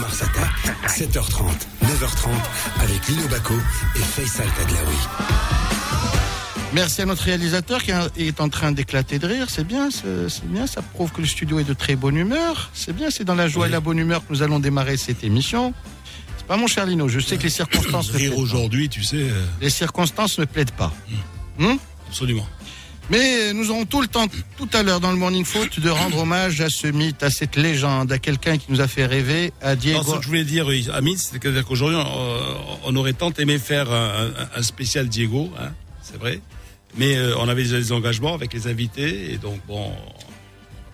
Mars Attack. 7h30, 9h30 avec Lino Baco et Faisal Tadlaoui. Merci à notre réalisateur qui est en train d'éclater de rire. C'est bien, c'est bien. Ça prouve que le studio est de très bonne humeur. C'est bien, c'est dans la joie et la bonne humeur que nous allons démarrer cette émission. C'est pas mon cher Lino. Je sais que les circonstances. Rire aujourd'hui, tu sais. euh, Les circonstances ne plaident pas. Hmm? Absolument. Mais nous aurons tout le temps, tout à l'heure dans le Morning Foot, de rendre hommage à ce mythe, à cette légende, à quelqu'un qui nous a fait rêver, à Diego. Non, ce que je voulais dire, Amit, c'est-à-dire qu'aujourd'hui, on, aurait tant aimé faire un, spécial Diego, hein, c'est vrai. Mais euh, on avait déjà des engagements avec les invités, et donc bon,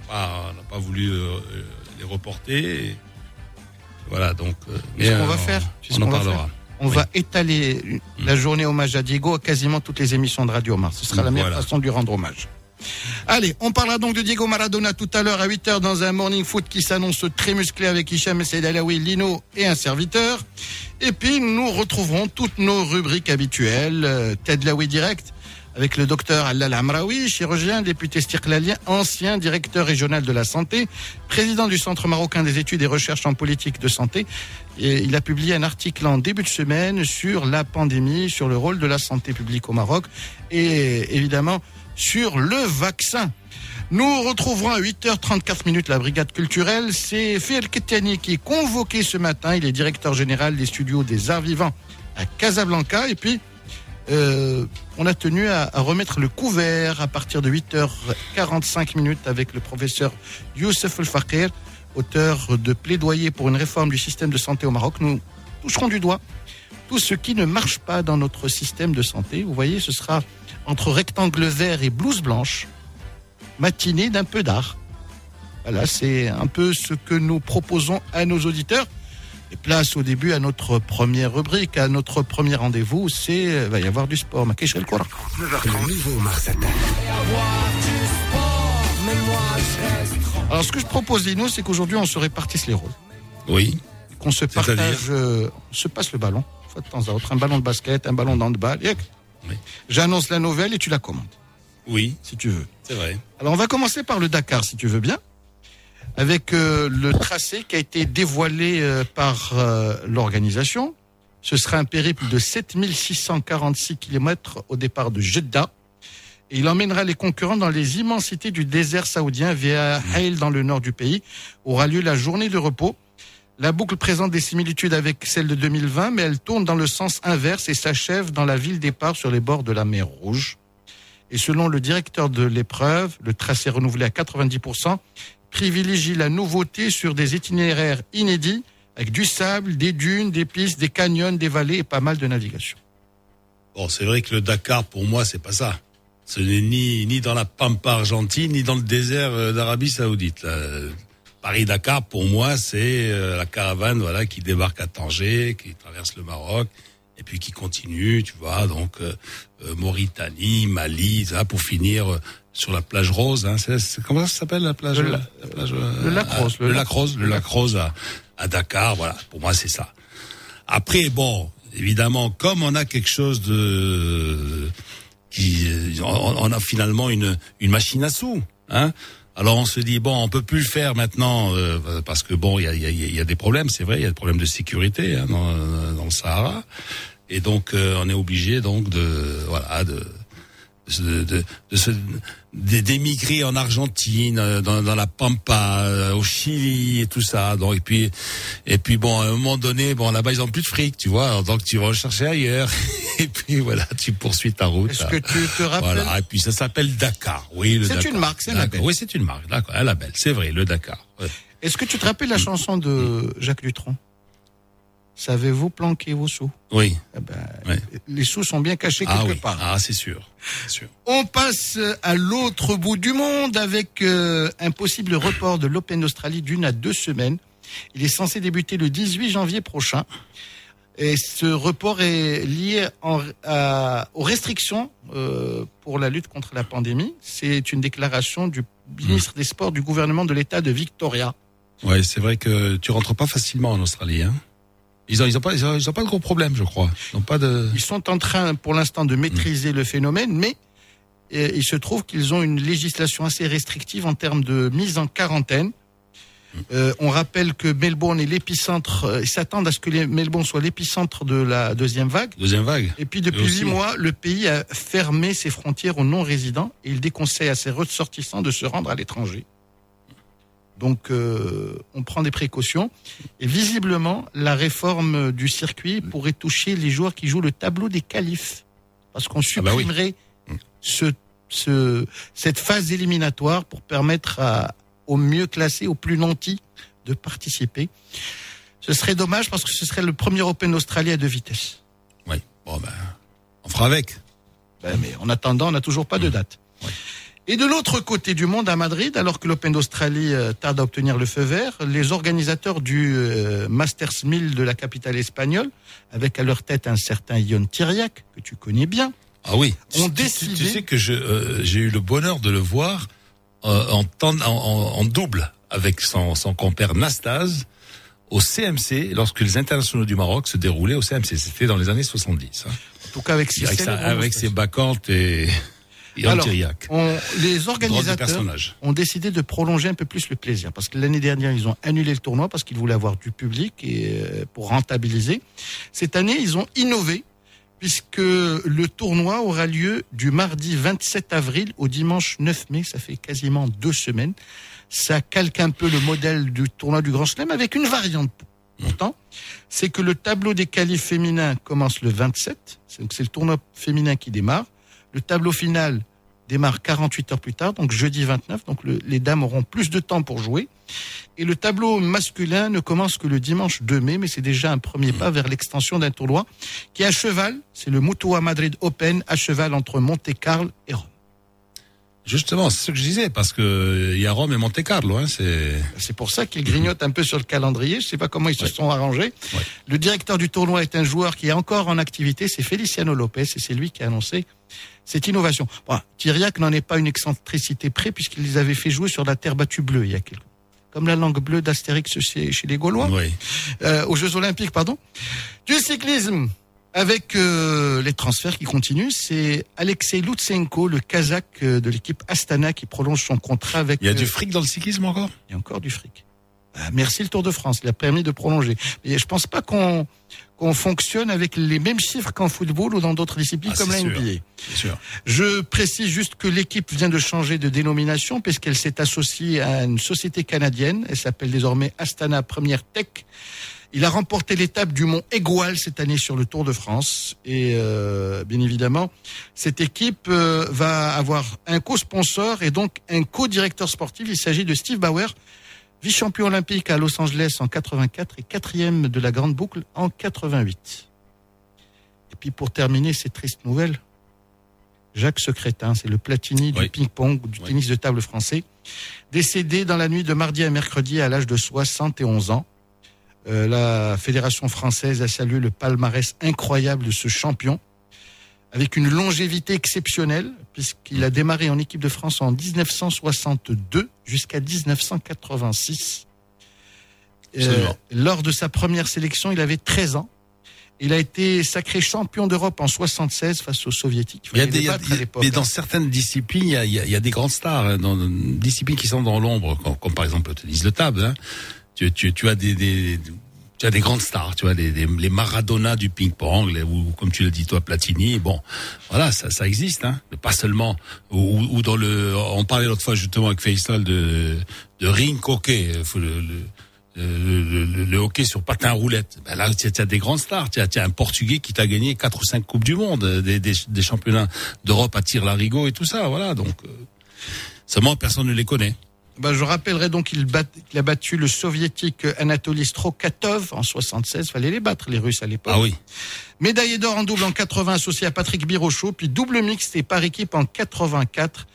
on n'a pas, voulu euh, euh, les reporter. et voilà, donc. euh, Mais ce qu'on euh, va faire, tu sais on en parlera. On va étaler la journée hommage à Diego à quasiment toutes les émissions de Radio Mars. Ce sera la meilleure Voilà. façon de lui rendre hommage. Allez, on parlera donc de Diego Maradona tout à l'heure à 8h dans un morning foot qui s'annonce très musclé avec Hicham Saïd Alaoui, Lino et un serviteur. Et puis nous retrouverons toutes nos rubriques habituelles. Euh, Ted Laoui direct avec le docteur Allal Amraoui, chirurgien, député stirklalien, ancien directeur régional de la santé, président du Centre marocain des études et recherches en politique de santé. Et il a publié un article en début de semaine sur la pandémie, sur le rôle de la santé publique au Maroc et évidemment sur le vaccin. Nous retrouverons à 8h34 minutes la brigade culturelle. C'est Fer Ketani qui est convoqué ce matin. Il est directeur général des studios des arts vivants à Casablanca. Et puis, euh, on a tenu à, remettre le couvert à partir de 8h45 minutes avec le professeur Youssef El Fakir, auteur de plaidoyer pour une réforme du système de santé au Maroc. Nous toucherons du doigt tout ce qui ne marche pas dans notre système de santé. Vous voyez, ce sera entre rectangle vert et blouse blanche, matinée d'un peu d'art. Voilà, c'est un peu ce que nous proposons à nos auditeurs. Et place au début à notre première rubrique, à notre premier rendez-vous, c'est euh, va y avoir du sport. Koran. Le nouveau Mars Attack. Alors ce que je propose, Lino, c'est qu'aujourd'hui on se répartisse les rôles, Oui. qu'on se partage, euh, on se passe le ballon, une fois de temps à autre, un ballon de basket, un ballon d'handball. Oui. J'annonce la nouvelle et tu la commandes, Oui, si tu veux. c'est vrai. Alors on va commencer par le Dakar, si tu veux bien, avec euh, le tracé qui a été dévoilé euh, par euh, l'organisation. Ce sera un périple de 7646 km au départ de Jeddah. Et il emmènera les concurrents dans les immensités du désert saoudien via Hail dans le nord du pays. Aura lieu la journée de repos. La boucle présente des similitudes avec celle de 2020, mais elle tourne dans le sens inverse et s'achève dans la ville départ sur les bords de la mer Rouge. Et selon le directeur de l'épreuve, le tracé renouvelé à 90% privilégie la nouveauté sur des itinéraires inédits avec du sable, des dunes, des pistes, des canyons, des vallées et pas mal de navigation. Bon, c'est vrai que le Dakar, pour moi, c'est pas ça. Ce n'est ni, ni dans la pampa argentine, ni dans le désert euh, d'Arabie Saoudite. Paris-Dakar, pour moi, c'est euh, la caravane, voilà, qui débarque à Tanger, qui traverse le Maroc, et puis qui continue, tu vois, donc euh, Mauritanie, Mali, ça, pour finir sur la plage rose. Hein, c'est, c'est- comment ça s'appelle la plage Le la, la- la plage, euh, le lac rose, le lac- rose, le lac rose à, à Dakar. Voilà, pour moi, c'est ça. Après, bon, évidemment, comme on a quelque chose de qui, on, on a finalement une une machine à sous, hein. Alors on se dit bon, on peut plus le faire maintenant euh, parce que bon, il y a, y, a, y a des problèmes, c'est vrai, il y a des problèmes de sécurité hein, dans, dans le Sahara, et donc euh, on est obligé donc de voilà de de, de, de se d'émigrer en Argentine, euh, dans, dans la Pampa, euh, au Chili et tout ça. Donc et puis et puis bon, à un moment donné, bon là-bas ils ont plus de fric, tu vois. Donc tu vas chercher ailleurs. et puis voilà, tu poursuis ta route. Est-ce que tu te rappelles Voilà. Et puis ça s'appelle Dakar. Oui, le C'est Dakar. une marque, c'est un label. Oui, c'est une marque. D'accord, un label. C'est vrai, le Dakar. Ouais. Est-ce que tu te rappelles la chanson de Jacques Dutronc? Savez-vous planquer vos sous? Oui. Eh ben, Ouais. Les sous sont bien cachés Ah quelque oui. part. Ah, c'est sûr. Sûr. On passe à l'autre bout du monde avec euh, un possible report de l'Open d'Australie d'une à deux semaines. Il est censé débuter le 18 janvier prochain. Et ce report est lié en- à- aux restrictions euh, pour la lutte contre la pandémie. C'est une déclaration du ministre des Sports du gouvernement de l'État de Victoria. Ouais, c'est vrai que tu rentres pas facilement en Australie. Hein. Ils ont, ils ont pas, ils ont, ils ont pas de gros problèmes, je crois. Ils ont pas de. Ils sont en train, pour l'instant, de maîtriser le phénomène, mais euh, il se trouve qu'ils ont une législation assez restrictive en termes de mise en quarantaine. Euh, on rappelle que Melbourne est l'épicentre, euh, ils s'attendent à ce que les- Melbourne soit l'épicentre de la deuxième vague. Deuxième vague. Et puis depuis huit mois, le pays a fermé ses frontières aux non-résidents et il déconseille à ses ressortissants de se rendre à l'étranger. Donc euh, on prend des précautions. Et visiblement, la réforme du circuit pourrait toucher les joueurs qui jouent le tableau des qualifs. Parce qu'on Ah bah oui. supprimerait ce, ce, cette phase éliminatoire pour permettre à, aux mieux classés, aux plus nantis de participer. Ce serait dommage parce que ce serait le premier Open d'Australie à deux vitesses. Oui. Bon ben, on fera avec. Ben, mais en attendant, on n'a toujours pas de date. Ouais. Et de l'autre côté du monde, à Madrid, alors que l'Open d'Australie euh, tarde à obtenir le feu vert, les organisateurs du euh, Masters 1000 de la capitale espagnole, avec à leur tête un certain Ion Tiriac, que tu connais bien, Ah oui. ont Tu- décidé- Tu, sais que euh, j'ai eu le bonheur de le voir euh, en, en, en- double avec son, son compère Nastase au CMC lorsque les internationaux du Maroc se déroulaient au CMC. C'était dans les années 70. Hein. en tout cas avec ses Avec, sa- avec ses bacchantes et, et Alors, Antiriac. on- les organisateurs ont décidé de prolonger un peu plus le plaisir parce que l'année dernière ils ont annulé le tournoi parce qu'ils voulaient avoir du public et euh, pour rentabiliser. Cette année ils ont innové puisque le tournoi aura lieu du mardi 27 avril au dimanche 9 mai, ça fait quasiment deux semaines. Ça calque un peu le modèle du tournoi du Grand Chelem avec une variante. Pourtant, c'est que le tableau des qualifs féminins commence le 27, c'est- donc c'est le tournoi féminin qui démarre. Le tableau final démarre 48 heures plus tard, donc jeudi 29. Donc le- les dames auront plus de temps pour jouer. Et le tableau masculin ne commence que le dimanche 2 mai, mais c'est déjà un premier pas vers l'extension d'un tournoi qui est à cheval. C'est le Mutua Madrid Open, à cheval entre Monte-Carlo et Rome. Justement, c'est ce que je disais, parce que il y a Rome et Monte Carlo. Hein, c'est C'est pour ça qu'ils grignotent un peu sur le calendrier. Je sais pas comment ils se Ouais. sont arrangés. Ouais. Le directeur du tournoi est un joueur qui est encore en activité. C'est Feliciano Lopez et c'est lui qui a annoncé cette innovation. Bon, Thiriac n'en est pas une excentricité près puisqu'il les avait fait jouer sur la terre battue bleue il y a quelques comme la langue bleue d'Astérix chez, chez les Gaulois, oui. euh, aux Jeux Olympiques, pardon. Du cyclisme, avec euh, les transferts qui continuent, c'est Alexei Lutsenko, le Kazakh euh, de l'équipe Astana, qui prolonge son contrat avec. Il y a euh, du fric dans le cyclisme encore? il y a encore du fric. Ah, merci le Tour de France, il a permis de prolonger. Et je pense pas qu'on qu'on fonctionne avec les mêmes chiffres qu'en football ou dans d'autres disciplines Ah, comme la. NBA. Sûr. Je précise juste que l'équipe vient de changer de dénomination puisqu'elle s'est associée à une société canadienne. Elle s'appelle désormais Astana Première Tech. Il a remporté l'étape du mont Égual cette année sur le Tour de France. Et euh, bien évidemment, cette équipe euh, va avoir un co-sponsor et donc un co-directeur sportif. Il s'agit de Steve Bauer, vice-champion olympique à Los Angeles en 84 et quatrième de la grande boucle en 88. Et puis pour terminer ces tristes nouvelles, Jacques Secrétin, c'est le Platini du Oui. ping-pong, du Oui. tennis de table français, décédé dans la nuit de mardi à mercredi à l'âge de 71 ans. Euh, la fédération française a salué le palmarès incroyable de ce champion, avec une longévité exceptionnelle, puisqu'il a démarré en équipe de France en 1962 jusqu'à 1986. Euh, lors de sa première sélection, il avait 13 ans. Il a été sacré champion d'Europe en 76 face aux soviétiques. Il y a des, y a- battre à l'époque, mais dans hein. certaines disciplines, il y a, il y des grandes stars, hein, dans dans des disciplines qui sont dans l'ombre, comme, comme par exemple le tennis de table. Hein. Tu, tu, tu as des, des tu as des grandes stars, tu vois, les, les, Maradona du ping-pong, ou comme tu le dis toi, Platini. Bon, voilà, ça, ça existe, hein. Mais Pas seulement ou, ou dans le, on parlait l'autre fois justement avec Faisal de de ring hockey, faut le, le le, le- hockey sur patin roulette. Ben là, tu as, des grandes stars. Tu as, as un Portugais qui t'a gagné quatre ou cinq coupes du monde, euh, des, des, des championnats d'Europe à tir larigot et tout ça. Voilà. Donc euh, seulement personne ne les connaît. Bah, je rappellerai donc qu'il bat- a battu le soviétique Anatoly Strokatov en 76. Fallait les battre, les Russes à l'époque. Ah oui. Médaillé d'or en double en 80 associé à Patrick Birochot, puis double mixte et par équipe en 84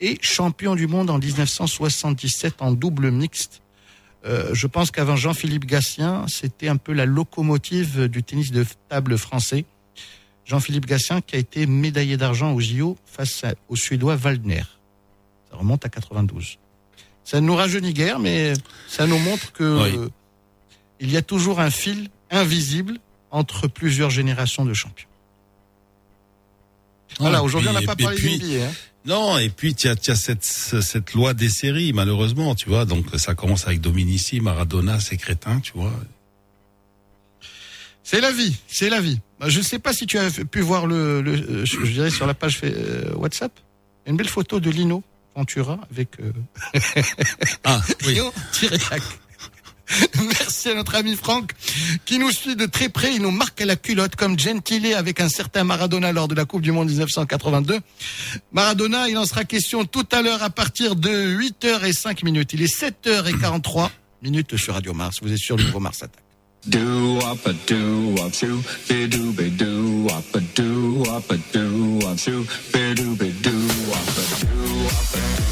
et champion du monde en 1977 en double mixte. Euh, je pense qu'avant Jean-Philippe Gatien, c'était un peu la locomotive du tennis de table français. Jean-Philippe Gatien qui a été médaillé d'argent au JO face au Suédois Waldner. Ça remonte à 92. Ça ne nous rajeunit guère, mais ça nous montre que Oui. euh, il y a toujours un fil invisible entre plusieurs générations de champions. Voilà, aujourd'hui, on n'a pas parlé puis, NBA. Hein. Non, et puis tu as, as cette, cette loi des séries, malheureusement, tu vois. Donc ça commence avec Dominici, Maradona, ces crétins, tu vois. C'est la vie, c'est la vie. Bah, je ne sais pas si tu as pu voir le, le euh, je dirais sur la page euh, WhatsApp, une belle photo de Lino Ventura avec euh, ah, oui. Merci à notre ami Franck qui nous suit de très près. Il nous marque à la culotte comme Gentile avec un certain Maradona lors de la Coupe du Monde 1982. Maradona, il en sera question tout à l'heure à partir de 8h05 minutes. Il est 7h43 minutes sur Radio Mars. Vous êtes sur le nouveau Mars Attack. Do up a do up shoo be do be do up a do up a do up shoo be do be do up a do up a do up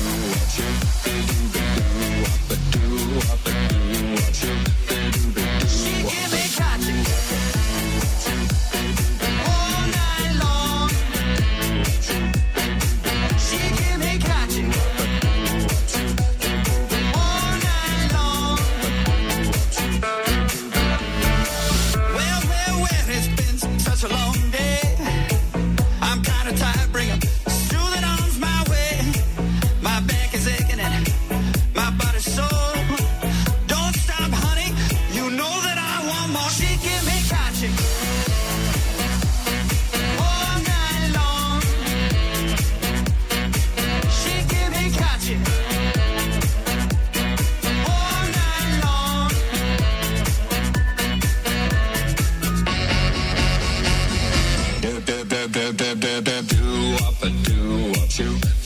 do do do do do up a do up shoo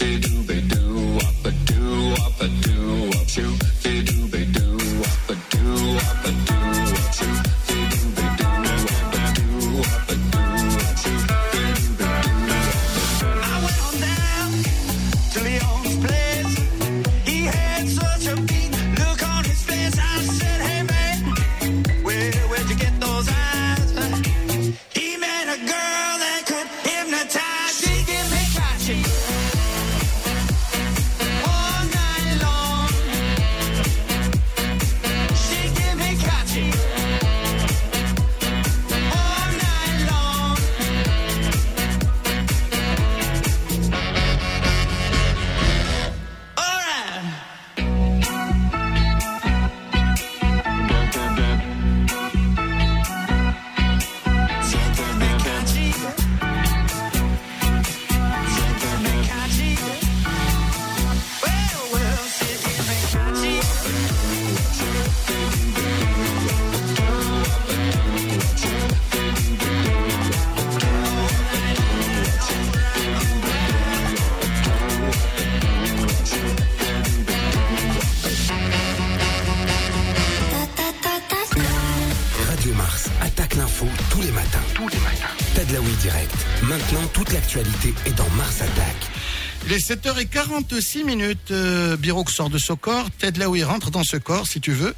7h46 minutes. Euh, Birouk sort de ce corps. Ted Laoui rentre dans ce corps, si tu veux.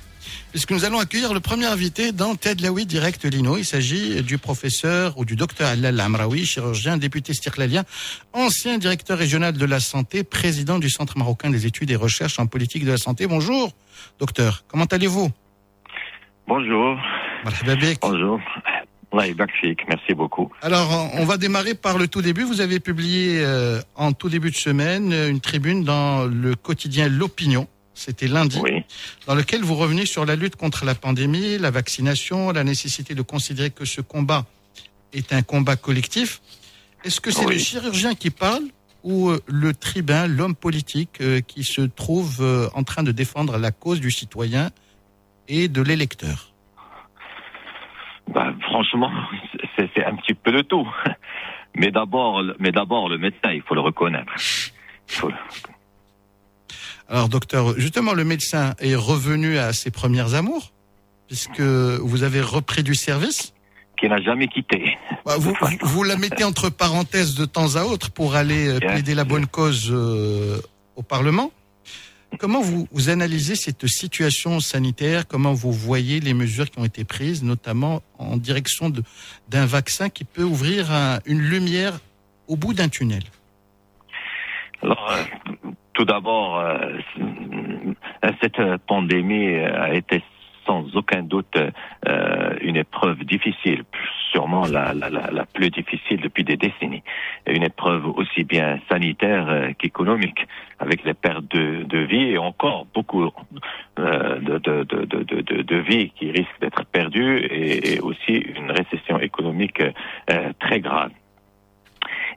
Puisque nous allons accueillir le premier invité dans Ted Laoui Direct Lino. Il s'agit du professeur ou du docteur Alal Amraoui, chirurgien, député stirlalien, ancien directeur régional de la santé, président du Centre marocain des études et recherches en politique de la santé. Bonjour, docteur. Comment allez-vous? Bonjour. Bonjour. Merci beaucoup. Alors, on va démarrer par le tout début. Vous avez publié euh, en tout début de semaine euh, une tribune dans le quotidien L'Opinion. C'était lundi, Oui. dans lequel vous revenez sur la lutte contre la pandémie, la vaccination, la nécessité de considérer que ce combat est un combat collectif. Est-ce que c'est Oui. le chirurgien qui parle ou euh, le tribun, l'homme politique euh, qui se trouve euh, en train de défendre la cause du citoyen et de l'électeur? Bah, franchement, c'est un petit peu de tout. Mais d'abord, mais d'abord le médecin, il faut le reconnaître. Il faut le- Alors, docteur, justement, le médecin est revenu à ses premières amours, puisque vous avez repris du service. Qui n'a jamais quitté. Bah, Vous, vous, la mettez entre parenthèses de temps à autre pour aller Bien plaider la bonne cause euh, au Parlement. Comment vous, analysez cette situation sanitaire? Comment vous voyez les mesures qui ont été prises, notamment en direction d'un vaccin qui peut ouvrir un- une lumière au bout d'un tunnel? Alors, euh, tout d'abord, euh, c- cette euh, pandémie euh, a été sans aucun doute euh, une épreuve difficile sûrement la, la, la, plus difficile depuis des décennies. Une épreuve aussi bien sanitaire euh, qu'économique, avec les pertes de, de vie et encore beaucoup euh, de, de, de, de, vie qui risquent d'être perdues et, aussi une récession économique euh, très grave.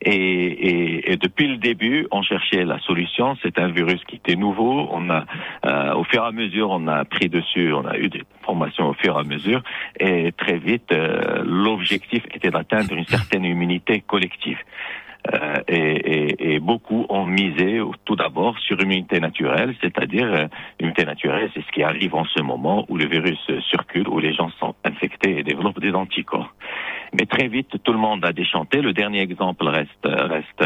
Et, et, et, depuis le début, on cherchait la solution. C'est un virus qui était nouveau. On a, euh, au fur et à mesure, on a pris dessus. On a eu des formations au fur et à mesure. Et très vite, euh, l'objectif était d'atteindre une certaine immunité collective. Euh, et, beaucoup ont misé tout d'abord sur l'immunité naturelle, c'est-à-dire euh, l'immunité naturelle, c'est ce qui arrive en ce moment où le virus circule, où les gens sont infectés et développent des anticorps. Mais très vite, tout le monde a déchanté. Le dernier exemple reste reste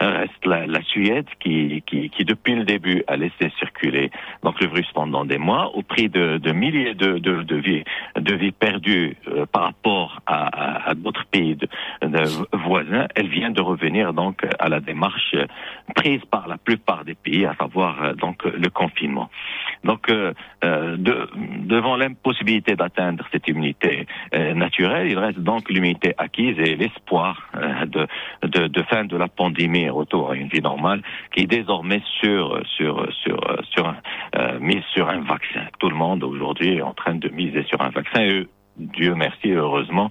reste la, la Suède qui, qui, depuis le début a laissé circuler donc le virus pendant des mois au prix de, milliers de, de, vies de vies perdues euh, par rapport à, à, à d'autres pays de, voisins. Elle vient de revenir donc à la démarche prise par la plupart des pays, à savoir euh, donc le confinement. Donc euh, de, devant l'impossibilité d'atteindre cette immunité naturelle, il reste donc l'immunité acquise et l'espoir de, de, fin de la pandémie retour à une vie normale, qui est désormais sur sur sur sur euh, mise sur un vaccin. Tout le monde aujourd'hui est en train de miser sur un vaccin. Et Dieu merci, heureusement,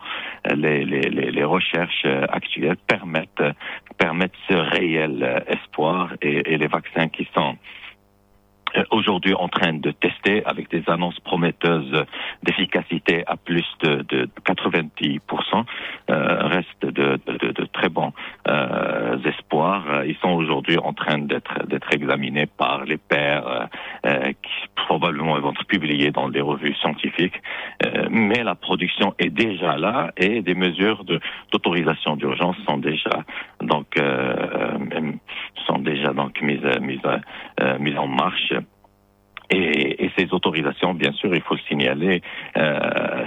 les, recherches actuelles permettent permettent ce réel espoir et, et les vaccins qui sont euh, aujourd'hui en train de tester avec des annonces prometteuses d'efficacité à plus de, de 90%, euh, reste de, de, de, très bons euh, espoirs. Ils sont aujourd'hui en train d'être d'être examinés par les pairs euh, qui probablement vont être publiés dans des revues scientifiques. Euh, mais la production est déjà là et des mesures d'autorisation d'urgence sont déjà donc euh, sont déjà donc mises mises mises en marche. Et, ces autorisations, bien sûr, il faut le signaler, euh,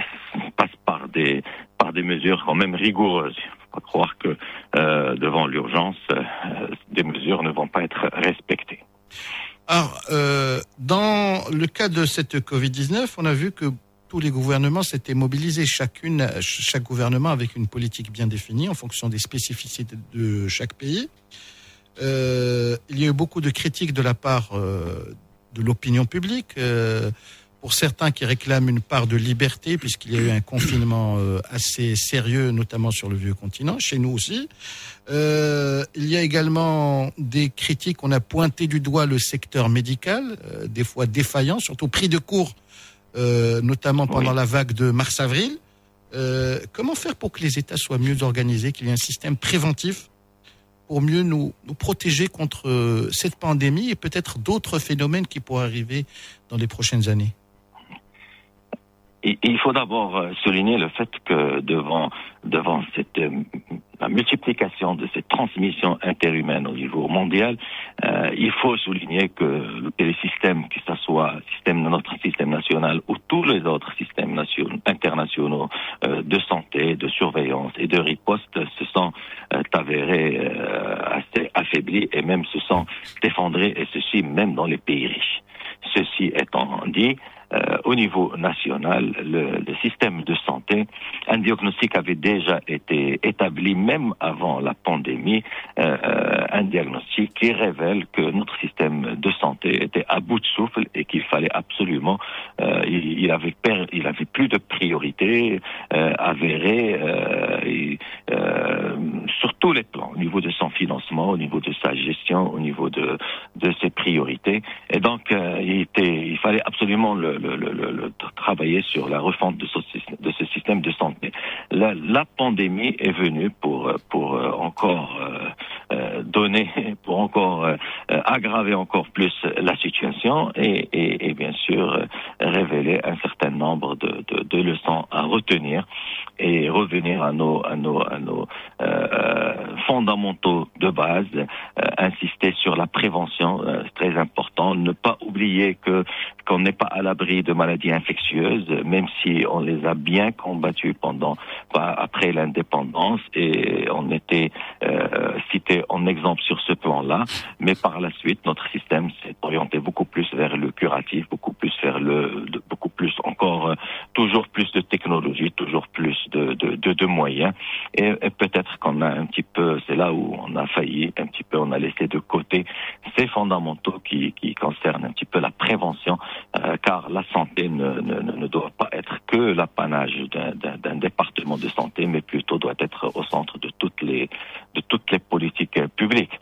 passent par des par des mesures quand même rigoureuses. Il ne faut pas croire que euh, devant l'urgence, euh, des mesures ne vont pas être respectées. Alors, dans le cas de cette Covid-19, on a vu que tous les gouvernements s'étaient mobilisés, chacune, chaque gouvernement avec une politique bien définie en fonction des spécificités de chaque pays. Il y a eu beaucoup de critiques de la part euh, de l'opinion publique. Euh, pour certains qui réclament une part de liberté, puisqu'il y a eu un confinement euh, assez sérieux, notamment sur le vieux continent, chez nous aussi. Euh, il y a également des critiques, on a pointé du doigt le secteur médical, des fois défaillant, surtout pris de court, notamment pendant la vague de mars-avril. comment faire pour que les États soient mieux organisés, qu'il y ait un système préventif pour mieux nous, protéger contre euh, cette pandémie et peut-être d'autres phénomènes qui pourraient arriver dans les prochaines années il faut d'abord euh, souligner le fait que devant devant cette euh, la multiplication de ces transmissions interhumaines au niveau mondial, euh, il faut souligner que les systèmes, que ce soit système notre système national ou tous les autres systèmes nationaux, internationaux euh, de santé, de surveillance et de riposte, se sont euh, avérés assez affaiblis et même se sont effondrés, et ceci même dans les pays riches. Ceci étant dit, euh, au niveau national, le, système de santé, un diagnostic avait déjà été établi même avant la pandémie, euh, euh un diagnostic qui révèle que notre système de santé était à bout de souffle et qu'il fallait absolument, il, il, avait per, il avait plus de priorité avérée sur tous les plans, au niveau de son financement, au niveau de sa gestion, au niveau de, de ses priorités. Et donc, il, il fallait absolument le, le, le, travailler sur la refonte de ce, système de santé. La, pandémie est venue pour, pour euh, encore euh, euh, donner, pour encore aggraver encore plus la situation et, bien sûr révéler un certain nombre de, leçons à retenir et revenir à nos, à nos, à nos fondamentaux de base, insister sur la prévention, c'est très important, ne pas oublier que qu'on n'est pas à l'abri de maladies infectieuses, même si on les a bien combattues pendant, après l'indépendance et on était euh, cité en exemple sur ce plan-là. Mais par la suite, notre système s'est orienté beaucoup plus vers le curatif, beaucoup plus vers le, beaucoup plus encore, euh, toujours plus de technologie, toujours plus de, de, moyens. Et, et peut-être qu'on a un petit peu, c'est là où on a failli un petit peu, on a laissé de côté ces fondamentaux qui, qui concernent un petit peu la prévention, euh, car la santé ne, ne, ne doit pas être que l'apanage d'un département de santé, mais plutôt doit être au centre de toutes les, de toutes les politiques publiques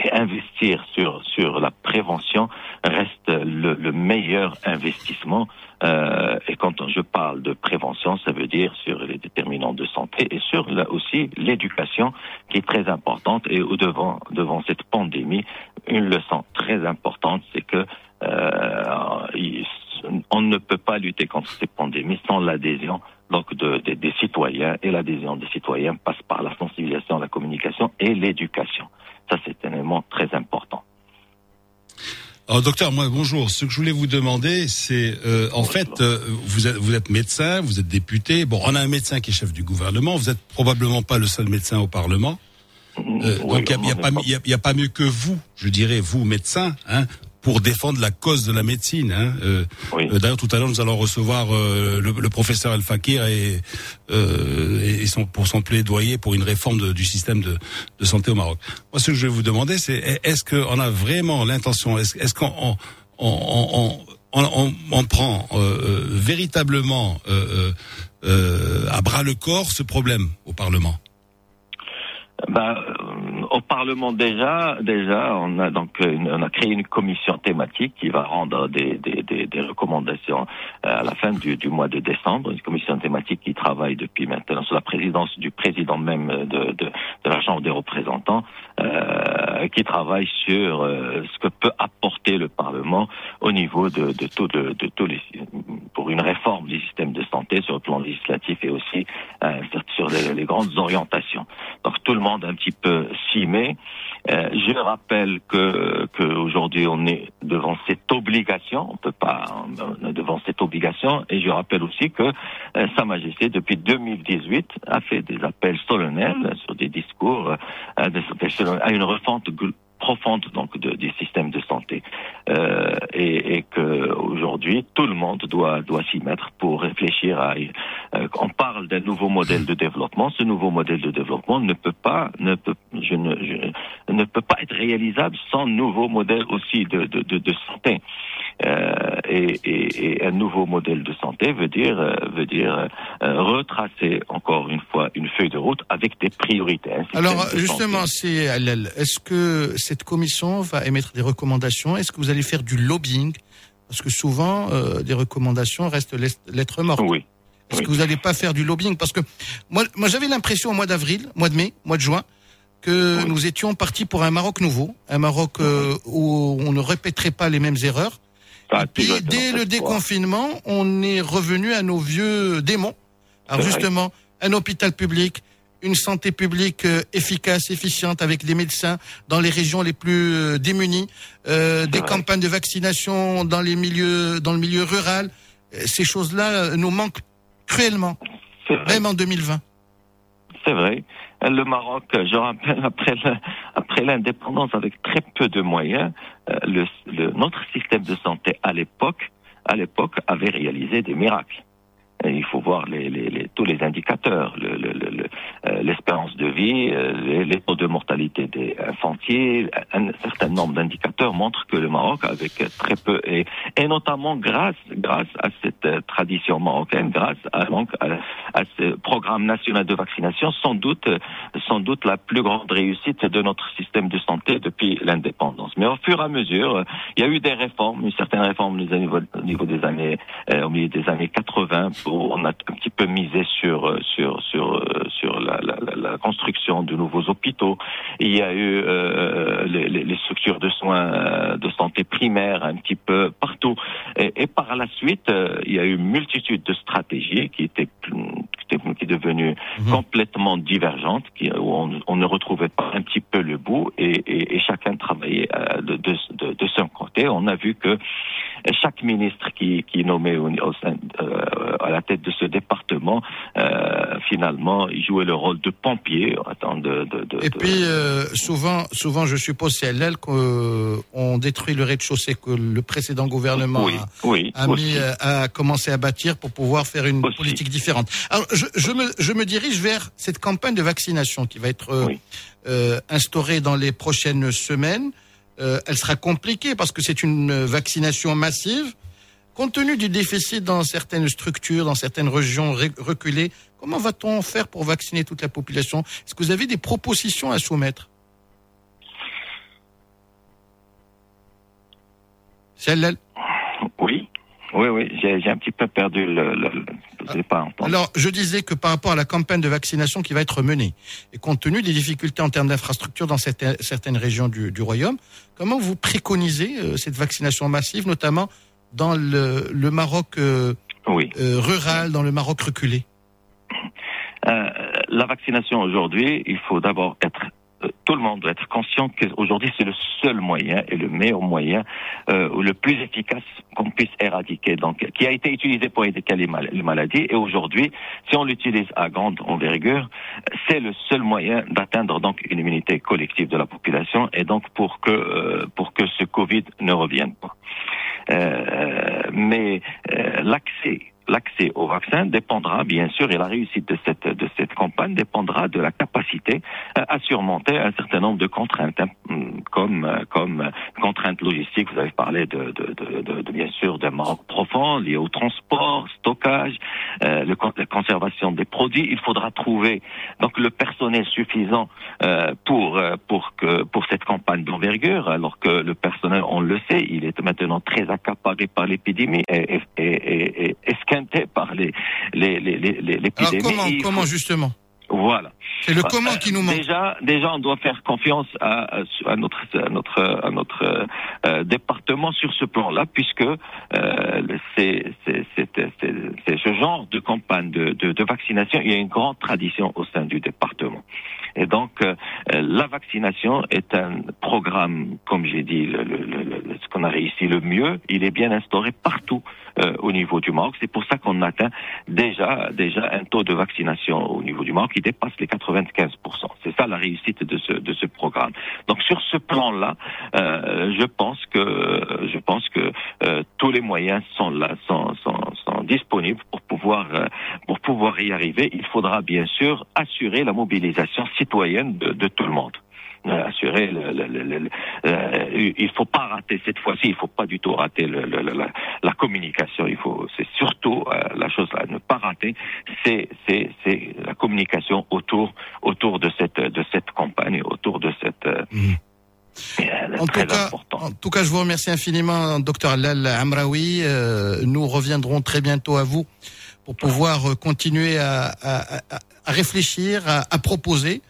et investir sur sur la prévention reste le, le meilleur investissement. Euh, et quand je parle de prévention, ça veut dire sur les déterminants de santé et sur aussi l'éducation qui est très importante. Et devant devant cette pandémie, une leçon très importante, c'est que on ne peut pas lutter contre cette pandémie sans l'adhésion donc de, de, des citoyens et l'adhésion des citoyens passe par la sensibilisation, la communication et l'éducation. Ça, c'est un élément très important. Alors, docteur, moi, bonjour. Ce que je voulais vous demander, c'est, euh, en fait, euh, vous, êtes, vous êtes médecin, vous êtes député. Bon, on a un médecin qui est chef du gouvernement. Vous êtes probablement pas le seul médecin au Parlement. Euh, Oui, donc, il n'y a, y a, on pas- est y a- y a pas mieux que vous, je dirais, vous, médecin, hein, pour défendre la cause de la médecine. Hein. Euh, Oui. euh, D'ailleurs, tout à l'heure, nous allons recevoir euh, le, le professeur El Fakir et, euh, et son, pour son plaidoyer pour une réforme de- du système de, de santé au Maroc. Moi, ce que je vais vous demander, c'est est-ce qu'on a vraiment l'intention, est-ce qu'on on, on, on, on- on prend euh, véritablement euh, euh, euh, à bras le corps ce problème au Parlement? Euh, au Parlement déjà, déjà, on a donc on a créé une commission thématique qui va rendre des, des, recommandations euh, à la fin du, mois de décembre. Une commission thématique qui travaille depuis maintenant sous la présidence du président même de, de, la Chambre des représentants, euh, qui travaille sur euh, ce que peut apporter le Parlement au niveau de, de, tout, de, tous les pour une réforme du système de santé sur le plan législatif et aussi euh, sur les, les grandes orientations. Donc tout le monde un petit peu Euh, je rappelle que qu'aujourd'hui on est devant cette obligation, on peut pas on est devant cette obligation, et je rappelle aussi que euh, Sa Majesté depuis 2018 a fait des appels solennels sur des discours, euh, à une refonte profonde donc de, du système de santé. Euh, et, et que aujourd'hui tout le monde doit doit s'y mettre pour réfléchir à euh, on parle d'un nouveau modèle de développement. Ce nouveau modèle de développement ne peut pas ne peut je ne je, ne peut pas être réalisable sans nouveau modèle aussi de de, de, de santé. Euh, et, et, et un nouveau modèle de santé veut dire euh, veut dire euh, retracer encore une fois une feuille de route avec des priorités Alors justement, c'est. Est-ce que cette commission va émettre des recommandations Est-ce que vous allez faire du lobbying? Parce que souvent, euh, des recommandations restent lettre- lettre morte. oui Est-ce oui. que vous n'allez pas faire du lobbying? Parce que moi, moi j'avais l'impression au mois d'avril, mois de mai, mois de juin, que Oui. nous étions partis pour un Maroc nouveau, un Maroc euh, où on ne répéterait pas les mêmes erreurs. Ça Et dès le déconfinement, on est revenu à nos vieux démons. Alors justement, un hôpital public, une santé publique euh, efficace, efficiente, avec des médecins dans les régions les plus euh, démunies, euh, des vrai. campagnes de vaccination dans les milieux, dans le milieu rural. Ces choses-là nous manquent cruellement, C'est vrai. même en 2020. C'est vrai. Le Maroc, je rappelle, après la- après l'indépendance, avec très peu de moyens, euh, le, le- notre système de santé à l'époque, à l'époque, avait réalisé des miracles. Il faut voir les, les, les- tous les indicateurs, le- le- le- euh, l'espérance de vie, euh, les, taux de mortalité des infantiles, un certain nombre d'indicateurs montrent que le Maroc, avec très peu, et, et notamment grâce, grâce à cette euh, tradition marocaine, grâce à, donc, à, ce programme national de vaccination, sans doute, sans doute la plus grande réussite de notre système de santé depuis l'indépendance. Mais au fur et à mesure, il y a eu des réformes, une certaine réforme au niveau, au niveau des années, au milieu des années 80, où on a un petit peu misé sur euh, sur sur euh, sur la, la, la- construction de nouveaux hôpitaux. Il y a eu euh, les, les- les structures de soins euh, de santé primaire un petit peu partout. Et, et par la suite, euh, il y a eu une multitude de stratégies qui étaient qui étaient qui devenues Mhm. complètement divergentes, qui, où on, on ne retrouvait pas un petit peu le bout, et, et, et chacun travaillait euh, de, de, de, de son côté. On a vu que chaque ministre qui, qui est nommé au, au sein, euh, à la tête de ce département, euh, finalement, ils jouaient le rôle de pompiers. De, de, de, et puis, euh, souvent, souvent, je suppose, c'est elle qu'on détruit le rez-de-chaussée que le précédent gouvernement a, mis, a commencé à bâtir pour pouvoir faire une politique différente. Alors, je, je, me, je me dirige vers cette campagne de vaccination qui va être euh, instaurée dans les prochaines semaines. Elle sera compliquée parce que c'est une vaccination massive. Compte tenu du déficit dans certaines structures, dans certaines régions reculées, comment va-t-on faire pour vacciner toute la population? Est-ce que vous avez des propositions à soumettre? Celle-là Oui, oui, oui, j'ai un petit peu perdu le, le, pas Alors, je disais que par rapport à la campagne de vaccination qui va être menée, et compte tenu des difficultés en termes d'infrastructures dans certaines, certaines régions du, du, Royaume, comment vous préconisez euh, cette vaccination massive, notamment dans le, le Maroc euh, euh, rural, dans le Maroc reculé? Euh, La vaccination aujourd'hui, il faut d'abord être tout le monde doit être conscient qu'aujourd'hui c'est le seul moyen et le meilleur moyen euh, le plus efficace qu'on puisse éradiquer, donc qui a été utilisé pour éradiquer les, maladies et aujourd'hui, si on l'utilise à grande envergure, c'est le seul moyen d'atteindre donc une immunité collective de la population et donc pour que pour que ce Covid ne revienne pas. Euh, mais euh, l'accès l'accès au vaccin dépendra bien sûr et la réussite de cette de cette campagne dépendra de la capacité euh, à surmonter un certain nombre de contraintes hein, comme comme contraintes logistiques vous avez parlé de de, de, de, bien sûr d'un manque profond lié au transport stockage euh, le, la conservation des produits il faudra trouver donc le personnel suffisant euh, pour pour que pour cette campagne d'envergure alors que le personnel on le sait il est maintenant très accaparé par l'épidémie par les l'épidémie. Alors comment, comment justement? Voilà. C'est le comment qui nous manque. Déjà, déjà, on doit faire confiance à, à notre, à notre, à notre euh, département sur ce plan-là, puisque euh, c'est ce genre de campagne de, de, de, vaccination. Il y a une grande tradition au sein du département. Et donc, euh, la vaccination est un programme, comme j'ai dit, le, le, le, ce qu'on a réussi le mieux. Il est bien instauré partout euh, au niveau du Maroc. C'est pour ça qu'on atteint déjà déjà un taux de vaccination au niveau du Maroc qui dépasse les 95% C'est ça la réussite de ce de ce programme. Donc sur ce plan-là, euh, je pense que je pense que euh, tous les moyens sont là, sont, sont, sont disponibles pour pouvoir pour pouvoir y arriver. Il faudra bien sûr assurer la mobilisation citoyenne de, tout le monde. Euh, assurer. Le, le, le, euh, il faut pas rater cette fois-ci. Il faut pas du tout rater la, communication. Il faut, c'est surtout euh, la chose à ne pas rater. C'est c'est c'est la communication autour autour de cette de cette campagne, autour de cette. Mmh. En tout, cas, en tout, cas, je vous remercie infiniment, docteur Lal Amraoui. nous reviendrons très bientôt à vous pour pouvoir continuer à, à, à réfléchir, à, proposer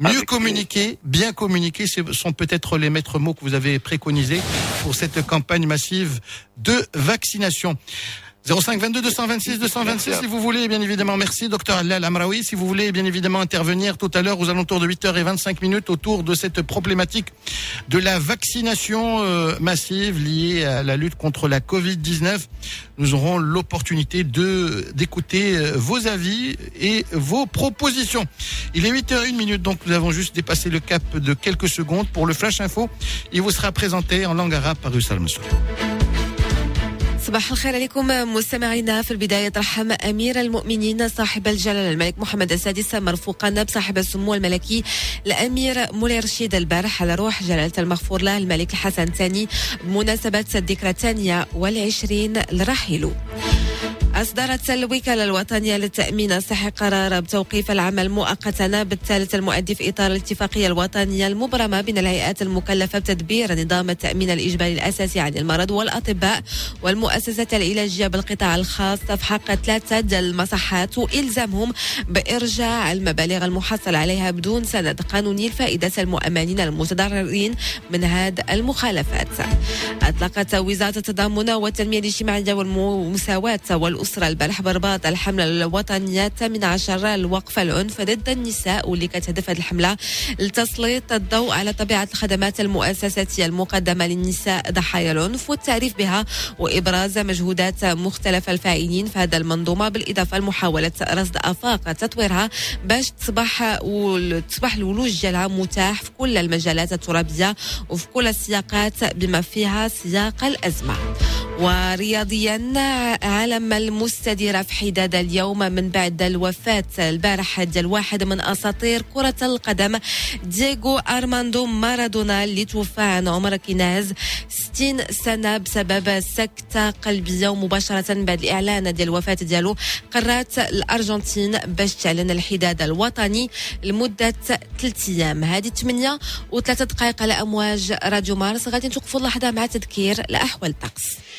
Mieux communiquer, bien communiquer, ce sont peut-être les maîtres mots que vous avez préconisés pour cette campagne massive de vaccination. 05 22 226 226 si vous voulez bien évidemment. Merci docteur Allal Amraoui. Si vous voulez bien évidemment intervenir tout à l'heure aux alentours de 8h25 minutes autour de cette problématique de la vaccination euh, massive liée à la lutte contre la Covid-19 nous aurons l'opportunité de d'écouter euh, vos avis et vos propositions. Il est 8h01 minute donc nous avons juste dépassé le cap de quelques secondes. Pour le flash info il vous sera présenté en langue arabe par Russell Massoud صباح الخير عليكم مستمعينا. في البداية ترحم أمير المؤمنين صاحب الجلالة الملك محمد السادس مرفوقا بصاحب السمو الملكي الأمير مولاي رشيد البارح على روح جلالة المغفور له الملك الحسن الثاني بمناسبة الذكرى الثانية والعشرين لرحيله. أصدرت الوكالة الوطنية للتأمين الصحي قرار بتوقيف العمل مؤقتا بالثالث المؤدي في إطار الاتفاقية الوطنية المبرمة بين الهيئات المكلفة بتدبير نظام التأمين الإجباري الأساسي عن المرض والأطباء والمؤسسات العلاجية بالقطاع الخاص. حق ثلاثة المصحات وإلزامهم بإرجاع المبالغ المحصل عليها بدون سند قانوني لفائدة المؤمنين المتضررين من هذه المخالفات. أطلقت وزارة التضامن والتنمية الاجتماعية والمساواة والأسرة الأسرة البارح برباط الحملة الوطنية 18 لوقف العنف ضد النساء واللي كتهدف هذه الحملة لتسليط الضوء على طبيعة الخدمات المؤسساتية المقدمة للنساء ضحايا العنف والتعريف بها وإبراز مجهودات مختلف الفاعلين في هذا المنظومة بالإضافة لمحاولة رصد آفاق تطويرها باش تصبح تصبح الولوج ديالها متاح في كل المجالات الترابية وفي كل السياقات بما فيها سياق الأزمة. ورياضيا عالم المستديرة في حداد اليوم من بعد الوفاة. البارح ديال واحد من أساطير كرة القدم دييغو أرماندو مارادونا اللي توفى عن عمر كيناز 60 سنة بسبب سكتة قلبية ومباشرة بعد الإعلان ديال الوفاة ديالو قررت الأرجنتين باش تعلن الحداد الوطني لمدة ثلاث أيام. هذه 8 وثلاثة دقائق على أمواج راديو مارس. غادي نتوقفوا لحظة مع تذكير لأحوال الطقس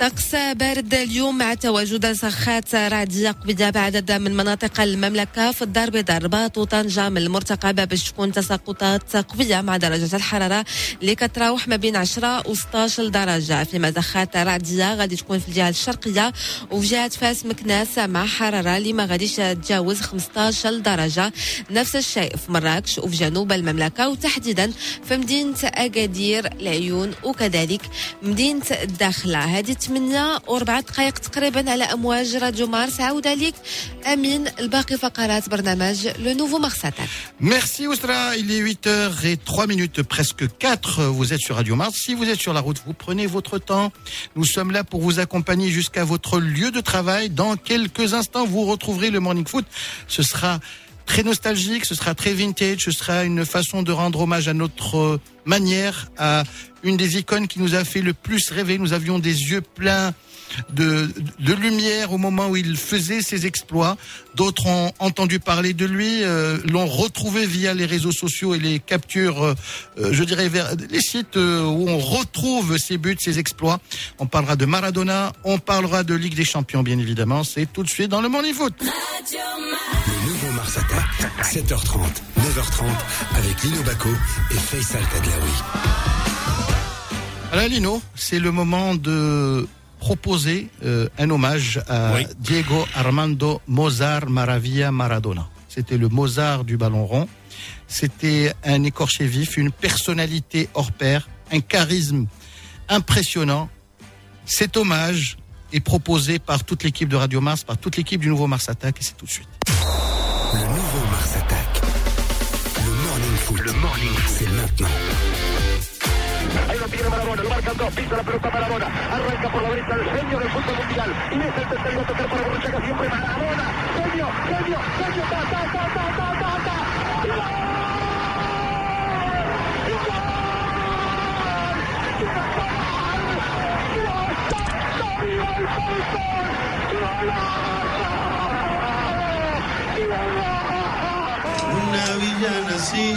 طقس بارد اليوم مع تواجد سخات رعدية قبيدة بعدد من مناطق المملكة في الدار البيضاء الرباط وطنجة من المرتقبة باش تكون تساقطات قوية مع درجة الحرارة اللي كتراوح ما بين 10 و 16 درجة. فيما زخات رعدية غادي تكون في الجهة الشرقية وفي جهة فاس مكناس مع حرارة اللي ما غاديش تتجاوز 15 درجة. نفس الشيء في مراكش وفي جنوب المملكة وتحديدا في مدينة أكادير العيون وكذلك مدينة الداخلة هذه 8 وربع دقائق تقريبا على امواج راديو مارس عاود عليك امين الباقي فقرات برنامج لو نوفو مارساتاك Merci Oustra, il est 8h03 minutes, presque 4. Vous êtes sur Radio Mars. Si vous êtes sur la route, vous prenez votre temps. Nous sommes là pour vous accompagner jusqu'à votre lieu de travail. Dans quelques instants, vous retrouverez le Morning Foot. Ce sera très nostalgique, ce sera très vintage, ce sera une façon de rendre hommage à notre manière, à une des icônes qui nous a fait le plus rêver. Nous avions des yeux pleins de, de lumière au moment où il faisait ses exploits. D'autres ont entendu parler de lui, euh, l'ont retrouvé via les réseaux sociaux et les captures, euh, euh, je dirais, vers les sites où on retrouve ses buts, ses exploits. On parlera de Maradona, on parlera de Ligue des Champions, bien évidemment. C'est tout de suite dans le Morning Foot. Mars Attack, 7h30, 9h30, avec Lino Baco et Faisal Tadlaoui. Alors Lino, c'est le moment de proposer euh, un hommage à Oui. Diego Armando Mozart Maravilla Maradona. C'était le Mozart du ballon rond. C'était un écorché vif, une personnalité hors pair, un charisme impressionnant. Cet hommage est proposé par toute l'équipe de Radio Mars, par toute l'équipe du nouveau Mars Attack et c'est tout de suite. Le nouveau Mars Attack. Le Morning Foot. Le Morning. C'est maintenant. Ahí lo tiene Maradona, lo marcan dos, pisa la pelota Maradona, arranca por la derecha el genio del fútbol mundial, y es el tercero a tocar para Borruchaga siempre Maradona, genio, genio, genio, ta, ta, ta, ta, ta, ta, ta, y gol, y gol, y gol, y gol, y gol, y gol, Así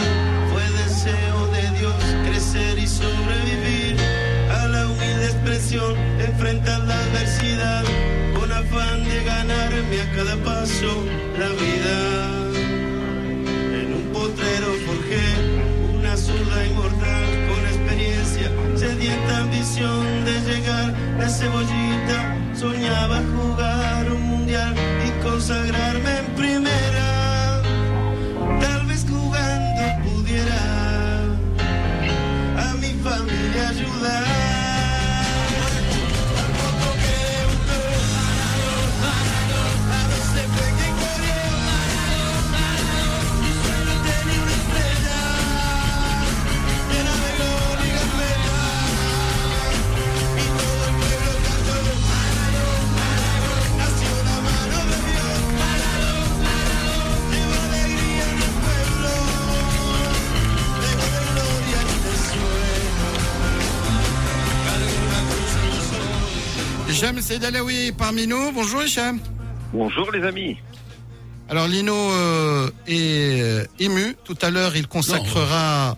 fue deseo de Dios crecer y sobrevivir a la humilde expresión, enfrentar la adversidad con afán de ganarme a cada paso la vida. En un potrero forjé una zurda inmortal con experiencia, sedienta ambición de llegar a cebollita. Soñaba jugar un mundial y consagrarme en primera. as you left. Hicham Seydalaoui parmi nous. Bonjour Hicham. Bonjour les amis. Alors Lino euh, est euh, ému. Tout à l'heure, il consacrera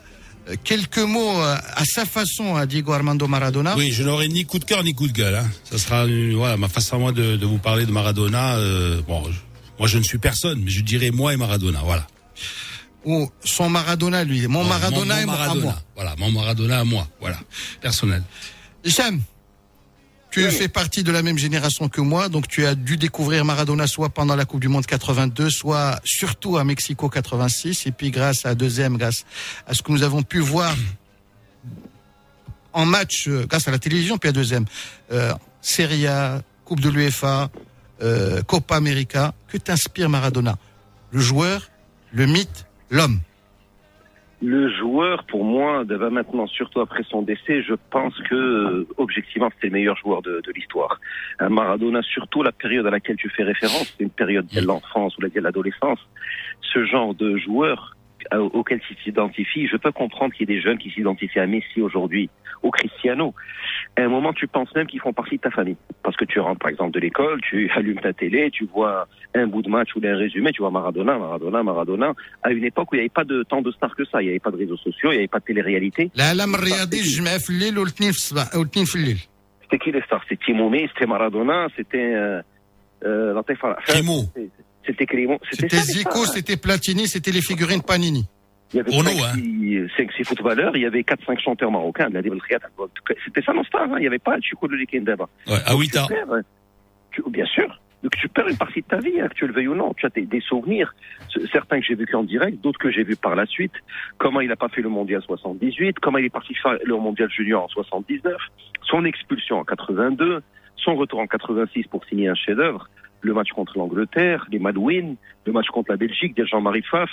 euh, quelques mots à sa façon à Diego Armando Maradona. Oui, je n'aurai ni coup de cœur ni coup de gueule. Hein. Ça sera euh, voilà, ma façon à moi de, de vous parler de Maradona. euh, bon, je- moi je ne suis personne, mais je dirais moi et Maradona. Voilà. Ou son Maradona, lui. Mon Maradona mon- et mon mon à Maradona. moi. Voilà, mon Maradona à moi. Voilà, personnel. Hicham, Tu fais partie de la même génération que moi, donc tu as dû découvrir Maradona soit pendant la Coupe du Monde 82, soit surtout à Mexico 86, et puis grâce à deuxième, grâce à ce que nous avons pu voir en match, euh, grâce à la télévision, puis à deuxième, euh, Serie A, Coupe de l'UEFA, euh, Copa América, que t'inspire Maradona? Le joueur, le mythe, l'homme Le joueur, pour moi, va maintenant, surtout après son décès, je pense que, euh, objectivement, c'était le meilleur joueur de, de l'histoire. Un Maradona, surtout la période à laquelle tu fais référence, c'est une période de l'enfance ou de l'adolescence. Ce genre de joueur euh, auxquels ils s'identifient. Je peux comprendre qu'il y ait des jeunes qui s'identifient à Messi aujourd'hui, au Cristiano. À un moment, tu penses même qu'ils font partie de ta famille. Parce que tu rentres, par exemple, de l'école, tu allumes ta télé, tu vois un bout de match ou un résumé, tu vois Maradona, Maradona, Maradona. À une époque où il n'y avait pas de tant de stars que ça. Il n'y avait pas de réseaux sociaux, il n'y avait pas de télé-réalité. C'était qui les stars? C'était Timoumi, c'était Maradona, c'était... Euh, euh, c'était Crimo. C'était Zico, c'était Platini, c'était les figurines Panini. Il y avait Ono, 5, hein. 6 footballeurs, il y avait 4-5 chanteurs marocains. C'était ça nos stars, hein. il n'y avait pas Chico de Likendaba. Ouais, à Donc, 8 tu ans. bien sûr. Donc tu perds une partie de ta vie, hein, que tu le veuilles ou non. Tu as des, des souvenirs, Ce- certains que j'ai vécu en direct, d'autres que j'ai vus par la suite. Comment il n'a pas fait le mondial 78, comment il est parti faire le mondial junior en 79, son expulsion en 82, son retour en 86 pour signer un chef-d'œuvre, le match contre l'Angleterre, les Madwin, le match contre la Belgique, de Jean-Marie Pfaff,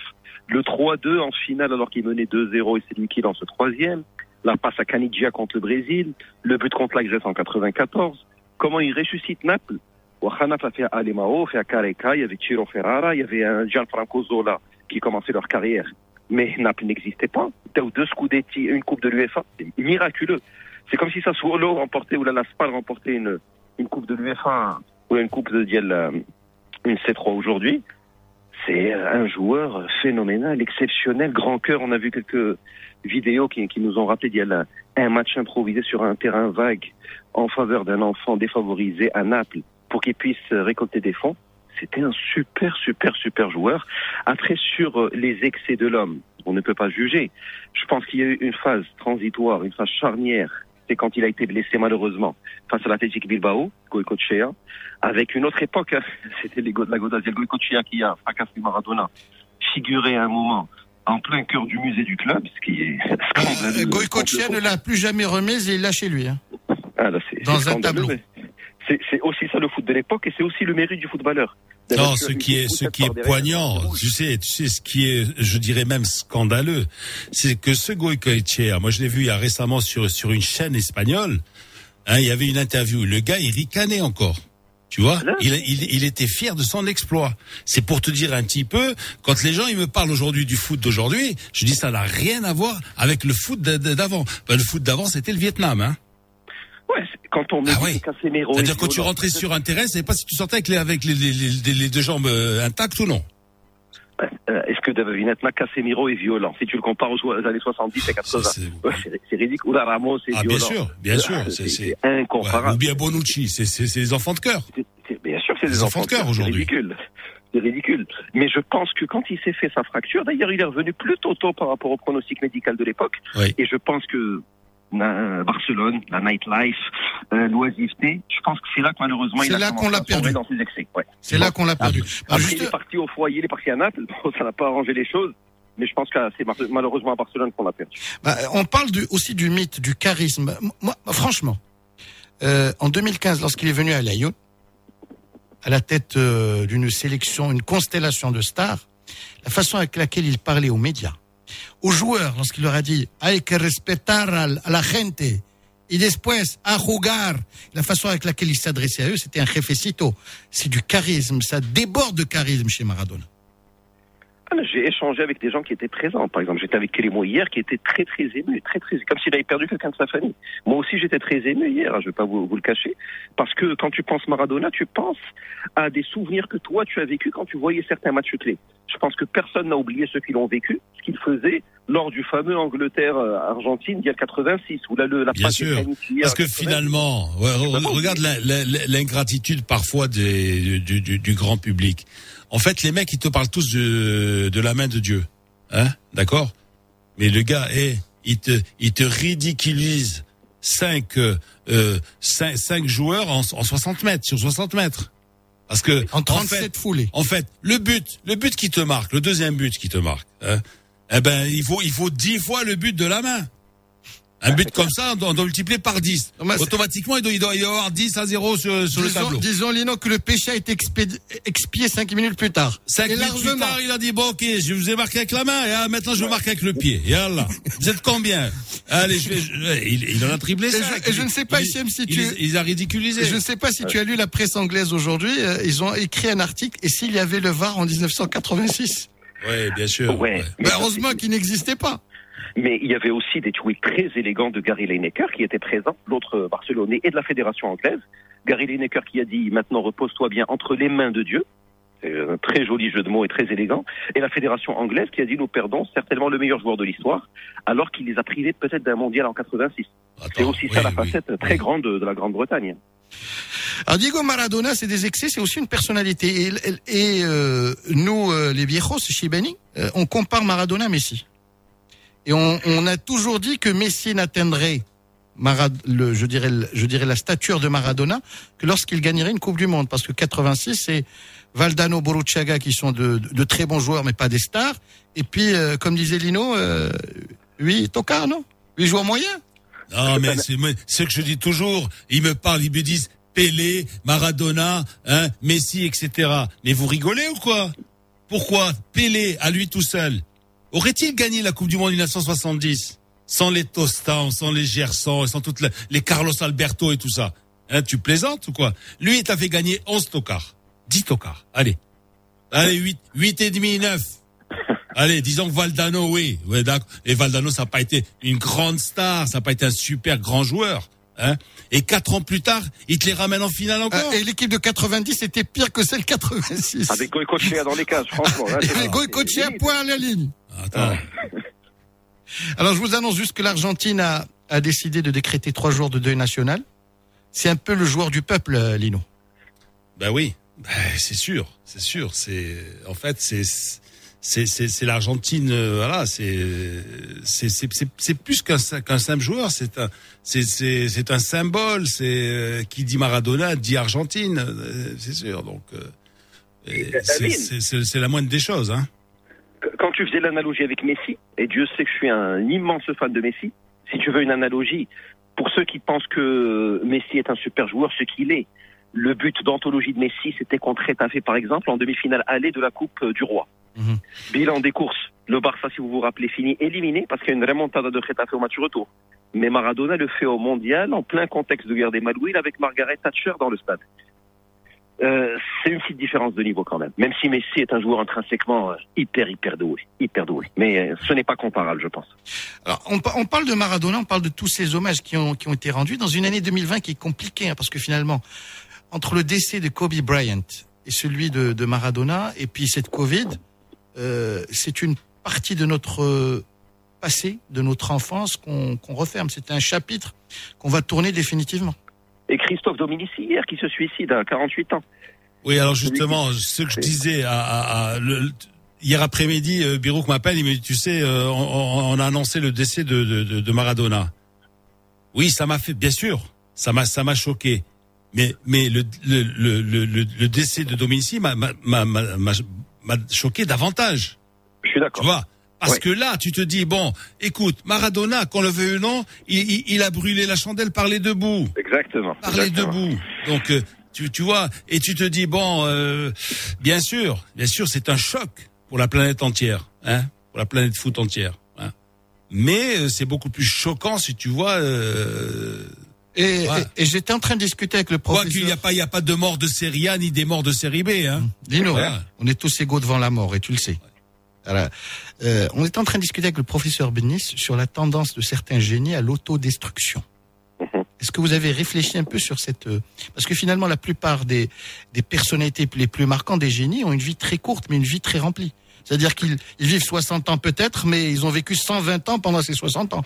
le 3-2 en finale alors qu'il menait 2-0 et c'est lui qui lance le troisième, la passe à Canigia contre le Brésil, le but contre la Grèce en 94, comment il ressuscite Naples? Wahanaf a fait Alemao, fait Careca, il y avait Ciro Ferrara, il y avait un Gianfranco Zola qui commençait leur carrière. Mais Naples n'existait pas. Deux Scudetti, une Coupe de l'UEFA. C'est miraculeux. C'est comme si Sassuolo remportait, ou la la Spal remportait une, une Coupe de l'UEFA, ou une Coupe de Diel, euh, une C3 aujourd'hui. C'est un joueur phénoménal, exceptionnel, grand cœur. On a vu quelques vidéos qui, qui nous ont rappelé d'il y a un match improvisé sur un terrain vague en faveur d'un enfant défavorisé à Naples pour qu'il puisse récolter des fonds. C'était un super, super, super joueur. Après, sur euh, les excès de l'homme, on ne peut pas juger. Je pense qu'il y a eu une phase transitoire, une phase charnière. C'est quand il a été blessé malheureusement face à l'Athletic Bilbao, Goicoechea, avec une autre époque. hein. C'était les la Godazia Goicoechea qui a fracassé Maradona, figuré à un moment en plein cœur du musée du club, ce qui est scandaleux. Euh, Goïcoechea ne l'a plus jamais remise et il l'a chez lui. hein. Ah, là, Dans un tableau. c'est aussi ça le foot de l'époque et c'est aussi le mérite du footballeur. Non, ce qui est, ce qui est poignant, tu sais, tu sais, ce qui est, je dirais même scandaleux, c'est que ce Goicoechea, moi je l'ai vu il y a récemment sur, sur une chaîne espagnole, hein, il y avait une interview, le gars il ricanait encore. Tu vois, il, il, il était fier de son exploit. C'est pour te dire un petit peu, quand les gens ils me parlent aujourd'hui du foot d'aujourd'hui, je dis ça n'a rien à voir avec le foot d'avant. Ben, le foot d'avant c'était le Vietnam, hein. Ouais, c'est- quand on Ah dit ouais. que Casemiro C'est-à-dire est quand tu rentrais sur un terrain, c'est pas si tu sortais avec les, avec les, les, les- les deux jambes euh, intactes ou non. euh, Est-ce que David maintenant Casemiro est violent Si tu le compares aux, aux années 70 et 80, Ça, c'est- ouais, c'est c'est ridicule. Oula Ramos est Ah, violent. bien sûr, bien sûr, Ah, c'est- C'est c'est- c'est Ouais, incomparable. ou bien Bonucci, c'est c'est c'est les enfants de cœur. C'est- c'est- Bien sûr c'est Des des enfants de cœur c'est aujourd'hui. ridicule. C'est ridicule. Mais je pense que quand il s'est fait sa fracture, d'ailleurs, il est revenu plutôt tôt par rapport au pronostic médical de l'époque. Oui. Et je pense que euh, Barcelone, la nightlife, euh, l'oisiveté, je pense que c'est là que malheureusement il C'est a là commencé qu'on l'a perdu. dans ses excès. Ouais. C'est là qu'on l'a perdu. Bah, Après, juste- il est parti au foyer, il est parti à Naples. Bon, ça n'a pas arrangé les choses. Mais je pense que c'est malheureusement à Barcelone qu'on l'a perdu. Bah, on parle du- aussi du mythe, du charisme. Moi, franchement, euh, en 2015, lorsqu'il est venu à Lyon, à la tête euh, d'une sélection, une constellation de stars, la façon avec laquelle il parlait aux médias, aux joueurs, lorsqu'il leur a dit hay que respetar a la gente y después a jugar, la façon avec laquelle il s'adressait à eux, c'était un jefecito. C'est du charisme, ça déborde de charisme chez Maradona. J'ai échangé avec des gens qui étaient présents. Par exemple, j'étais avec Kélémo hier, qui était très très ému, très très comme s'il avait perdu quelqu'un de sa famille. Moi aussi, j'étais très ému hier. hein, je vais pas vous, vous le cacher, parce que quand tu penses Maradona, tu penses à des souvenirs que toi tu as vécu quand tu voyais certains matchs clés. Je pense que personne n'a oublié ceux qui l'ont vécu, ce qu'il faisait lors du fameux Angleterre-Argentine d'il y a 86, où là, le, la Bien sûr. Parce que 80. finalement, ouais, regarde l'ingratitude parfois des, du, du- du grand public. En fait, les mecs, ils te parlent tous de, de la main de Dieu, hein, d'accord? Mais le gars, eh, il te, il te ridiculise cinq, euh, euh, cinq, cinq joueurs en, en 60 mètres, sur 60 mètres. Parce que En en 37 fait, foulées. en fait, le but, le but qui te marque, le deuxième but qui te marque, hein, eh ben, il faut, il faut dix fois le but de la main. Un but comme ça, on doit, on doit multiplier par 10. Non, mais c'est- Automatiquement, il doit, il doit y avoir 10 à 0 sur, sur le disons, tableau. disons, Lino, que le péché a été expédi- expié 5 minutes plus tard. Cinq Et minutes plus tard, il a dit, bon, ok, je vous ai marqué avec la main, et ah, maintenant je vous marque avec le pied. Et Allah, vous êtes combien? Allez, je vais, je- il, il en a triplé Et ça. je- et je ne sais pas, il, si il, tu- il, il a ridiculisé. Je ne sais pas si tu as lu la presse anglaise aujourd'hui, euh, ils ont écrit un article, et s'il y avait le VAR en 1986 Oui, bien sûr. Ouais. ouais. Ben, Heureusement qu'il n'existait pas. Mais il y avait aussi des tweets très élégants de Gary Lineker qui était présent, l'autre Barcelonais et de la fédération anglaise. Gary Lineker qui a dit maintenant repose-toi bien entre les mains de Dieu. C'est un très joli jeu de mots et très élégant. Et la fédération anglaise qui a dit nous perdons certainement le meilleur joueur de l'histoire, alors qu'il les a privés peut-être d'un mondial en 86. C'est aussi oui, ça la oui, facette très oui. grande de, de la Grande-Bretagne. Alors Diego Maradona, c'est des excès, c'est aussi une personnalité. Et, et, euh, nous, euh, les viejos, chez Benny, euh, on compare Maradona à Messi. Et on, on a toujours dit que Messi n'atteindrait Marad, le, je dirais, le- je dirais la stature de Maradona que lorsqu'il gagnerait une Coupe du Monde, parce que 86 c'est Valdano, Boruchaga qui sont de, de, de très bons joueurs, mais pas des stars. Et puis, euh, comme disait Lino, euh, oui, Tocard, non? Huit joueurs moyens? Non, mais c'est moi- c'est ce que je dis toujours. Ils me parlent, ils me disent Pelé, Maradona, hein, Messi, etc. Mais vous rigolez ou quoi? Pourquoi Pelé, à lui tout seul, aurait-il gagné la Coupe du Monde 1970 sans les Tostans, sans les Gerson, sans toutes les Carlos Alberto et tout ça? Hein, Tu plaisantes ou quoi? Lui, il t'a fait gagner 11 tocards. 10 tocards. Allez. Allez, 8, 8 et demi, 9. Allez, disons que Valdano, oui. Ouais, d'accord. Et Valdano, ça n'a pas été une grande star, ça n'a pas été un super grand joueur. Hein? Et quatre ans plus tard, il te les ramène en finale encore. Euh, et l'équipe de 90 était pire que celle 86. Avec Goycochea dans les cases, franchement. à point à la ligne. Attends. Alors je vous annonce juste que l'Argentine a, a décidé de décréter trois jours de deuil national. C'est un peu le joueur du peuple, euh, Lino. Ben oui, Ben, c'est sûr, c'est sûr. C'est en fait c'est c'est c'est c'est l'Argentine. euh, voilà, c'est c'est c'est c'est c'est plus qu'un sim- qu'un simple joueur. C'est un c'est c'est c'est un symbole. C'est euh, qui dit Maradona dit Argentine. euh, C'est sûr. Donc euh, et c'est David. c'est c'est c'est la moindre des choses. Hein. Quand tu faisais l'analogie avec Messi, et Dieu sait que je suis un immense fan de Messi, si tu veux une analogie, pour ceux qui pensent que Messi est un super joueur, ce qu'il est, le but d'anthologie de Messi, c'était contre Retafe, par exemple, en demi-finale allée de la Coupe euh, du Roi. Mhm. Bilan des courses, le Barça, si vous vous rappelez, finit éliminé parce qu'il y a une remontada de Retafe au match retour. Mais Maradona le fait au mondial en plein contexte de guerre des Malouines avec Margaret Thatcher dans le stade. Euh, c'est une petite différence de niveau quand même. Même si Messi est un joueur intrinsèquement euh, hyper, hyper doué. Hyper doué. Mais euh, ce n'est pas comparable, je pense. Alors on, on parle de Maradona, on parle de tous ces hommages qui ont, qui ont été rendus dans une année 2020 qui est compliquée, hein, parce que finalement, entre le décès de Kobe Bryant et celui de, de Maradona, et puis cette Covid, euh, c'est une partie de notre passé, de notre enfance qu'on qu'on referme. C'est un chapitre qu'on va tourner définitivement. Et Christophe Dominici hier qui se suicide à 48 ans. Oui, alors justement, ce que je disais à, à- à- le- hier après-midi, euh, Birouk m'appelle, il me dit, tu sais, euh, on, on- a annoncé le décès de, de, de- Maradona. Oui, ça m'a fait, bien sûr, ça m'a ça m'a choqué. Mais mais le le le le, le- décès de Dominici m'a m'a m'a choqué davantage. Je suis Tu d'accord. vois Parce Ouais. que là, tu te dis bon, écoute, Maradona, qu'on le veuille ou non, il, il, il a brûlé la chandelle par les deux bouts Exactement. par les deux bouts. Donc euh, tu, tu vois, et tu te dis bon, euh, bien sûr, bien sûr, c'est un choc pour la planète entière, hein, pour la planète foot entière. Hein. Mais euh, c'est beaucoup plus choquant si tu vois. Euh, Et, Ouais. et- et j'étais en train de discuter avec le quoi professeur. qu'il n'y a pas, il y a pas de mort de série A ni des morts de série B. Hein. Dino, Ouais. on est tous égaux devant la mort, et tu le sais. Voilà. Euh, on est en train de discuter avec le professeur Benis sur la tendance de certains génies à l'autodestruction. Mhm. Est-ce que vous avez réfléchi un peu sur cette... euh, Parce que finalement, la plupart des, des personnalités les plus marquantes des génies ont une vie très courte, mais une vie très remplie. C'est-à-dire qu'ils ils vivent 60 ans peut-être, mais ils ont vécu 120 ans pendant ces 60 ans.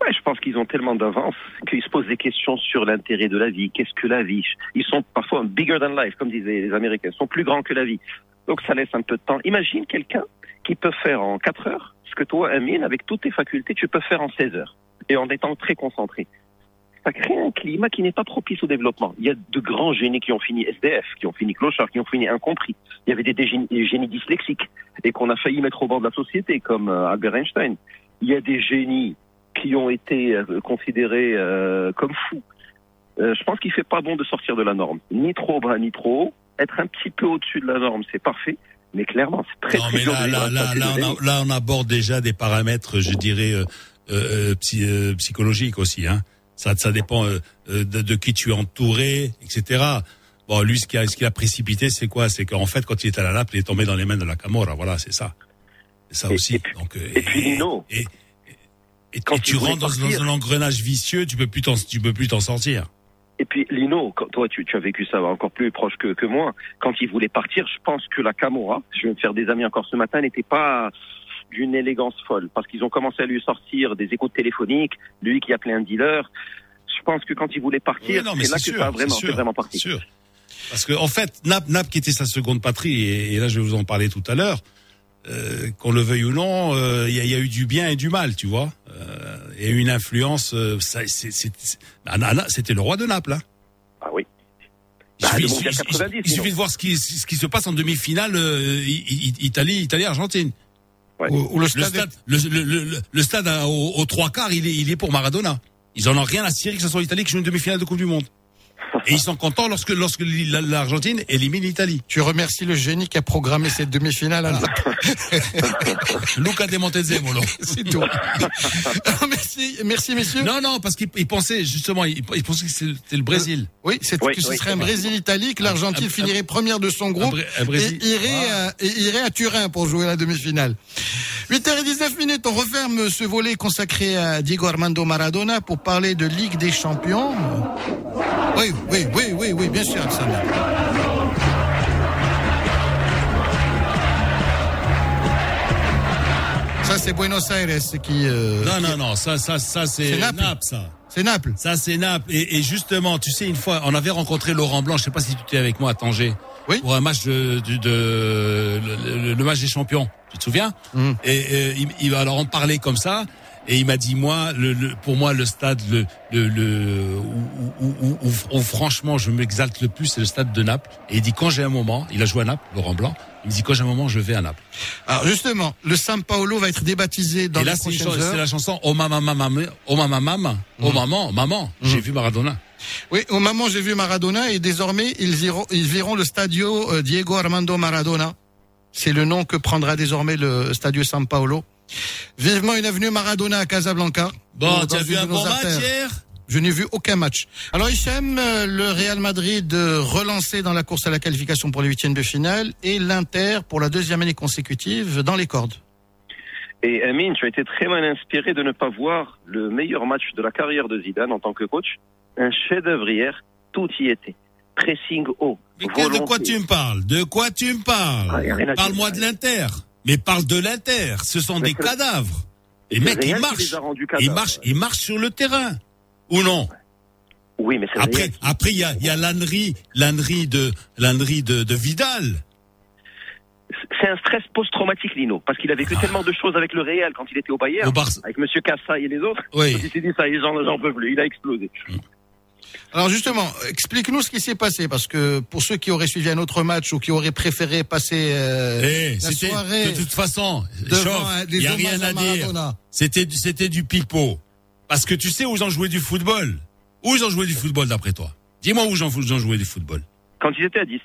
Ouais, je pense qu'ils ont tellement d'avance qu'ils se posent des questions sur l'intérêt de la vie. Qu'est-ce que la vie? Ils sont parfois bigger than life, comme disaient les Américains. Ils sont plus grands que la vie. Donc ça laisse un peu de temps. Imagine quelqu'un qui peut faire en 4 heures ce que toi, Amine, avec toutes tes facultés, tu peux faire en 16 heures. Et en étant très concentré. tu as créé un climat qui n'est pas propice au développement. Il y a de grands génies qui ont fini SDF, qui ont fini clochard, qui ont fini incompris. Il y avait des, des génies, des génies dyslexiques et qu'on a failli mettre au bord de la société, comme euh, Albert Einstein. Il y a des génies qui ont été euh, considérés euh, comme fous. Euh, je pense qu'il fait pas bon de sortir de la norme. Ni trop bas, ni trop haut. Être un petit peu au-dessus de la norme, c'est parfait. Mais clairement, c'est très, non, très mais là, là, là, on génie. a- là, on aborde déjà des paramètres, je dirais, euh, euh, psy- euh, psychologiques aussi. Hein. Ça, ça dépend de, de qui tu es entouré, etc. Bon, lui, ce qui a, ce qui a précipité, c'est quoi? C'est qu'en fait, quand il était à la nappe, il est tombé dans les mains de la Camorra. Voilà, c'est ça. C'est ça Et- aussi. et puis- Donc, et puis, Lino, et, quand et tu rentres dans, partir- dans un engrenage vicieux, tu peux plus t'en, tu peux plus t'en sortir. Et puis Lino, quand, toi tu, tu as vécu ça encore plus proche que, que moi. Quand il voulait partir, je pense que la Camorra, je vais me faire des amis encore ce matin, n'était pas d'une élégance folle, parce qu'ils ont commencé à lui sortir des échos téléphoniques, lui qui appelait un dealer. Je pense que quand il voulait partir, Oui, c'est là que sûr, ça a vraiment, sûr, vraiment parti. c'est sûr. Parce que en fait, Nap, Nap qui était sa seconde patrie, et, et là je vais vous en parler tout à l'heure, euh, qu'on le veuille ou non, euh, il y, a- il y a eu du bien et du mal, tu vois. Euh, Il y a eu une influence. euh, ça, c'est- c'est- c'est- Ah, C'était le roi de Naples. Hein. Ah oui. Il Bah, suffit, il suffit- 90, il suffit de voir ce qui, ce qui se passe en demi-finale euh, I- I- Italie, Italie, Argentine. Ouais. Où, où le Le stade, stade, le, le- le- le- le stade à- aux, aux trois quarts, il est, il est pour Maradona. Ils en ont rien à cirer que ce soit l'Italie qui joue une demi-finale de Coupe du Monde. Et ils sont contents lorsque, lorsque l'Argentine élimine l'Italie. tu remercies le génie qui a programmé cette demi-finale. Ah. Luca De Montezemolo. C'est tout. Merci, merci messieurs. Non, non, parce qu'il il pensait justement, il, il pensait que c'était le Brésil. Oui, c'est Oui, que ce oui, serait un. Brésil-Italie, que l'Argentine finirait première de son groupe Bré- un Brésil- et irait, Ah. à, et irait à Turin pour jouer la demi-finale. 8h19 minutes, on referme ce volet consacré à Diego Armando Maradona pour parler de Ligue des Champions. Oui, oui, oui, oui, oui, bien sûr, Alexandre. Ça, c'est Buenos Aires qui... euh, Non, non, non, ça, ça, ça, c'est Naples. Naples, ça. C'est Naples. Ça, c'est Naples. Et, et justement, tu sais, une fois, on avait rencontré Laurent Blanc, je sais pas si tu étais avec moi à Tanger. Oui. Pour un match de, de, de- le, match des champions. Tu te souviens? Mhm. Et, euh, il, il, alors, on parlait comme ça. Et il m'a dit, moi, le, le- pour moi, le stade, le, le, le où, où- où- où- où franchement, je m'exalte le plus, c'est le stade de Naples. Et il dit, quand j'ai un moment, il a joué à Naples, Laurent Blanc. Il me dit, quand j'ai un moment, je vais à Naples. Alors justement, le San Paolo va être débaptisé dans et là, les c'est prochaines chanson- heures. c'est la chanson Oh maman, maman, oh maman, maman, oh maman, maman, j'ai vu Maradona. Oui, au moment j'ai vu Maradona et désormais ils iront, ils verront le stadio euh, Diego Armando Maradona. C'est le nom que prendra désormais le stadio San Paolo. Vivement une avenue Maradona à Casablanca. Bon, tu as vu un bon match hier? Je n'ai vu aucun match. Alors Hicham, euh, le Real Madrid euh, relancé dans la course à la qualification pour les huitièmes de finale et l'Inter pour la deuxième année consécutive dans les cordes. Et Amine, tu as été très mal inspiré de ne pas voir le meilleur match de la carrière de Zidane en tant que coach. Un chef-d'œuvre hier, tout y était. Pressing haut. Mais de quoi tu me parles? De quoi tu me parles? Rien à dire. Parle-moi de l'Inter. Mais parle de l'Inter. Ce sont Mais des cadavres. Et C'est mec, Real ils marchent. les Ils marchent, ils marchent sur le terrain. Ou non Oui, mais c'est Après, après il y a, y a l'ânerie, l'ânerie de, l'ânerie de, de Vidal. C'est un stress post-traumatique, Lino, parce qu'il a vécu tellement de choses avec le Real quand il était au Bayern, Au avec Monsieur Cassa et les autres. Oui. Il s'est dit ça, les gens, j'en peux plus. Il a explosé. Alors justement, explique-nous ce qui s'est passé parce que pour ceux qui auraient suivi un autre match ou qui auraient préféré passer euh, Eh, la c'était, soirée de toute façon, il y a rien à à dire. C'était, du- c'était du pipeau. Parce que tu sais où ils ont joué du football. Où ils ont joué du football d'après toi? Dis-moi où ils ont, ils ont joué du football. Quand ils étaient à 10.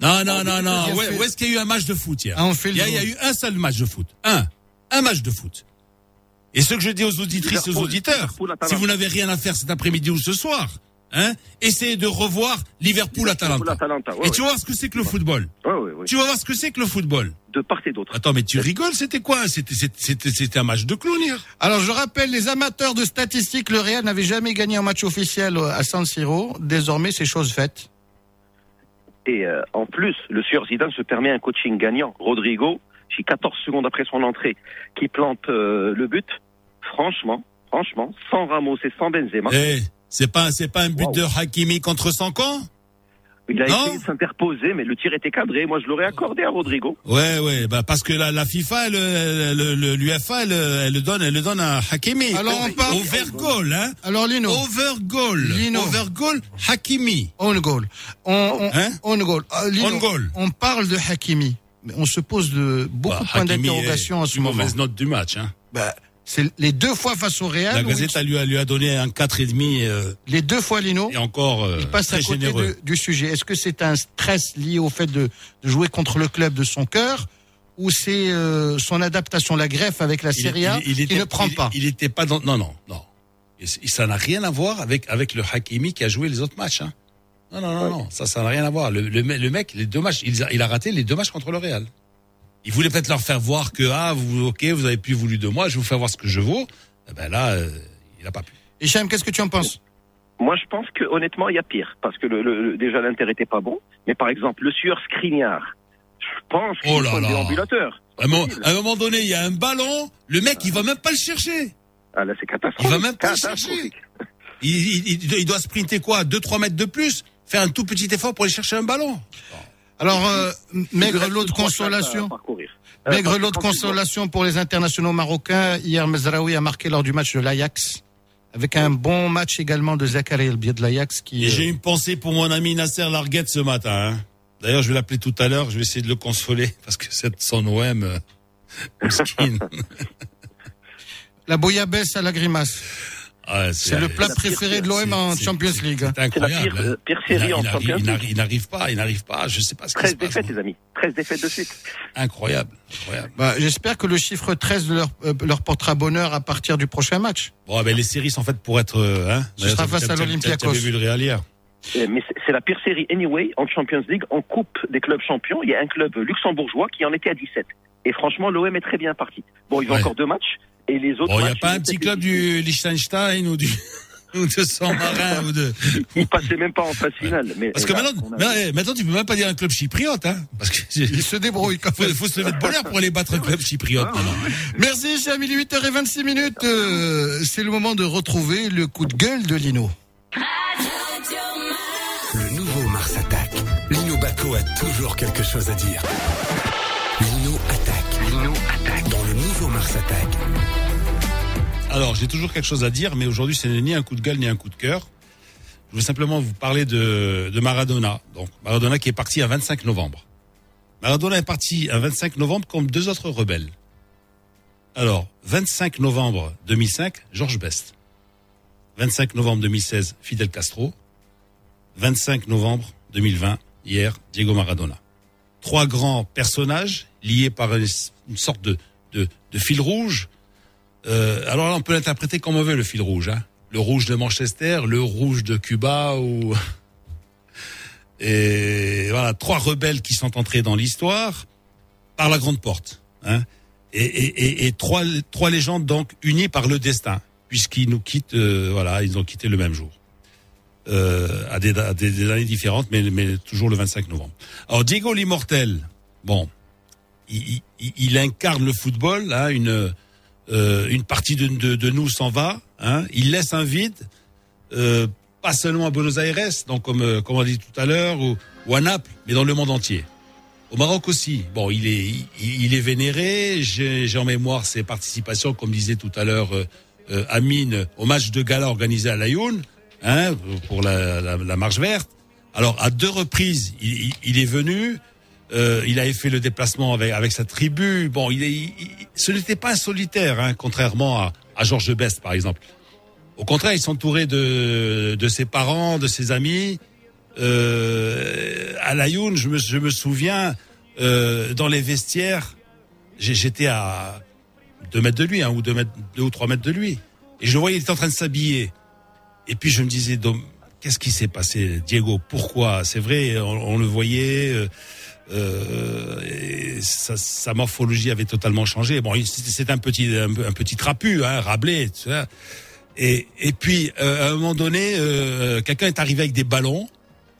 Non, non, non, non. Où, est-ce qu'il y a eu un match de foot hier Ah, on fait le il, y a, eu un seul match de foot. Un. Un match de foot. Et ce que je dis aux auditrices et aux auditeurs, si vous n'avez rien à faire cet après-midi ou ce soir, hein, essayez de revoir Liverpool-Atalanta. Liverpool-Atalanta, ouais, et tu vas voir ce que c'est que le football. Ouais, ouais, ouais. Tu vas voir ce que c'est que le football. De part et d'autre. Attends, mais tu rigoles, c'était quoi? C'était c'était- c'était c'était un match de clown hier. Alors je rappelle les amateurs de statistiques, le Real n'avait jamais gagné un match officiel à San Siro. Désormais, c'est chose faite. Et euh, en plus, le sieur Zidane se permet un coaching gagnant. Rodrigo, si 14 secondes après son entrée, qui plante euh, le but, franchement, franchement, sans Ramos et sans Benzema, Eh, c'est pas c'est pas un but Wow. de Hakimi contre son camp Il a Non. essayé de s'interposer, mais le tir était cadré. Moi, je l'aurais accordé à Rodrigo. Ouais, ouais, bah parce que la, la FIFA, elle, elle- l'UFA, elle, elle le donne, elle le donne à Hakimi. Alors, on parle- over goal, hein. Alors Lino, Over goal. Lino. Over goal, Hakimi. on goal. On, on, Hein? on goal. Ah, Lino, On goal. on parle de Hakimi. Mais on se pose de beaucoup Bah, de points d'interrogation à ce une moment. mauvaise note du match, hein. Bah, c'est les deux fois face au Real. La Gazette il- lui a, lui a donné un 4,5 euh, les deux fois Lino. et encore euh, Il passe à très côté généreux. de- du sujet. Est-ce que c'est un stress lié au fait de, de jouer contre le club de son cœur ou c'est euh, son adaptation, la greffe avec la Serie A il- il était- ne prend pas? Il était pas dans. Non, non, non. Et ça n'a rien à voir avec avec le Hakimi qui a joué les autres matchs. Hein. Non, non, non, non. Ça, ça n'a rien à voir. Le, le, le mec, les deux matchs, il a, il a raté les deux matchs contre le Real. Il voulait peut-être leur faire voir que ah, vous, ok, vous avez plus voulu de moi, je vais vous faire voir ce que je vaux. Eh ben là, euh, il a pas pu. Hicham, qu'est-ce que tu en penses? Moi, je pense que honnêtement, il y a pire, parce que le, déjà l'intérêt était pas bon. Mais par exemple, le sueur Skriniar, je pense qu'il Oh là là. déambulateur. À un, moment, à un moment donné, il y a un ballon, le mec, il va même pas le chercher. Ah là, c'est catastrophique. Il va même pas le Catastrophique. Il, il, il- il doit sprinter quoi 2-3 mètres de plus Faire un tout petit effort pour aller chercher un ballon Alors, euh, Il maigre lot de consolation. Euh, Maigre lot de consolation pour les internationaux marocains. Hier, Mezraoui a marqué lors du match de l'Ajax. Avec un bon match également de Zachary El de l'Ajax qui. Et euh, j'ai une pensée pour mon ami Nasser Larguette ce matin. hein. D'ailleurs, je vais l'appeler tout à l'heure, je vais essayer de le consoler, parce que cette son OM... euh. La bouillabaisse à la grimace. Ah, C'est le plat préféré de l'OM en Champions League. hein. C'est incroyable. La pire, hein. euh, pire série Il a- en il arrive- Champions il League. n'arrive- Il n'arrive pas, il n'arrive pas, je sais pas ce qui 13 se passe. défaites, les amis. 13 défaites de suite. Incroyable, incroyable. Bah, J'espère que le chiffre 13 de leur, euh, leur portera bonheur à partir du prochain match. Bon, ben, les séries sont faites pour être... euh, Hein, Ce sera face à l'Olympiakos. Tu avais vu le Real hier Euh, Mais c'est- c'est la pire série anyway en Champions League. En Coupe des clubs champions, il y a un club luxembourgeois qui en était à 17. Et franchement, l'OM est très bien parti. Bon, ils ont Ouais. encore deux matchs. Et les autres Bon, il n'y a pas un petit club du Liechtenstein ou du... ou de San Marin ou de... Ils passaient même pas en phase finale. Mais Parce que là, maintenant, on a- mais, eh, maintenant, tu peux même pas dire un club chypriote, hein. Parce que Il se débrouille quand faut, même. faut se lever de bonheur pour aller battre un club chypriote. maintenant. Merci, Hicham. Il est 8h26 minutes. Euh, C'est le moment de retrouver le coup de gueule de Lino. Le nouveau Mars attaque. Lino Baco a toujours quelque chose à dire. Lino attaque. Lino attaque. Alors, j'ai toujours quelque chose à dire, mais aujourd'hui, ce n'est ni un coup de gueule ni un coup de cœur. Je veux simplement vous parler de, Maradona. Maradona qui est parti un 25 novembre. Maradona est parti un 25 novembre comme deux autres rebelles. Alors, 25 novembre 2005, Georges Best. 25 novembre 2016, Fidel Castro. 25 novembre 2020, hier, Diego Maradona. Trois grands personnages liés par une sorte de, de, de fil rouge. Euh, alors là, on peut l'interpréter comme on veut, le fil rouge. Hein. Le rouge de Manchester, le rouge de Cuba ou... Et voilà, trois rebelles qui sont entrés dans l'histoire par la grande porte. Hein. Et, et, et, et trois, trois légendes donc unies par le destin, puisqu'ils nous quittent, euh, voilà, ils ont quitté le même jour. Euh, à, des, à des- années différentes, mais, mais toujours le 25 novembre. Alors Diego l'immortel, bon, il, incarne le football, hein, une, euh, une partie de, nous s'en va, hein, il laisse un vide, euh, pas seulement à Buenos Aires, donc comme, euh, comme on a dit tout à l'heure, ou, à Naples, mais dans le monde entier. Au Maroc aussi. Bon, il est, il, est vénéré. J'ai en mémoire ses participations, comme disait tout à l'heure euh, Amine, au match de gala organisé à Laayoune, hein, pour la, marche verte. Alors, à deux reprises, il est venu. Euh, il avait fait le déplacement avec, avec sa tribu. Bon, il est, il- il- ce n'était pas un solitaire, hein, contrairement à, à Georges Best, par exemple. Au contraire, il s'entourait de, de ses parents, de ses amis. Euh, à Laayoune, je me, je me souviens, euh, dans les vestiaires, j'étais à deux mètres de lui, hein, ou deux, mètres, deux ou trois mètres de lui. Et je le voyais, il était en train de s'habiller. Et puis je me disais, qu'est-ce qui s'est passé, Diego? Pourquoi? C'est vrai, on, on le voyait. Euh, sa, sa morphologie avait totalement changé. Bon, c'était un petit, un, un petit trapu, hein, Rabelais, tu vois. Et, et puis, euh, à un moment donné, euh, quelqu'un est arrivé avec des ballons.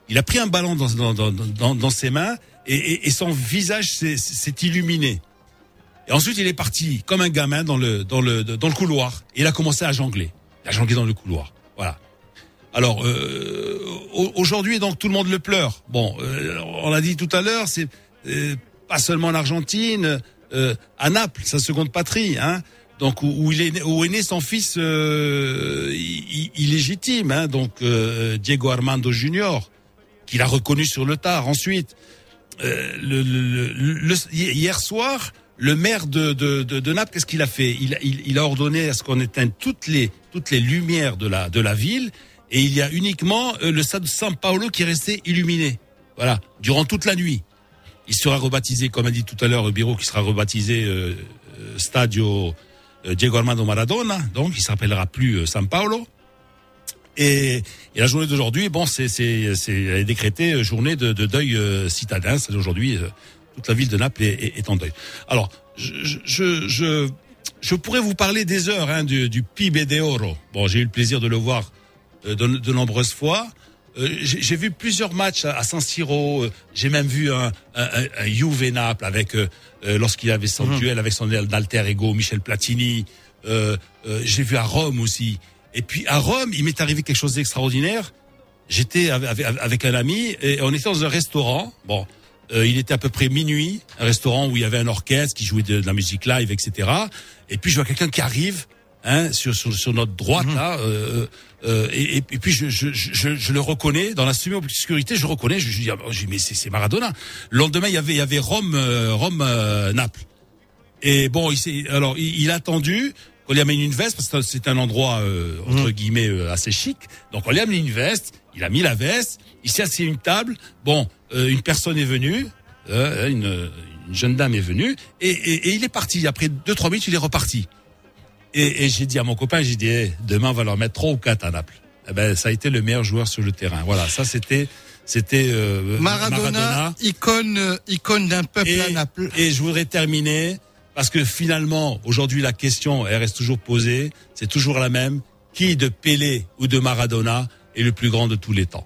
Il a pris un ballon dans, dans, dans, dans, dans ses mains et, et, et son visage s'est- illuminé. Et ensuite, il est parti comme un gamin dans le, dans le, dans le couloir. Et il a commencé à jongler. A jonglé dans le couloir. Voilà. Alors euh, au- aujourd'hui, donc tout le monde le pleure. Bon, euh, on l'a dit tout à l'heure, c'est euh, pas seulement en Argentine, euh, à Naples, sa seconde patrie, hein. Donc où, où il est où est né son fils euh, illégitime, hein, donc euh, Diego Armando Junior, qu'il a reconnu sur le tard ensuite. Le, le- le- hier soir, le maire de, de, de, Naples, qu'est-ce qu'il a fait? Il, il a ordonné à ce qu'on éteigne toutes les toutes les lumières de la de la ville et il y a uniquement euh, le stade de San Paolo qui est resté illuminé. Voilà, durant toute la nuit. Il sera rebaptisé, comme a dit tout à l'heure Biro, qui sera rebaptisé euh, euh, Stadio euh, Diego Armando Maradona, donc il s'appellera plus euh, San Paolo. Et, et la journée d'aujourd'hui, bon, c'est c'est décrétée euh, journée de, de deuil euh, citadin. C'est aujourd'hui euh, toute la ville de Naples est, est- en deuil. Alors, je je je, je pourrais vous parler des heures hein, du, du Pibe de Oro. Bon, j'ai eu le plaisir de le voir euh, de, de nombreuses fois. Euh, j'ai vu plusieurs matchs à, San Siro. euh, J'ai même vu un, un, un, Juve Naples avec euh, euh, lorsqu'il avait son duel avec son alter ego Michel Platini. Euh, euh, j'ai vu à Rome aussi. Et puis à Rome, il m'est arrivé quelque chose d'extraordinaire. J'étais avec, avec- avec un ami et on était dans un restaurant. Bon, euh, il était à peu près minuit, un restaurant où il y avait un orchestre qui jouait de, de la musique live, etc. Et puis je vois quelqu'un qui arrive hein, sur, sur, sur notre droite là, euh, euh, et, et- puis je, je, je, je le reconnais dans la semi-obscurité, je reconnais, je, dis, ah, je dis, mais c'est c'est Maradona. Le lendemain, il y avait, il y avait Rome, euh, Rome, euh, Naples. Et bon, il s'est, alors il, il a attendu qu'on lui amène une veste parce que c'est un endroit euh, entre guillemets euh, assez chic. Donc on lui a amené une veste. Il a mis la veste. Il s'est assis à une table. Bon, euh, une personne est venue, euh, une, une jeune dame est venue et, et, et il est parti. Après deux trois minutes, il est reparti. Et, et j'ai dit à mon copain, j'ai dit eh, demain on va leur mettre trois ou quatre à Naples. Eh ben ça a été le meilleur joueur sur le terrain. Voilà, ça c'était c'était euh, Maradona, icône, euh, icône d'un peuple et, à Naples. et je voudrais terminer parce que finalement, aujourd'hui, la question, elle reste toujours posée. C'est toujours la même. Qui de Pelé ou de Maradona est le plus grand de tous les temps?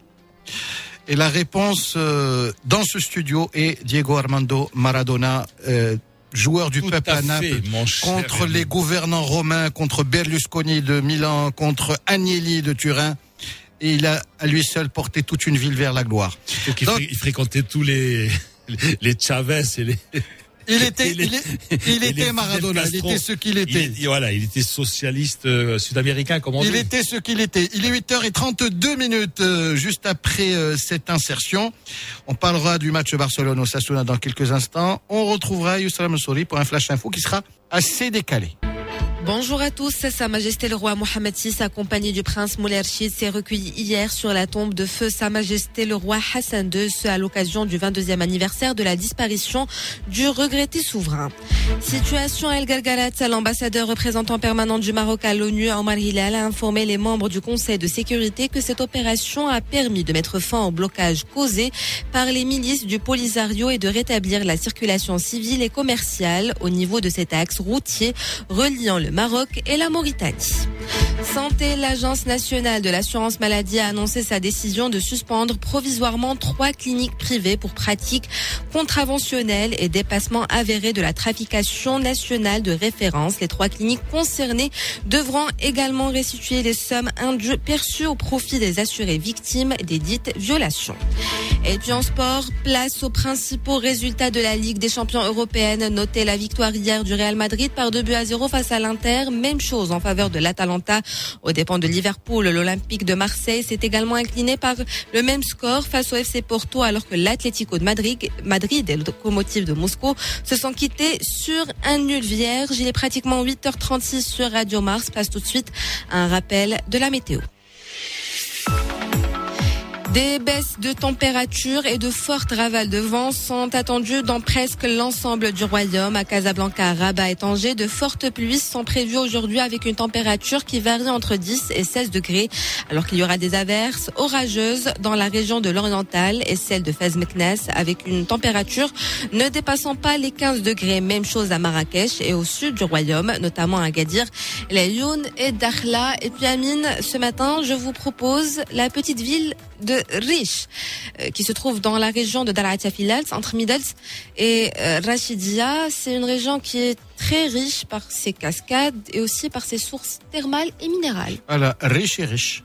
Et la réponse euh, dans ce studio est Diego Armando Maradona, euh, joueur du Tout peuple à fait, contre les gouvernants romains, contre Berlusconi de Milan, contre Agnelli de Turin. Et il a à lui seul porté toute une ville vers la gloire. Donc, il fréquentait tous les les Chavez et les. Il était, il, est- il était Maradona, il était ce qu'il Il, était. est- voilà, il était socialiste euh, sud-américain, comme on Il dit. était ce qu'il était. Il est 8h32 minutes euh, juste après euh, cette insertion. On parlera du match Barcelone au dans quelques instants. On retrouvera Youssef Mansouri pour un flash info qui sera assez décalé. Bonjour à tous. Sa Majesté le roi Mohamed VI, accompagné du prince Moulay Rachid, s'est recueilli hier sur la tombe de feu Sa Majesté le roi Hassan II, ce à l'occasion du 22e anniversaire de la disparition du regretté souverain. Situation El Galgalat, l'ambassadeur représentant permanent du Maroc à l'ONU, Omar Hilal, a informé les membres du Conseil de sécurité que cette opération a permis de mettre fin au blocage causé par les milices du Polisario et de rétablir la circulation civile et commerciale au niveau de cet axe routier reliant le Maroc et la Mauritanie. Santé, l'Agence nationale de l'assurance maladie a annoncé sa décision de suspendre provisoirement trois cliniques privées pour pratiques contraventionnelles et dépassements avérés de la trafication nationale de référence. Les trois cliniques concernées devront également restituer les sommes indues perçues au profit des assurés victimes des dites violations. Et puis en sport, place aux principaux résultats de la Ligue des champions européenne. Notez la victoire hier du Real Madrid par 2 buts à 0 face à l'Inter. Même chose en faveur de l'Atalanta aux dépens de Liverpool. L'Olympique de Marseille s'est également incliné par le même score face au FC Porto alors que l'Atlético de Madrid, Madrid et le locomotive de Moscou se sont quittés sur un nul vierge. Il est pratiquement 8h36 sur Radio Mars. Passe tout de suite un rappel de la météo. Des baisses de température et de fortes ravales de vent sont attendues dans presque l'ensemble du royaume. À Casablanca, Rabat et Tanger, de fortes pluies sont prévues aujourd'hui avec une température qui varie entre 10 et 16 degrés, alors qu'il y aura des averses orageuses dans la région de l'Oriental et celle de Fez Meknes avec une température ne dépassant pas les 15 degrés. Même chose à Marrakech et au sud du royaume, notamment à Gadir, Laayoune et Dakhla. Et puis Amine, ce matin, je vous propose la petite ville de Riche, euh, qui se trouve dans la région de Darat Filals, entre Middles et euh, Rachidia. C'est une région qui est très riche par ses cascades et aussi par ses sources thermales et minérales. Voilà, riche et riche.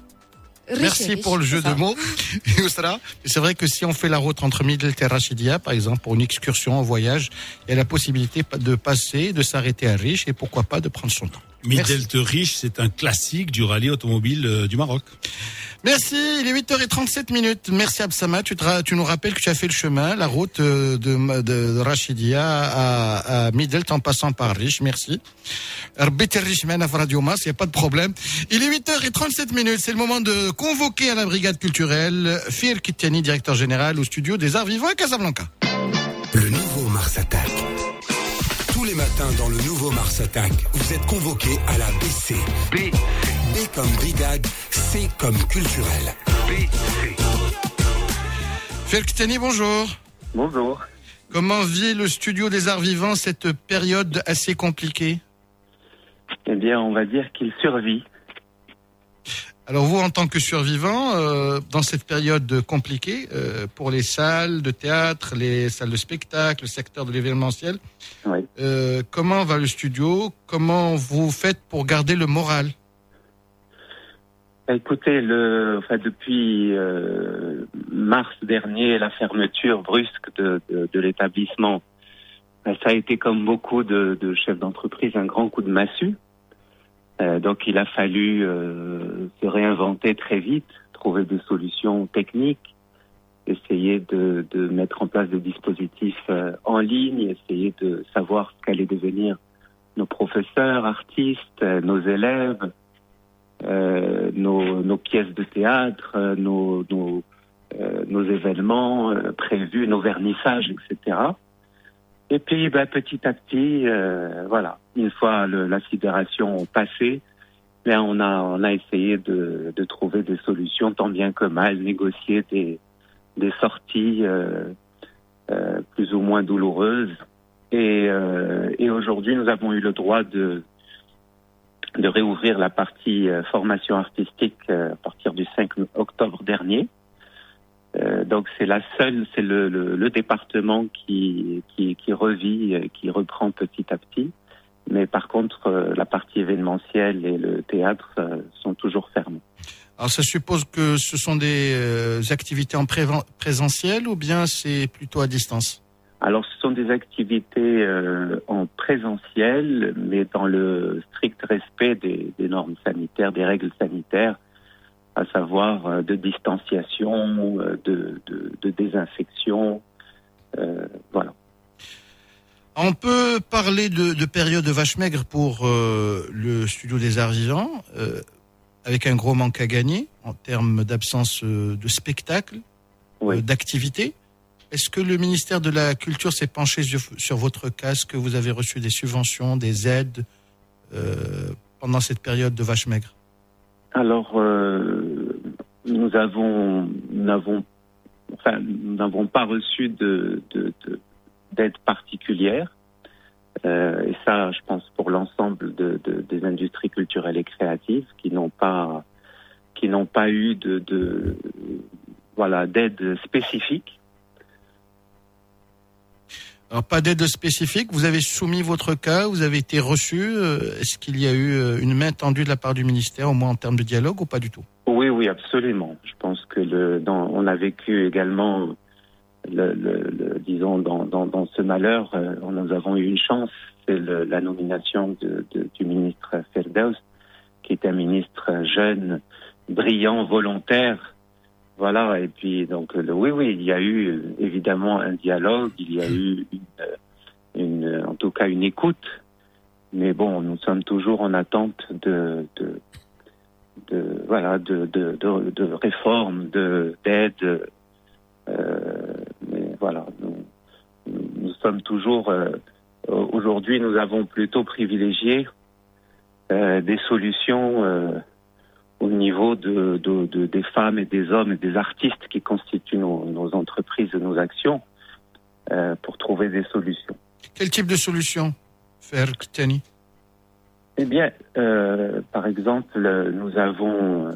Merci riche, pour le jeu de mots, Yousra. C'est vrai que si on fait la route entre Midelt et Rachidia, par exemple, pour une excursion en voyage, il y a la possibilité de passer, de s'arrêter à Riche et pourquoi pas de prendre son temps. Midelt Riche, c'est un classique du rallye automobile euh, du Maroc. Merci, il est 8h37 minutes. Merci Absama, tu, te ra- tu nous rappelles que tu as fait le chemin, la route euh, de, de Rachidia à, à Midelt en passant par Riche. Merci. في Radio Mas, il n'y a pas de problème. Il est 8h37 minutes, c'est le moment de convoquer à la brigade culturelle Fir Kittiani, directeur général au studio des Arts Vivants à Casablanca. Le nouveau Mars Attack. Tous les matins dans le nouveau Mars Attack, vous êtes convoqués à la BC. B. B comme brigade, C comme culturel. Fir Kittiani, bonjour. Bonjour. Comment vit le studio des Arts Vivants cette période assez compliquée? Eh bien, on va dire qu'il survit. Alors vous, en tant que survivant, euh, dans cette période compliquée, euh, pour les salles de théâtre, les salles de spectacle, le secteur de l'événementiel, Oui. euh, comment va le studio? Comment vous faites pour garder le moral? Écoutez, le, enfin, depuis euh, mars dernier, la fermeture brusque de, de, de l'établissement, ben, ça a été comme beaucoup de, de chefs d'entreprise un grand coup de massue. Euh, donc, il a fallu euh, se réinventer très vite, trouver des solutions techniques, essayer de, de mettre en place des dispositifs euh, en ligne, essayer de savoir ce qu'allaient devenir nos professeurs, artistes, euh, nos élèves, euh, nos, nos pièces de théâtre, nos, nos, nos événements prévus, nos vernissages, etc. Et puis, ben, petit à petit, euh, voilà, une fois le, la sidération passée, ben, on a on a essayé de, de trouver des solutions tant bien que mal, négocier des des sorties euh, euh, plus ou moins douloureuses. Et, euh, et aujourd'hui, nous avons eu le droit de de réouvrir la partie euh, formation artistique euh, à partir du 5 octobre dernier. Euh, donc c'est la seule, c'est le, le, le département qui, qui, qui revit, euh, qui reprend petit à petit. Mais par contre, euh, la partie événementielle et le théâtre sont toujours fermés. Alors ça suppose que ce sont des activités en présentiel ou bien c'est plutôt à distance? Alors, ce sont des activités euh, en présentiel, mais dans le strict respect des, des normes sanitaires, des règles sanitaires, à savoir euh, de distanciation, euh, de, de, de désinfection. euh, voilà. On peut parler de, de période de vache maigre pour euh, le studio des euh, avec un gros manque à gagner en termes d'absence de spectacle, Oui. d'activité. Est-ce que le ministère de la Culture s'est penché sur, sur votre cas Est-ce que vous avez reçu des subventions, des aides pendant cette période de vache maigre? Alors, nous avons, n'avons, enfin, pas reçu de, de, de- d'aide particulière. Euh, et ça, je pense pour l'ensemble de- des industries culturelles et créatives qui n'ont pas, qui n'ont pas eu de, de voilà, d'aide spécifique. Alors, pas d'aide spécifique. Vous avez soumis votre cas, vous avez été reçu. euh, Est-ce qu'il y a eu euh, une main tendue de la part du ministère, au moins en termes de dialogue, ou pas du tout? Oui, absolument. Je pense que le, on a vécu également, le, le, le- disons, dans, dans, ce malheur, euh, nous avons eu une chance, c'est la nomination de, du ministre Ferdaus, qui est un ministre jeune, brillant, volontaire. Voilà, et puis donc oui, oui, il y a eu évidemment un dialogue, il y a eu une, en tout cas une écoute, mais bon, nous sommes toujours en attente de, de voilà de de, de, de de d'aide. Euh, mais voilà, nous, sommes toujours euh, aujourd'hui, nous avons plutôt privilégié euh, des solutions au niveau de, de, de- des femmes et des hommes et des artistes qui constituent nos, nos entreprises et nos actions pour trouver des solutions. Quel type de solution faire, Kitani Eh bien, euh, par exemple, nous avons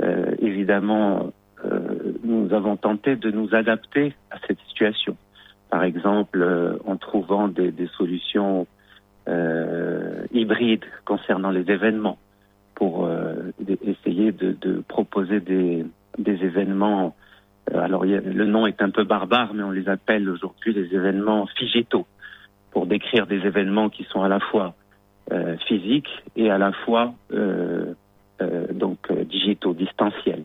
euh, évidemment, euh, nous avons tenté de nous adapter à cette situation. Par exemple, euh, en trouvant des, des solutions euh, hybrides concernant les événements, pour essayer de, proposer des, des événements. alors le nom est un peu barbare, mais on les appelle aujourd'hui les événements figétaux pour décrire des événements qui sont à la fois physiques et à la fois donc digitaux, distanciels.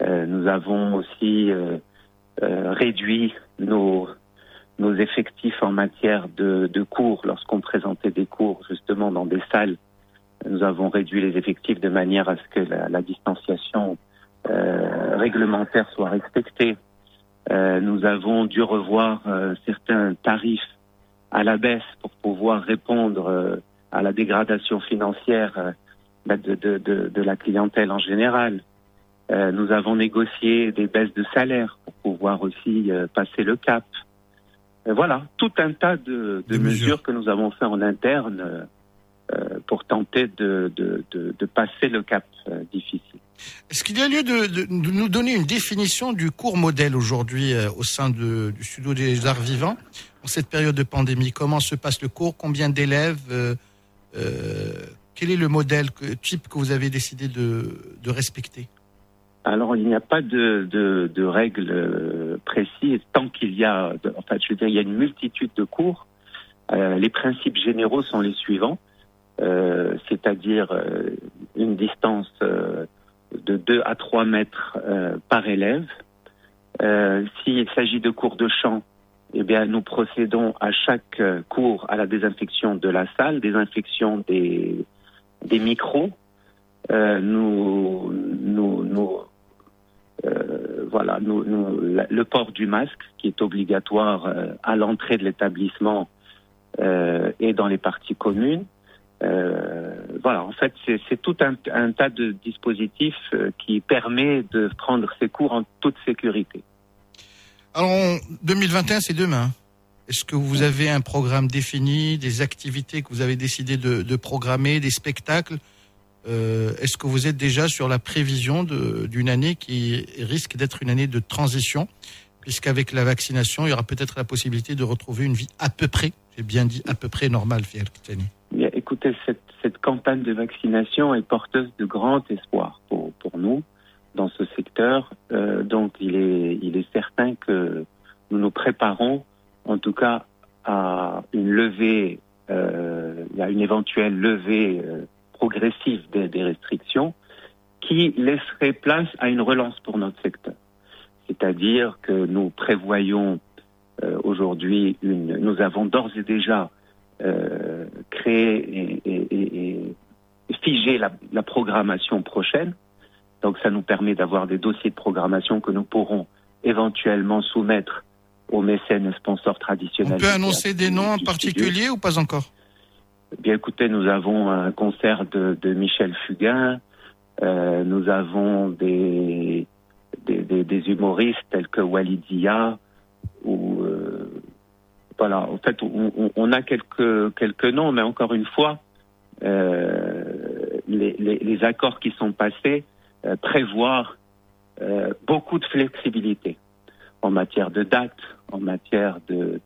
nous avons aussi réduit nos nos effectifs en matière de, de cours, lorsqu'on présentait des cours justement dans des salles, nous avons réduit les effectifs de manière à ce que la, la distanciation euh, réglementaire soit respectée. Euh, nous avons dû revoir euh, certains tarifs à la baisse pour pouvoir répondre euh, à la dégradation financière euh, bah, de, de, de, de, la clientèle en général. nous avons négocié des baisses de salaire pour pouvoir aussi passer le cap. Euh, voilà, tout un tas de, de, mesures. que nous avons fait en interne euh, pour tenter de, de, de, passer le cap euh, difficile. Est-ce qu'il y a lieu de, nous donner une définition du cours modèle aujourd'hui au sein du studio des arts vivants en cette période de pandémie? Comment se passe le cours? Combien d'élèves Quel est le modèle type que vous avez décidé de, respecter? Alors, il n'y a pas de, règles euh, précises tant qu'il y a, en je veux dire, il y a une multitude de cours. Euh, les principes généraux sont les suivants, euh, c'est-à-dire euh, une distance euh, de 2 à 3 mètres par élève. S'il s'agit de cours de chant, eh bien, nous procédons à chaque cours à la désinfection de la salle, désinfection des, des micros. nous, nous, nous euh, voilà, nous, le port du masque qui est obligatoire euh, à l'entrée de l'établissement euh, et dans les parties communes. Euh, voilà, en fait, c'est tout un, un, tas de dispositifs euh, qui permet de prendre ces cours en toute sécurité. Alors, 2021, c'est demain. Est-ce que vous avez un programme défini, des activités que vous avez décidé de, de programmer, des spectacles euh, est-ce que vous êtes déjà sur la prévision d'une année qui risque d'être une année de transition, puisqu'avec la vaccination, il y aura peut-être la possibilité de retrouver une vie à peu près, j'ai bien dit à peu près normale, Fiel Écoutez, cette, cette, campagne de vaccination est porteuse de grand espoir pour, pour nous dans ce secteur. Euh, donc, il est, certain que nous nous préparons, en tout cas, à une levée, euh, à une éventuelle levée euh, progressive des, restrictions qui laisserait place à une relance pour notre secteur. C'est-à-dire que nous prévoyons aujourd'hui une, nous avons d'ores et déjà créé et, figé la, programmation prochaine. Donc ça nous permet d'avoir des dossiers de programmation que nous pourrons éventuellement soumettre aux mécènes sponsors traditionnels. On peut annoncer des noms en particulier ou pas encore? Bien écoutez, nous avons un concert de, de Michel Fugain, euh, nous avons des, des, des, des, humoristes tels que Walidia, ou euh, voilà, en fait, on, on, a quelques, quelques noms, mais encore une fois, euh, les, les, les, accords qui sont passés euh, prévoient euh, beaucoup de flexibilité en matière de date, en matière de,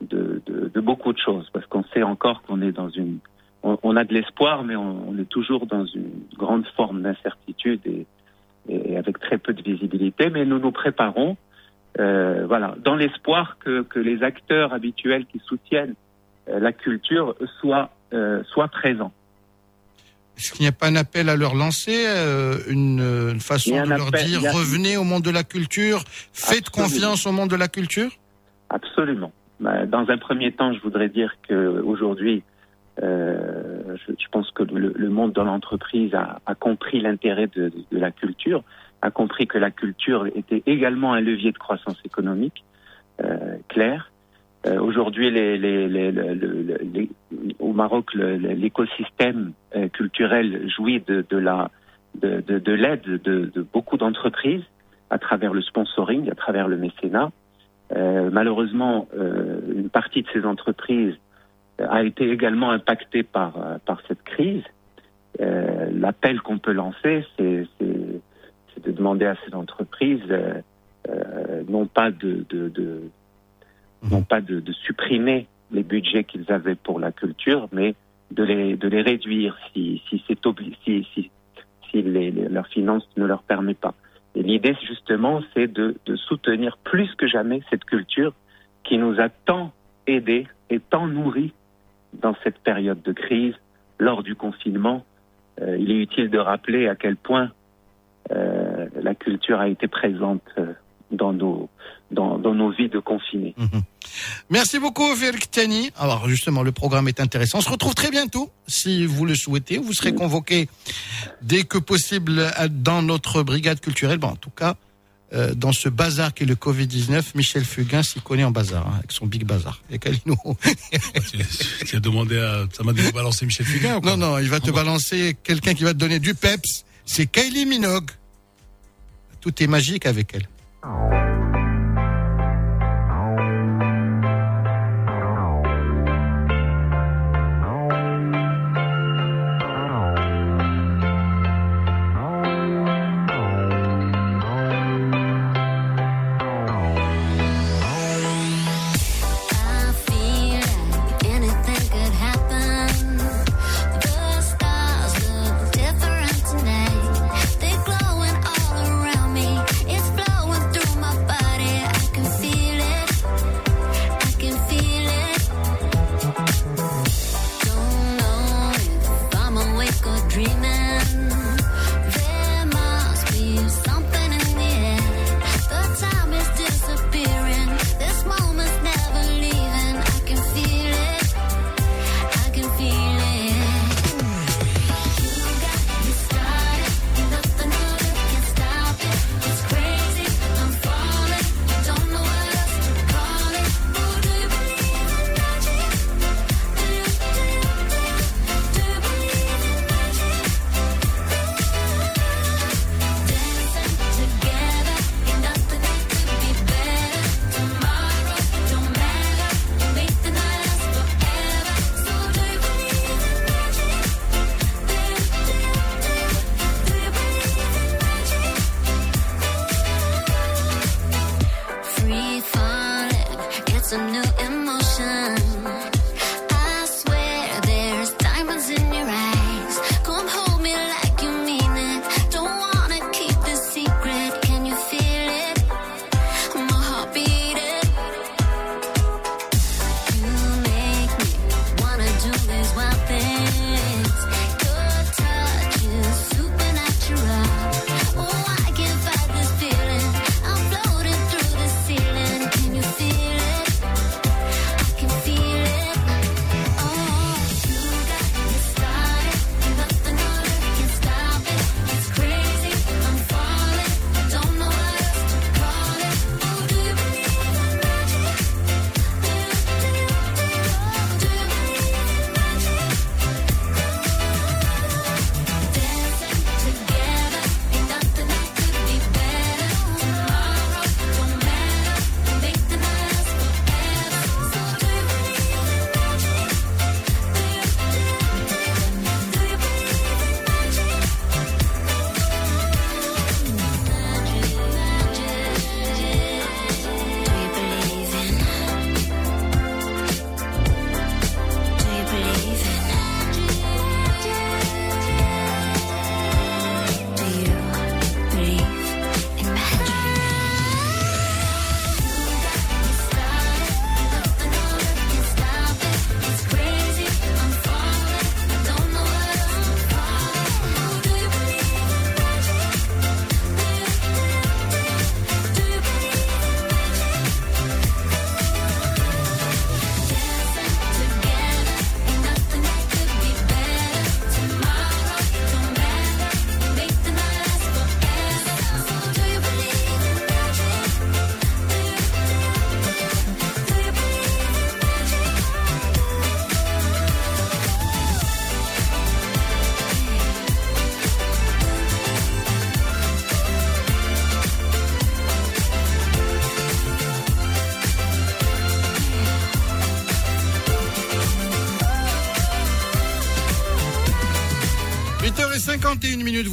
de, de, de, beaucoup de choses, parce qu'on sait encore qu'on est dans une... On, a de l'espoir, mais on, on, est toujours dans une grande forme d'incertitude et, et, avec très peu de visibilité, mais nous nous préparons, euh, voilà, dans l'espoir que, que, les acteurs habituels qui soutiennent euh, la culture soient, euh, soient présents. Est-ce qu'il n'y a pas un appel à leur lancer, euh, une, une, façon de leur appel, dire a... revenez au monde de la culture, faites Absolument. confiance au monde de la culture? Absolument. Bah, dans un premier temps, je voudrais dire que aujourd'hui, euh, je, je, pense que le, le monde de l'entreprise a, a, compris l'intérêt de, de, de, la culture, a compris que la culture était également un levier de croissance économique euh, clair. Euh, aujourd'hui, les, les, les, au Maroc, l'écosystème euh, culturel jouit de, la de, l'aide de beaucoup d'entreprises à travers le sponsoring, à travers le mécénat. Euh, malheureusement, euh, une partie de ces entreprises a été également impactée par, euh, par cette crise. Euh, l'appel qu'on peut lancer, c'est de demander à ces entreprises non pas de, de, de non pas de, de, supprimer les budgets qu'ils avaient pour la culture, mais de les, de les réduire si, si c'est si, si, si les, les- leurs finances ne leur permettent pas. Et l'idée, justement, c'est de, de soutenir plus que jamais cette culture qui nous a tant aidés et tant nourris dans cette période de crise, lors du confinement. Euh, il est utile de rappeler à quel point euh, la culture a été présente euh, dans nos, dans, dans nos vies de confinés. Merci beaucoup, Félix Tiani. Alors, justement, le programme est intéressant. On se retrouve très bientôt, si vous le souhaitez. Vous serez convoqué dès que possible dans notre brigade culturelle. Bon, en tout cas, euh, dans ce bazar qui est le Covid-19, Michel Fugain s'y connaît en bazar, hein, avec son big bazar. Et Kalino. tu, tu as demandé à, ça m'a dit de balancer Michel Fugain ou quoi Non, non, il va te balancer quelqu'un qui va te donner du peps. C'est Kylie Minogue. Tout est magique avec elle. Oh.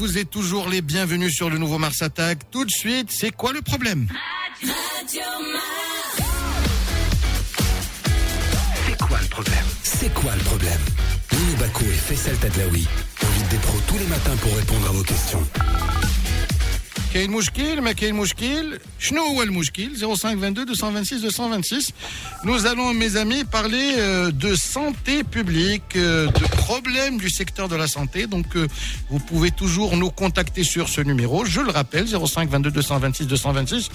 vous êtes toujours les bienvenus sur le nouveau Mars Attack. Tout de suite, c'est quoi le problème C'est quoi le problème C'est quoi le problème Lino Baco et Faisal Tadlaoui, on invite des pros tous les matins pour répondre à vos questions. كاين مشكل ما كاين مشكل شنو هو المشكل 05 22 226 226 nous allons mes amis parler euh, de santé publique, euh, de problèmes du secteur de la santé. Donc euh, vous pouvez toujours nous contacter sur ce numéro, je le rappelle 05 22 226 226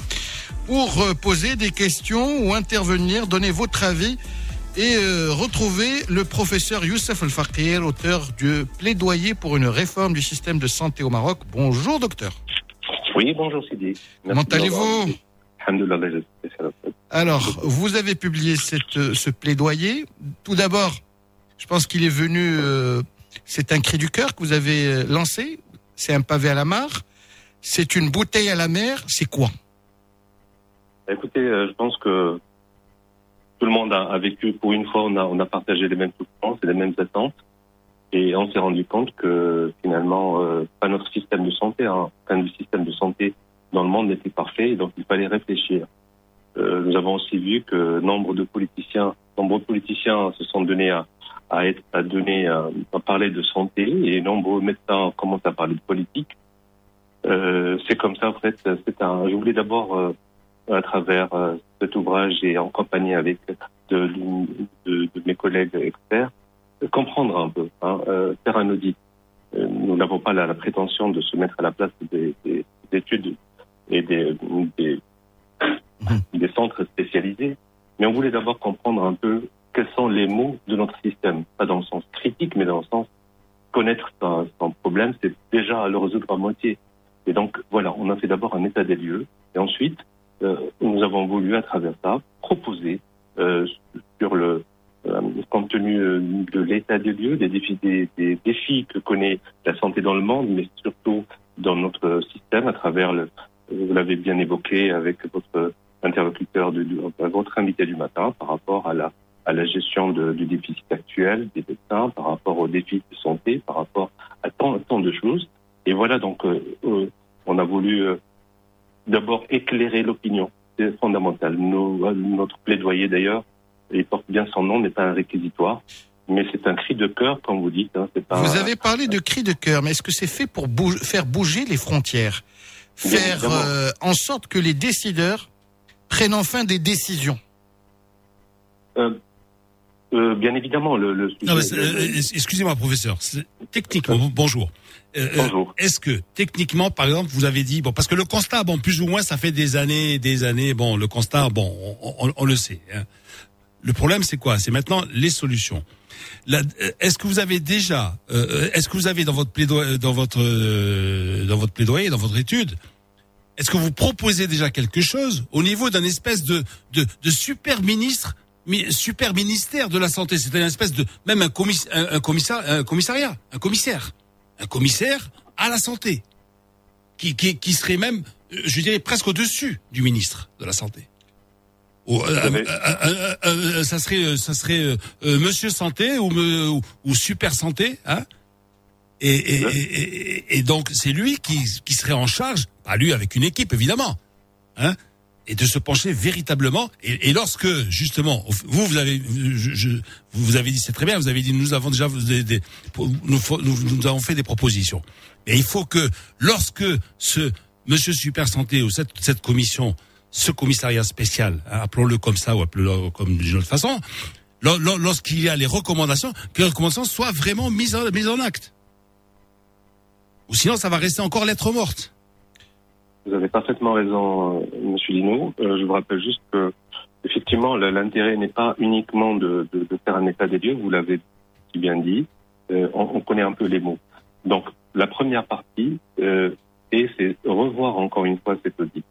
pour euh, poser des questions ou intervenir, donner votre avis et euh, retrouver le professeur Youssef El-Fakir, auteur du plaidoyer pour une réforme du système de santé au Maroc. Bonjour docteur. Oui, bonjour Sidi. Comment allez-vous? Alors, vous avez publié cette, euh, ce plaidoyer. Tout d'abord, je pense qu'il est venu, euh, c'est un cri du cœur que vous avez euh, lancé. C'est un pavé à la mare. C'est une bouteille à la mer. C'est quoi? Écoutez, euh, je pense que tout le monde a, a vécu, pour une fois, on a, on a partagé les mêmes souffrances et les mêmes attentes. Et on s'est rendu compte que finalement, euh, pas notre système de santé, hein, aucun du système de santé dans le monde n'était parfait, donc il fallait réfléchir. Euh, nous avons aussi vu que nombre de politiciens, nombreux politiciens se sont donnés à, parler de santé, et nombreux médecins commencent à parler de politique. Euh, c'est comme ça, en fait, c'est. Je voulais d'abord, euh, à travers cet ouvrage et en compagnie avec de, mes collègues experts, comprendre un peu, hein, faire un audit. Nous n'avons pas la, prétention de se mettre à la place des études et des, centres spécialisés, mais on voulait d'abord comprendre un peu quels sont les mots de notre système, pas dans le sens critique, mais dans le sens connaître son, problème, c'est déjà le résoudre à moitié. Et donc voilà, on a fait d'abord un état des lieux, et ensuite euh, nous avons voulu à travers ça proposer euh, sur le euh, compte tenu de l'état des lieux, des défis que connaît la santé dans le monde, mais surtout dans notre système à travers le, vous l'avez bien évoqué avec votre interlocuteur, de, votre invité du matin par rapport à la à la gestion de- du déficit actuel des médecins, par rapport aux défis de santé, par rapport à tant, tant de choses. Et voilà, donc, euh, euh, on a voulu euh, d'abord éclairer l'opinion. C'est fondamental. Nos- notre plaidoyer, d'ailleurs, il porte bien son nom, n'est pas un réquisitoire, mais c'est un cri de cœur, comme vous dites. Hein, pas Vous avez parlé de cri de cœur, mais est-ce que c'est fait pour bouge- faire bouger les frontières? Faire euh, en sorte que les décideurs prennent enfin des décisions Euh, euh, bien évidemment, le, le euh, euh, excusez-moi, professeur. Techniquement, bon- bonjour. Euh, Bonjour. Est-ce que techniquement, par exemple, vous avez dit bon, parce que le constat, bon, plus ou moins, ça fait des années, des années. Bon, le constat, bon, on, on- on le sait. hein. Le problème, c'est quoi? C'est maintenant les solutions. Est-ce que vous avez déjà, euh, est-ce que vous avez dans votre plaidoyer, dans votre, euh, dans votre plaidoyer, dans votre étude, est-ce que vous proposez déjà quelque chose au niveau d'un espèce de, de, de super ministre, mi- super ministère de la santé? C'est une espèce de même un, commis, un, un commissar- un commissariat, un commissaire, un commissaire à la santé, qui, qui, qui serait même, euh, je dirais presque au-dessus du ministre de la santé. Ou, euh, euh, ça serait, ça serait Monsieur Santé ou, me- ou, ou Super Santé, hein? Et, et, et, donc c'est lui qui, qui serait en charge, pas lui avec une équipe évidemment, hein, et de se pencher véritablement. Et, et lorsque justement vous vous avez je, je- vous avez dit c'est très bien, vous avez dit nous avons déjà des, des- nous, nous, nous avons fait des propositions. Et il faut que lorsque ce Monsieur Super Santé ou cette, cette commission, ce commissariat spécial, hein, appelons-le comme ça ou appelons-le comme d'une autre façon, lor- lor- lorsqu'il y a les recommandations, que les recommandations soient vraiment mises en, mises en acte. Ou sinon, ça va rester encore lettre morte. Vous avez parfaitement raison, euh, Monsieur Lino. Euh, je vous rappelle juste que, effectivement, l'intérêt n'est pas uniquement de, de, de faire un état des lieux. Vous l'avez si bien dit. Euh, on, on connaît un peu les mots. Donc, la première partie, euh, et c'est revoir encore une fois cet audit.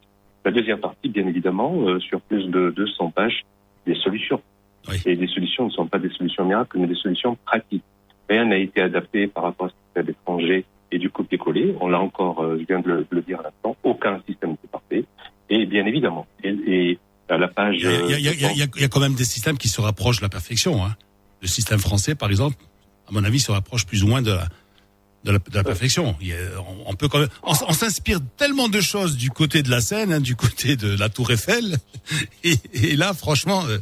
La deuxième partie, bien évidemment, euh, sur plus de 200 pages, des solutions. Oui. Et les solutions ne sont pas des solutions miracles, mais des solutions pratiques. Rien n'a été adapté par rapport à ce qui fait à l'étranger et du copier-coller. On l'a encore, euh, je viens de le, de le dire à l'instant, aucun système n'est parfait. Et bien évidemment, et, et à la page... Il y a, il y a- il y a- il y a- il y a- il y a quand même des systèmes qui se rapprochent de la perfection. Hein. Le système français, par exemple, à mon avis, se rapproche plus ou moins de la, de la, de la perfection. On, on peut quand même, on, s'inspire tellement de choses du côté de la Seine, hein, du côté de la Tour Eiffel, et, et là, franchement, euh,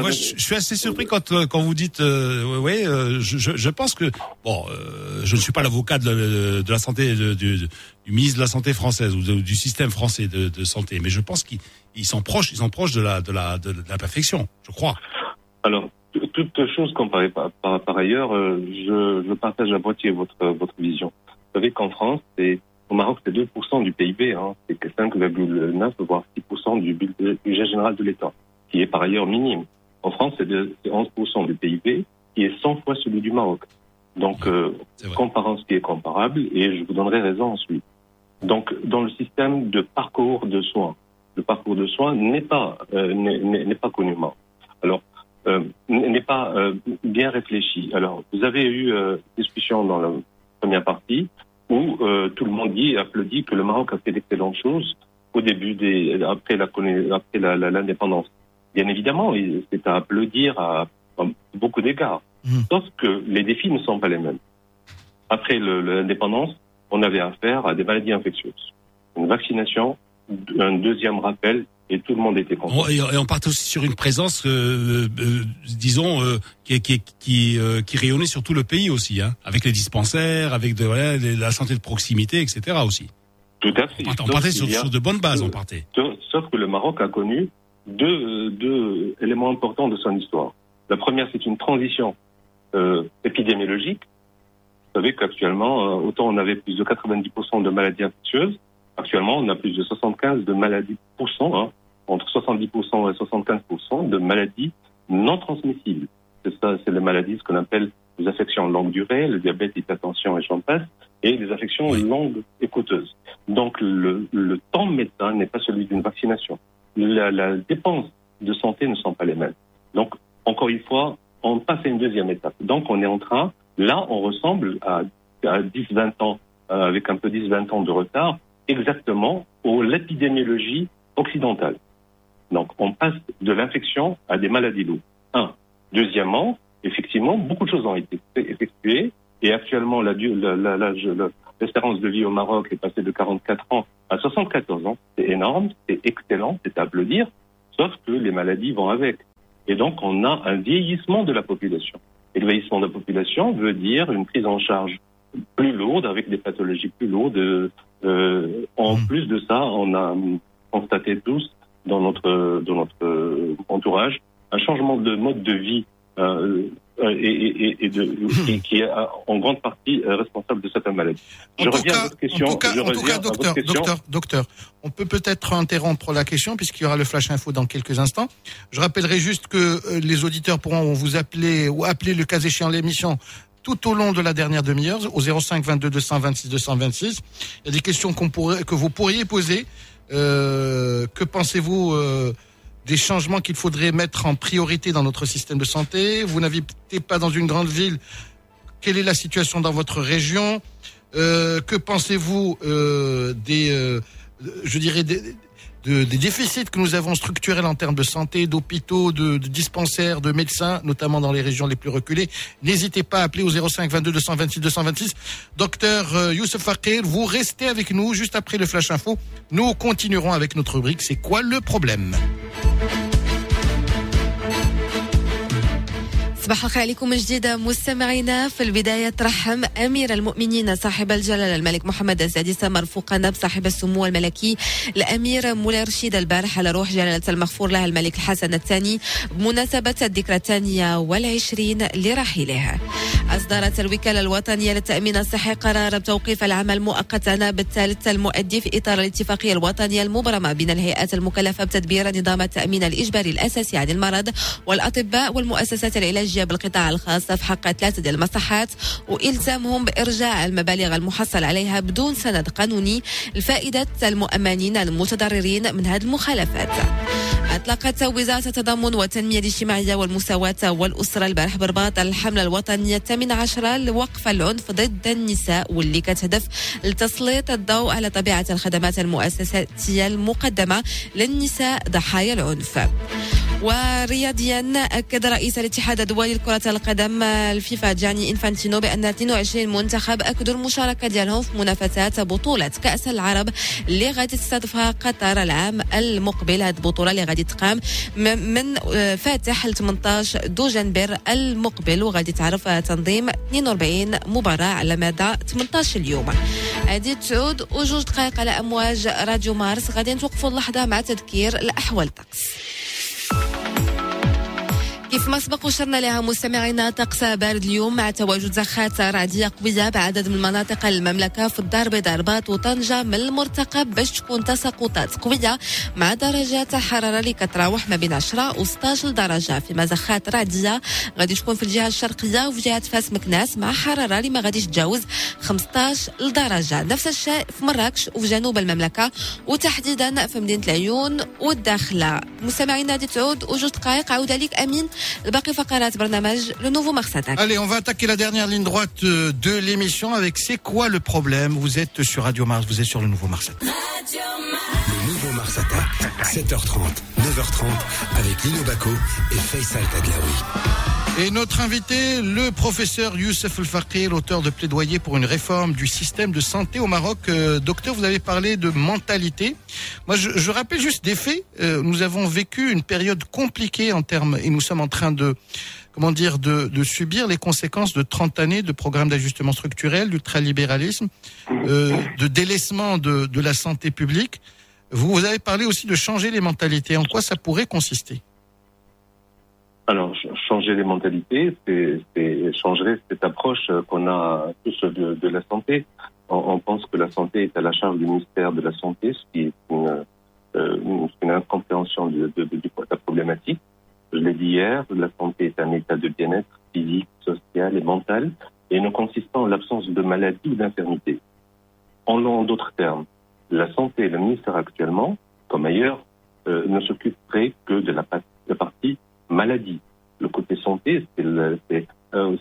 Moi, je, je suis assez surpris quand euh, quand vous dites euh, ouais, euh, je, je, je pense que bon euh, je ne suis pas l'avocat de, la- de la santé de- du, du ministre de la santé française ou de- du système français de, de santé mais je pense qu'ils ils sont proches ils sont proches de la de la de, la perfection je crois. Alors, toute chose comparée par, par, par ailleurs, euh, je, je partage à moitié votre, votre vision. Vous savez qu'en France, c'est, au Maroc, c'est 2% du PIB, hein, c'est que 5,9 voire 6% du budget général de l'État, qui est par ailleurs minime. En France, c'est de- c'est 11% du PIB, qui est 100 fois celui du Maroc. Donc, euh, comparant ce qui est comparable, et je vous donnerai raison ensuite. Donc, dans le système de parcours de soins, le parcours de soins n'est pas euh, n'est- pas. Alors, euh, n'est pas euh, bien réfléchi. Alors, vous avez eu euh, discussion dans la première partie où euh, tout le monde dit et applaudit que le Maroc a fait d'excellentes choses au début des après la- l'indépendance. Bien évidemment, c'est à applaudir à, à beaucoup d'égards. Mhm. Sauf que les défis ne sont pas les mêmes. Après l'indépendance, on avait affaire à des maladies infectieuses, une vaccination, un deuxième rappel, et tout le monde était content. On- et, on partait aussi sur une présence euh, euh, disons euh, qui qui qui qui rayonnait sur tout le pays aussi hein avec les dispensaires avec de voilà, les- la santé de proximité etc aussi Tout à fait. on partait, on sur, y a- sur de bonnes bases on partait Sauf que le Maroc a connu deux, deux éléments importants de son histoire. La première, c'est une transition euh, épidémiologique. Vous savez qu'actuellement, euh, autant on avait plus de 90% de maladies infectieuses, actuellement on a plus de 75 de maladies pourcent, hein, entre 70% et 75% de maladies non transmissibles. C'est ça, c'est les maladies, ce qu'on appelle les affections longue durée, le diabète, l'hypertension et j'en passe, et les affections Oui. longues et coûteuses. Donc le, le temps médecin n'est pas celui d'une vaccination. La, la dépense de santé ne sont pas les mêmes. Donc encore une fois, on passe à une deuxième étape. Donc on est en train, là on ressemble à, à 10-20 ans, euh, avec un peu 10-20 ans de retard, exactement au l'épidémiologie occidentale. Donc on passe de l'infection à des maladies lourdes. Un. Deuxièmement, effectivement, beaucoup de choses ont été effectuées et actuellement la la- la- l'espérance de vie au Maroc est passée de 44 ans à 74 ans. C'est énorme, c'est excellent, c'est à applaudir, sauf que les maladies vont avec. Et donc on a un vieillissement de la population. Et le vieillissement de la population veut dire une prise en charge plus lourde, avec des pathologies plus lourdes. Euh, en Mhm. plus de ça, on a constaté tous dans notre dans notre entourage un changement de mode de vie euh, et, et, et- et de, qui, qui est euh, en grande partie euh, responsable de certaines maladies. En Je reviens cas, à votre question. en tout cas, je en tout cas, docteur, question. docteur, docteur, on peut peut-être interrompre la question puisqu'il y aura le flash info dans quelques instants. Je rappellerai juste que euh, les auditeurs pourront vous appeler ou appeler le cas échéant l'émission tout au long de la dernière demi-heure au 05 22 226 226. Il y a des questions qu'on pourrait, que vous pourriez poser. Euh, que pensez-vous euh, des changements qu'il faudrait mettre en priorité dans notre système de santé Vous n'habitez pas dans une grande ville. Quelle est la situation dans votre région? Euh, que pensez-vous euh, des, euh, je dirais, des, de- des déficits que nous avons structurels en termes de santé, d'hôpitaux, de, de dispensaires, de médecins, notamment dans les régions les plus reculées? N'hésitez pas à appeler au 05 22 226 226. Docteur euh, Youssef Fakir, vous restez avec nous juste après le Flash Info. Nous continuerons avec notre rubrique C'est quoi le problème? صباح الخير عليكم من جديد مستمعينا. في البداية ترحم أمير المؤمنين صاحب الجلالة الملك محمد السادس مرفوقا بصاحب السمو الملكي الأمير مولاي رشيد البارح على روح جلالة المغفور له الملك الحسن الثاني بمناسبة الذكرى الثانية والعشرين لرحيله. أصدرت الوكالة الوطنية للتأمين الصحي قرار بتوقيف العمل مؤقتا بالثالث المؤدي في إطار الاتفاقية الوطنية المبرمة بين الهيئات المكلفة بتدبير نظام التأمين الإجباري الأساسي عن المرض والأطباء والمؤسسات العلاجية بالقطاع الخاص في حق ثلاثة المصحات وإلزامهم بإرجاع المبالغ المحصل عليها بدون سند قانوني لفائدة المؤمنين المتضررين من هذه المخالفات. أطلقت وزارة التضامن والتنمية الاجتماعية والمساواة والأسرة البارح برباط الحملة الوطنية الثامنة عشرة لوقف العنف ضد النساء واللي كتهدف لتسليط الضوء على طبيعة الخدمات المؤسساتية المقدمة للنساء ضحايا العنف. ورياضيا أكد رئيس الاتحاد الدولي لكرة القدم الفيفا جاني إنفانتينو بأن 22 منتخب أكدوا المشاركة ديالهم في منافسات بطولة كأس العرب اللي غادي تستضيفها قطر العام المقبل. هذه البطولة اللي غادي تقام من آه، فاتح ل 18 دجنبر المقبل. وغادي تعرف تنظيم 42 مباراة على مدى 18 اليوم. هذه تعود وجوج دقائق على أمواج راديو مارس. غادي نتوقفوا اللحظة مع تذكير الأحوال. الطقس كيف ما سبق وشرنا لها مستمعينا طقس بارد اليوم مع تواجد زخات رعدية قوية بعدد من مناطق المملكة في الدار البيضاء رباط وطنجة من المرتقب باش تكون تساقطات قوية مع درجات حرارة اللي كتراوح ما بين 10 و 16 درجة. فيما زخات رعدية غادي تكون في الجهة الشرقية وفي جهة فاس مكناس مع حرارة اللي ما غاديش تجاوز 15 درجة. نفس الشيء في مراكش وفي جنوب المملكة وتحديدا في مدينة العيون والداخلة. مستمعينا غادي تعود وجوج دقائق. عاود عليك أمين. le nouveau Mars attaque. Allez, on va attaquer la dernière ligne droite euh, de l'émission avec C'est quoi le problème? Vous êtes sur Radio Mars, vous êtes sur le nouveau Mars. Le nouveau Mars attaque, 7h30, 9h30 avec Lino Baco et Faisal Tadlaoui. Et notre invité, le professeur Youssef El Fakir, l'auteur de plaidoyer pour une réforme du système de santé au Maroc. Euh, docteur, vous avez parlé de mentalité. Moi, je, rappelle juste des faits. Euh, nous avons vécu une période compliquée en termes, et nous sommes en train de, comment dire, de, subir les conséquences de 30 années de programmes d'ajustement structurel, d'ultralibéralisme, euh, de délaissement de, la santé publique. Vous, avez parlé aussi de changer les mentalités. En quoi ça pourrait consister? Alors, ch- changer les mentalités, c'est changer cette approche euh, qu'on a tous de, de la santé. On, pense que la santé est à la charge du ministère de la Santé, ce qui est une, euh, incompréhension de, de, de la problématique. Je l'ai dit hier, la santé est un état de bien-être physique, social et mental, et ne consistant en l'absence de maladie ou d'infirmité. En, d'autres termes, la santé, le ministère actuellement, comme ailleurs, euh, ne s'occuperait que de la, pa- la partie maladie. Le côté santé, c'est le, euh,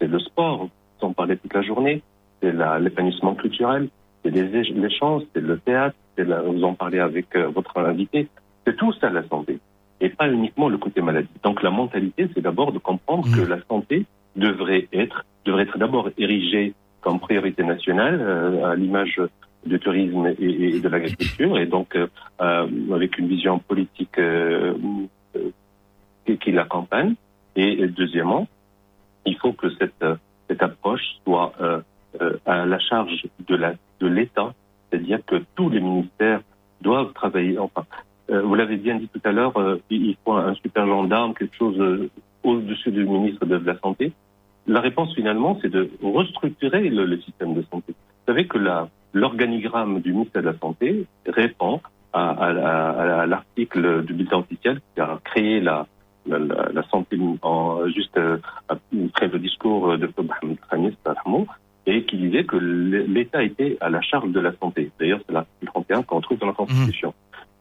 le sport, parler toute la journée, c'est l'épanouissement culturel, c'est les, c'est le théâtre, la- vous en parlez avec euh, votre invité, c'est tout ça la santé, et pas uniquement le côté maladie. Donc la mentalité, c'est d'abord de comprendre que la santé devrait être, devrait être d'abord érigée comme priorité nationale, euh, à l'image du tourisme et, et de l'agriculture, et donc euh, euh, avec une vision politique euh, qui, l'accompagne. Et, deuxièmement, il faut que cette, cette approche soit à la charge de la de l'État, c'est-à-dire que tous les ministères doivent travailler. Enfin, vous l'avez bien dit tout à l'heure, euh, il faut un super gendarme, quelque chose euh, au-dessus du ministre de, la Santé. La réponse finalement, c'est de restructurer le, système de santé. Vous savez que l'organigramme du ministère de la Santé répond à, à la- à l'article du bulletin officiel qui a créé la, santé juste euh, après le discours de Mohamed Khamis, et qui disait que l'État était à la charge de la santé. D'ailleurs, c'est l'article 31 qu'on trouve dans la Constitution.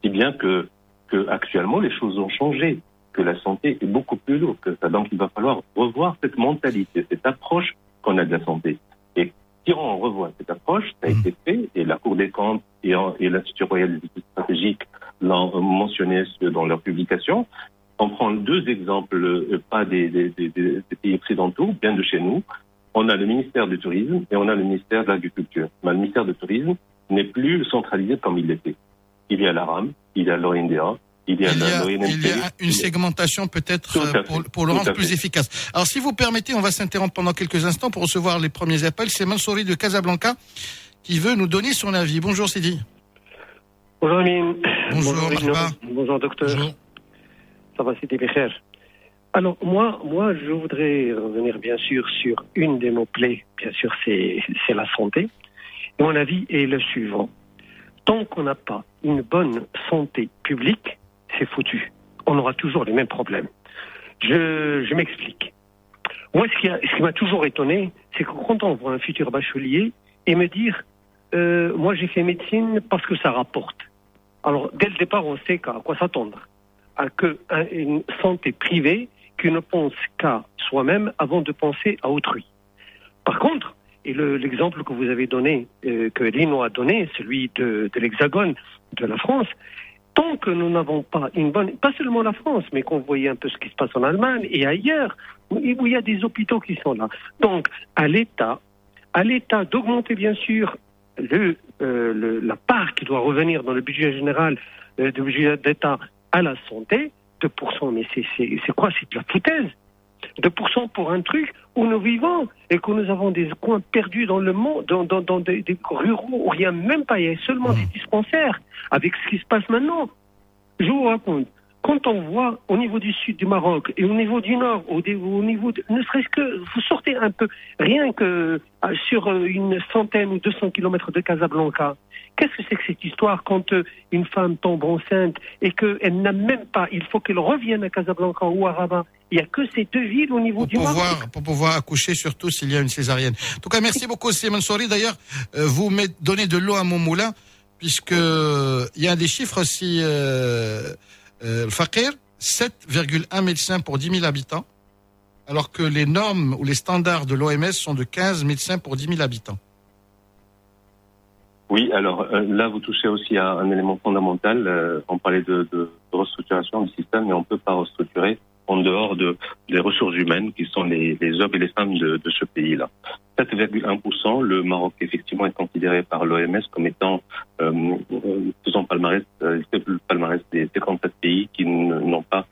Si bien que, que actuellement, les choses ont changé, que la santé est beaucoup plus lourde que ça. Donc, il va falloir revoir cette mentalité, cette approche qu'on a de la santé. Et si on revoit cette approche, ça a été fait, et la Cour des comptes et, en- et l'Institut royal des études stratégiques l'ont mentionné dans leur publication. On prend deux exemples, euh, pas des, des, des, des- des pays occidentaux, bien de chez nous. On a le ministère du Tourisme et on a le ministère de l'Agriculture. Mais le ministère du Tourisme n'est plus centralisé comme il l'était. Il y a la RAM, il y a l'ONDA, il y a Il y a, il y a une segmentation peut-être euh, pour, le rendre plus efficace. Alors si vous permettez, on va s'interrompre pendant quelques instants pour recevoir les premiers appels. C'est Mansouri de Casablanca qui veut nous donner son avis. Bonjour Sidi. Bonjour Amine. Bonjour. Bonjour docteur. Ça va, c'était Bécher. Alors moi, moi, je voudrais revenir bien sûr sur une de nos plaies. Bien sûr, c'est c'est la santé. Et mon avis est le suivant. Tant qu'on n'a pas une bonne santé publique, c'est foutu. On aura toujours les mêmes problèmes. Je, je m'explique. Moi, ce qui a- m'a toujours étonné, c'est que quand on voit un futur bachelier et me dire, euh, moi j'ai fait médecine parce que ça rapporte. Alors, dès le départ, on sait qu'à quoi s'attendre. À que un- une santé privée qui ne pense qu'à soi-même avant de penser à autrui. Par contre, et le- l'exemple que vous avez donné, euh, que Lino a donné, celui de, l'Hexagone, de la France, tant que nous n'avons pas une bonne, pas seulement la France, mais qu'on voyait un peu ce qui se passe en Allemagne et ailleurs, où il y a des hôpitaux qui sont là. Donc, à l'État, à l'État d'augmenter bien sûr euh, la part qui doit revenir dans le budget général euh, du budget d'État à la santé, 2%, mais c'est quoi? C'est de la foutaise. 2% pour un truc où nous vivons et que nous avons des coins perdus dans le monde, dans, dans, dans des, des ruraux où a même pas, il y a seulement des dispensaires avec ce qui se passe maintenant. Je vous raconte, quand on voit au niveau du sud du Maroc et au niveau du nord, au, au niveau, de- ne serait-ce que, vous sortez un peu, rien que euh, sur euh, une centaine ou 200 kilomètres de Casablanca, qu'est-ce que c'est que cette histoire quand euh, une femme tombe enceinte et qu'elle n'a même pas, il faut qu'elle revienne à Casablanca ou à Rabat, il n'y a que ces deux villes au niveau du Maroc. pouvoir, pour pouvoir accoucher, surtout s'il y a une césarienne. En tout cas, merci beaucoup, Simon Sori. D'ailleurs, euh, vous donnez de l'eau à mon moulin, puisque euh, il y a des chiffres aussi. Euh, euh, le Fakir, 7,1 médecins pour 10 000 habitants, alors que les normes ou les standards de l'OMS sont de 15 médecins pour 10 000 habitants. Oui, alors euh, là, vous touchez aussi à un élément fondamental. Euh, on parlait de, restructuration du système, mais on ne peut pas restructurer en dehors de, des ressources humaines qui sont les, hommes et les femmes de, ce pays-là. 7,1%, le Maroc effectivement est considéré par l'OMS comme étant, euh, faisant palmarès, le palmarès des 57 pays qui n'ont pas,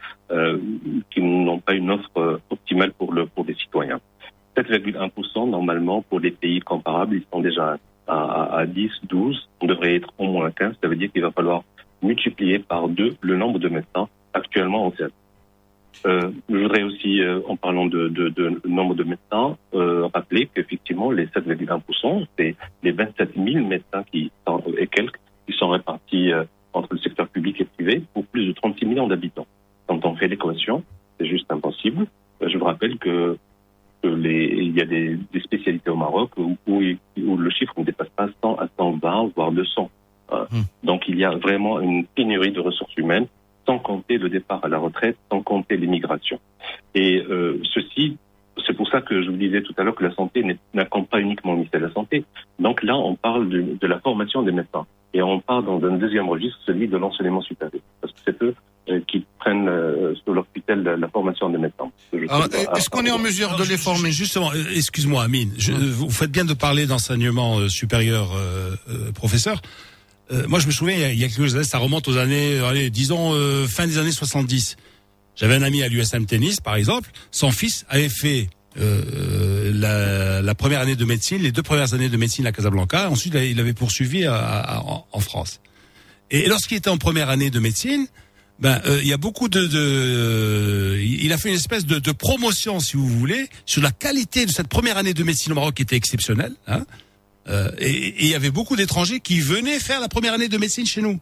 qui n'ont pas une offre optimale pour le pour les citoyens. 7,1% normalement pour les pays comparables, ils sont déjà à, à 10, 12, on devrait être au moins 15. Ça veut dire qu'il va falloir multiplier par deux le nombre de médecins actuellement en service. Euh, je voudrais aussi, euh, en parlant de, nombre de médecins, euh, rappeler qu'effectivement, les 7,1%, c'est les 27 000 médecins qui et quelques qui sont répartis euh, entre le secteur public et privé pour plus de 36 millions d'habitants. Quand on fait l'équation, c'est juste impossible. Euh, je vous rappelle que, que les, il y a des, des spécialités au Maroc où, où, où le chiffre ne dépasse pas 100 à 120, voire 200. Euh, Donc il y a vraiment une pénurie de ressources humaines sans compter le départ à la retraite, sans compter l'immigration. Et euh, ceci, c'est pour ça que je vous disais tout à l'heure que la santé n'incombe pas uniquement au ministère de la Santé. Donc là, on parle de, de la formation des médecins. Et on parle dans un deuxième registre, celui de l'enseignement supérieur. Parce que c'est eux euh, qui prennent euh, sous leur tutelle la, la formation des médecins. Est-ce qu'on est en mesure de les former Justement, euh, excuse-moi, Amine. Je- vous faites bien de parler d'enseignement euh, supérieur, euh, euh, professeur. Euh, moi, je me souviens, il y, a, il y a quelques années, ça remonte aux années, euh, allez, disons, euh, fin des années 70. J'avais un ami à l'USM Tennis, par exemple. Son fils avait fait euh, la, la première année de médecine, les deux premières années de médecine à Casablanca. Ensuite, il avait poursuivi en, France. Et lorsqu'il était en première année de médecine, ben euh, il y a beaucoup de, de il a fait une espèce de, promotion, si vous voulez, sur la qualité de cette première année de médecine au Maroc qui était exceptionnelle. Hein euh, et, et il y avait beaucoup d'étrangers qui venaient faire la première année de médecine chez nous,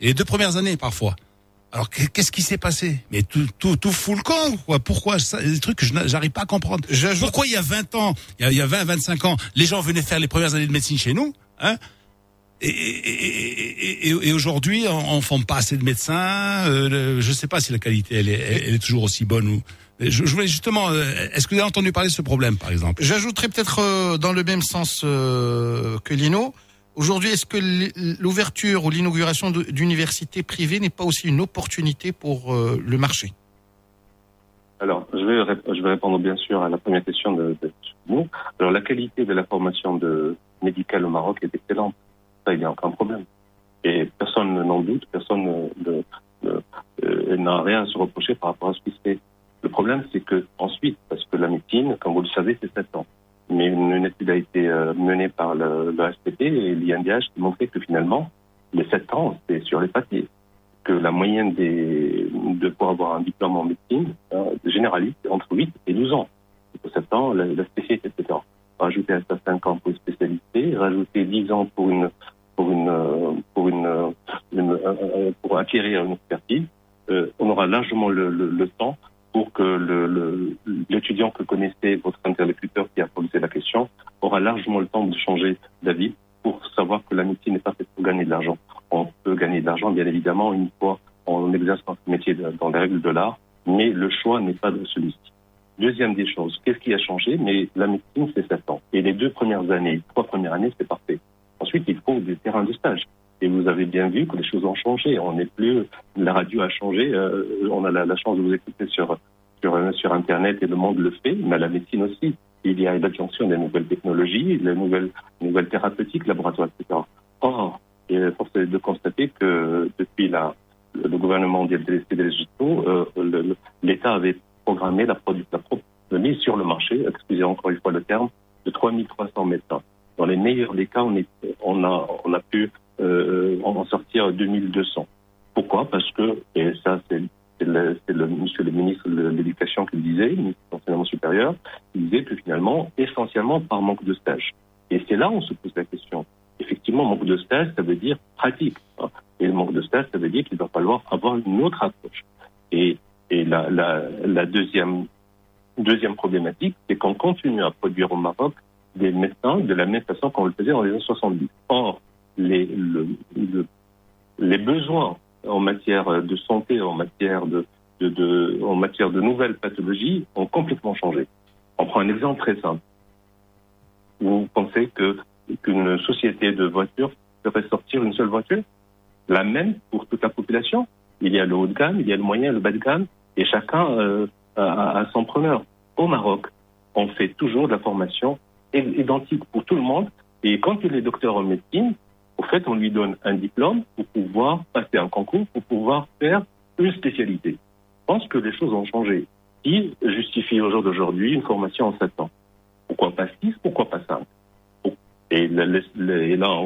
et les deux premières années parfois. Alors qu'est- qu'est-ce qui s'est passé? Mais tout, tout, tout fout le camp, quoi. Pourquoi? Ça, Des trucs que je n'a- j'arrive pas à comprendre. Pourquoi il y a 20 ans, il y a, il y a 20, 25 ans, les gens venaient faire les premières années de médecine chez nous, hein? Et, et, et, et- et aujourd'hui, on, on forme pas assez de médecins. Euh, je sais pas si la qualité elle est, elle, elle est toujours aussi bonne ou. Je, je voulais justement. euh, Est-ce que vous avez entendu parler de ce problème, par exemple? J'ajouterais peut-être euh, dans le même sens euh, que Lino. Aujourd'hui, est-ce que l'ouverture ou l'inauguration d'universités privées n'est pas aussi une opportunité pour euh, le marché? Alors, je vais, répondre bien sûr à la première question de, de. Alors, la qualité de la formation de médicale au Maroc est excellente. Ça, il n'y a aucun problème. Et personne n'en doute, personne ne- ne- ne- euh, n'a rien à se reprocher par rapport à ce qui se fait. Le problème, c'est que ensuite, parce que la médecine, comme vous le savez, c'est 7 ans. Mais une, étude a été menée par le, le et l'INDH qui montrait que finalement, les 7 ans, c'est sur les papiers que la moyenne des, de pour avoir un diplôme en médecine euh, généraliste entre 8 et 12 ans. Pour 7 ans, la, la spécialité, etc. Rajouter à ça 5 ans pour une spécialité, rajouter 10 ans pour une pour une pour une, une, euh, euh, pour acquérir une expertise, euh, on aura largement le, le, le temps pour que l'étudiant que connaissait votre interlocuteur qui a posé la question aura largement le temps de changer d'avis pour savoir que la médecine n'est pas faite pour gagner de l'argent. On peut gagner de l'argent, bien évidemment, une fois on exerce notre métier dans les règles de l'art, mais le choix n'est pas celui-ci. Deuxième des choses, qu'est-ce qui a changé? Mais la médecine, c'est 7 ans. Et les deux premières années, trois premières années, c'est parfait. Ensuite, il faut des terrains de stage. Et vous avez bien vu que les choses ont changé. On n'est plus, la radio a changé. euh, on a la chance de vous écouter sur, sur, euh, sur Internet et le monde le fait, mais la médecine aussi. Il y a l'adjonction des nouvelles technologies, les nouvelles, nouvelles thérapeutiques, laboratoires, etc. Or, il est force de constater que depuis le, gouvernement des des digitaux, euh, l'État avait programmé la, la, la mise sur le marché, excusez encore une fois le terme, de 3300 médecins. Dans les meilleurs des cas, on, a, on a pu euh, en sortir 2200. Pourquoi? Parce que, et ça c'est c'est le, le ministre de l'Éducation qui le disait, le ministre de l'Enseignement supérieur, il disait que finalement, essentiellement par manque de stage. Et c'est là où on se pose la question. Effectivement, manque de stage, ça veut dire pratique. hein. Et le manque de stage, ça veut dire qu'il va falloir avoir une autre approche. Et, et la, deuxième, deuxième problématique, c'est qu'on continue à produire au Maroc des médecins de la même façon qu'on le faisait dans les années 70. Or, les, le, le- les besoins en matière de santé, en matière de, en matière de nouvelles pathologies ont complètement changé. On prend un exemple très simple. Vous pensez que qu'une société de voitures ferait sortir une seule voiture, la même pour toute la population Il y a le haut de gamme, il y a le moyen, le bas de gamme, et chacun euh, a, a son preneur. Au Maroc, on fait toujours de la formation identique pour tout le monde, et quand il est docteur en médecine, au fait, on lui donne un diplôme pour pouvoir passer un concours, pour pouvoir faire une spécialité. Je pense que les choses ont changé. Qui justifie au jour d'aujourd'hui une formation en 7 ans? Pourquoi pas 6 Pourquoi pas 5 et, là,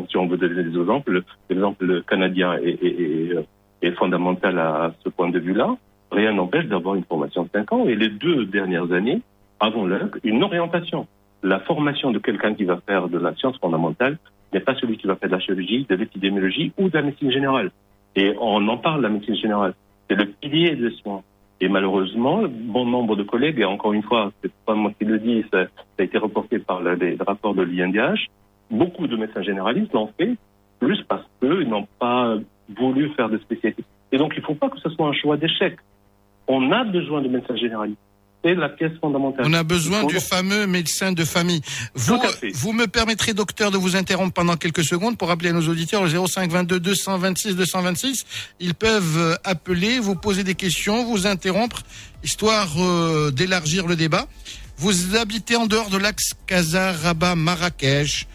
si on veut donner des exemples, l'exemple canadien est, est- fondamental à ce point de vue-là. Rien n'empêche d'avoir une formation de 5 ans. Et les deux dernières années, avons-le, une orientation. La formation de quelqu'un qui va faire de la science fondamentale n'est pas celui qui va faire de la chirurgie, de l'épidémiologie ou de la médecine générale. Et on en parle, la médecine générale. C'est le pilier des soins. Et malheureusement, bon nombre de collègues, et encore une fois, c'est pas moi qui le dis, ça, a été reporté par le- les rapports de l'INDH, beaucoup de médecins généralistes l'ont fait, plus parce qu'ils n'ont pas voulu faire de spécialité. Et donc, il ne faut pas que ce soit un choix d'échec. On a besoin de médecins généralistes. C'est la pièce fondamentale. On a besoin du fameux médecin de famille. Vous, vous me permettrez, docteur, de vous interrompre pendant quelques secondes pour rappeler à nos auditeurs le 05 22 226 226. Ils peuvent euh, appeler, vous poser des questions, vous interrompre, histoire euh, d'élargir le débat. Vous habitez en dehors de l'axe Casa-Rabat-Marrakech.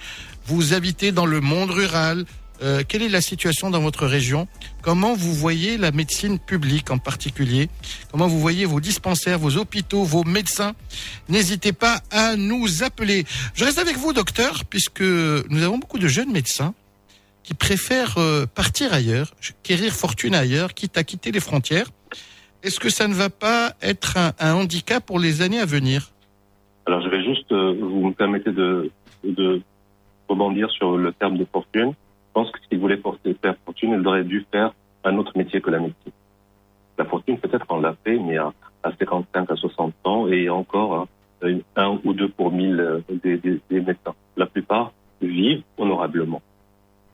Vous habitez dans le monde rural. Euh, quelle est la situation dans votre région? Comment vous voyez la médecine publique en particulier? Comment vous voyez vos dispensaires, vos hôpitaux, vos médecins? N'hésitez pas à nous appeler. Je reste avec vous, docteur, puisque nous avons beaucoup de jeunes médecins qui préfèrent euh, partir ailleurs, quérir fortune ailleurs, quitte à quitter les frontières. Est-ce que ça ne va pas être un, handicap pour les années à venir? Alors, je vais juste, euh, vous me permettez de rebondir sur le terme de fortune. Je pense que s'il voulait porter, faire fortune, il aurait dû faire un autre métier que la médecine. La fortune, peut-être on l'a fait, mais à, à 55, à 60 ans, et encore hein, un ou deux pour mille euh, des, médecins. La plupart vivent honorablement.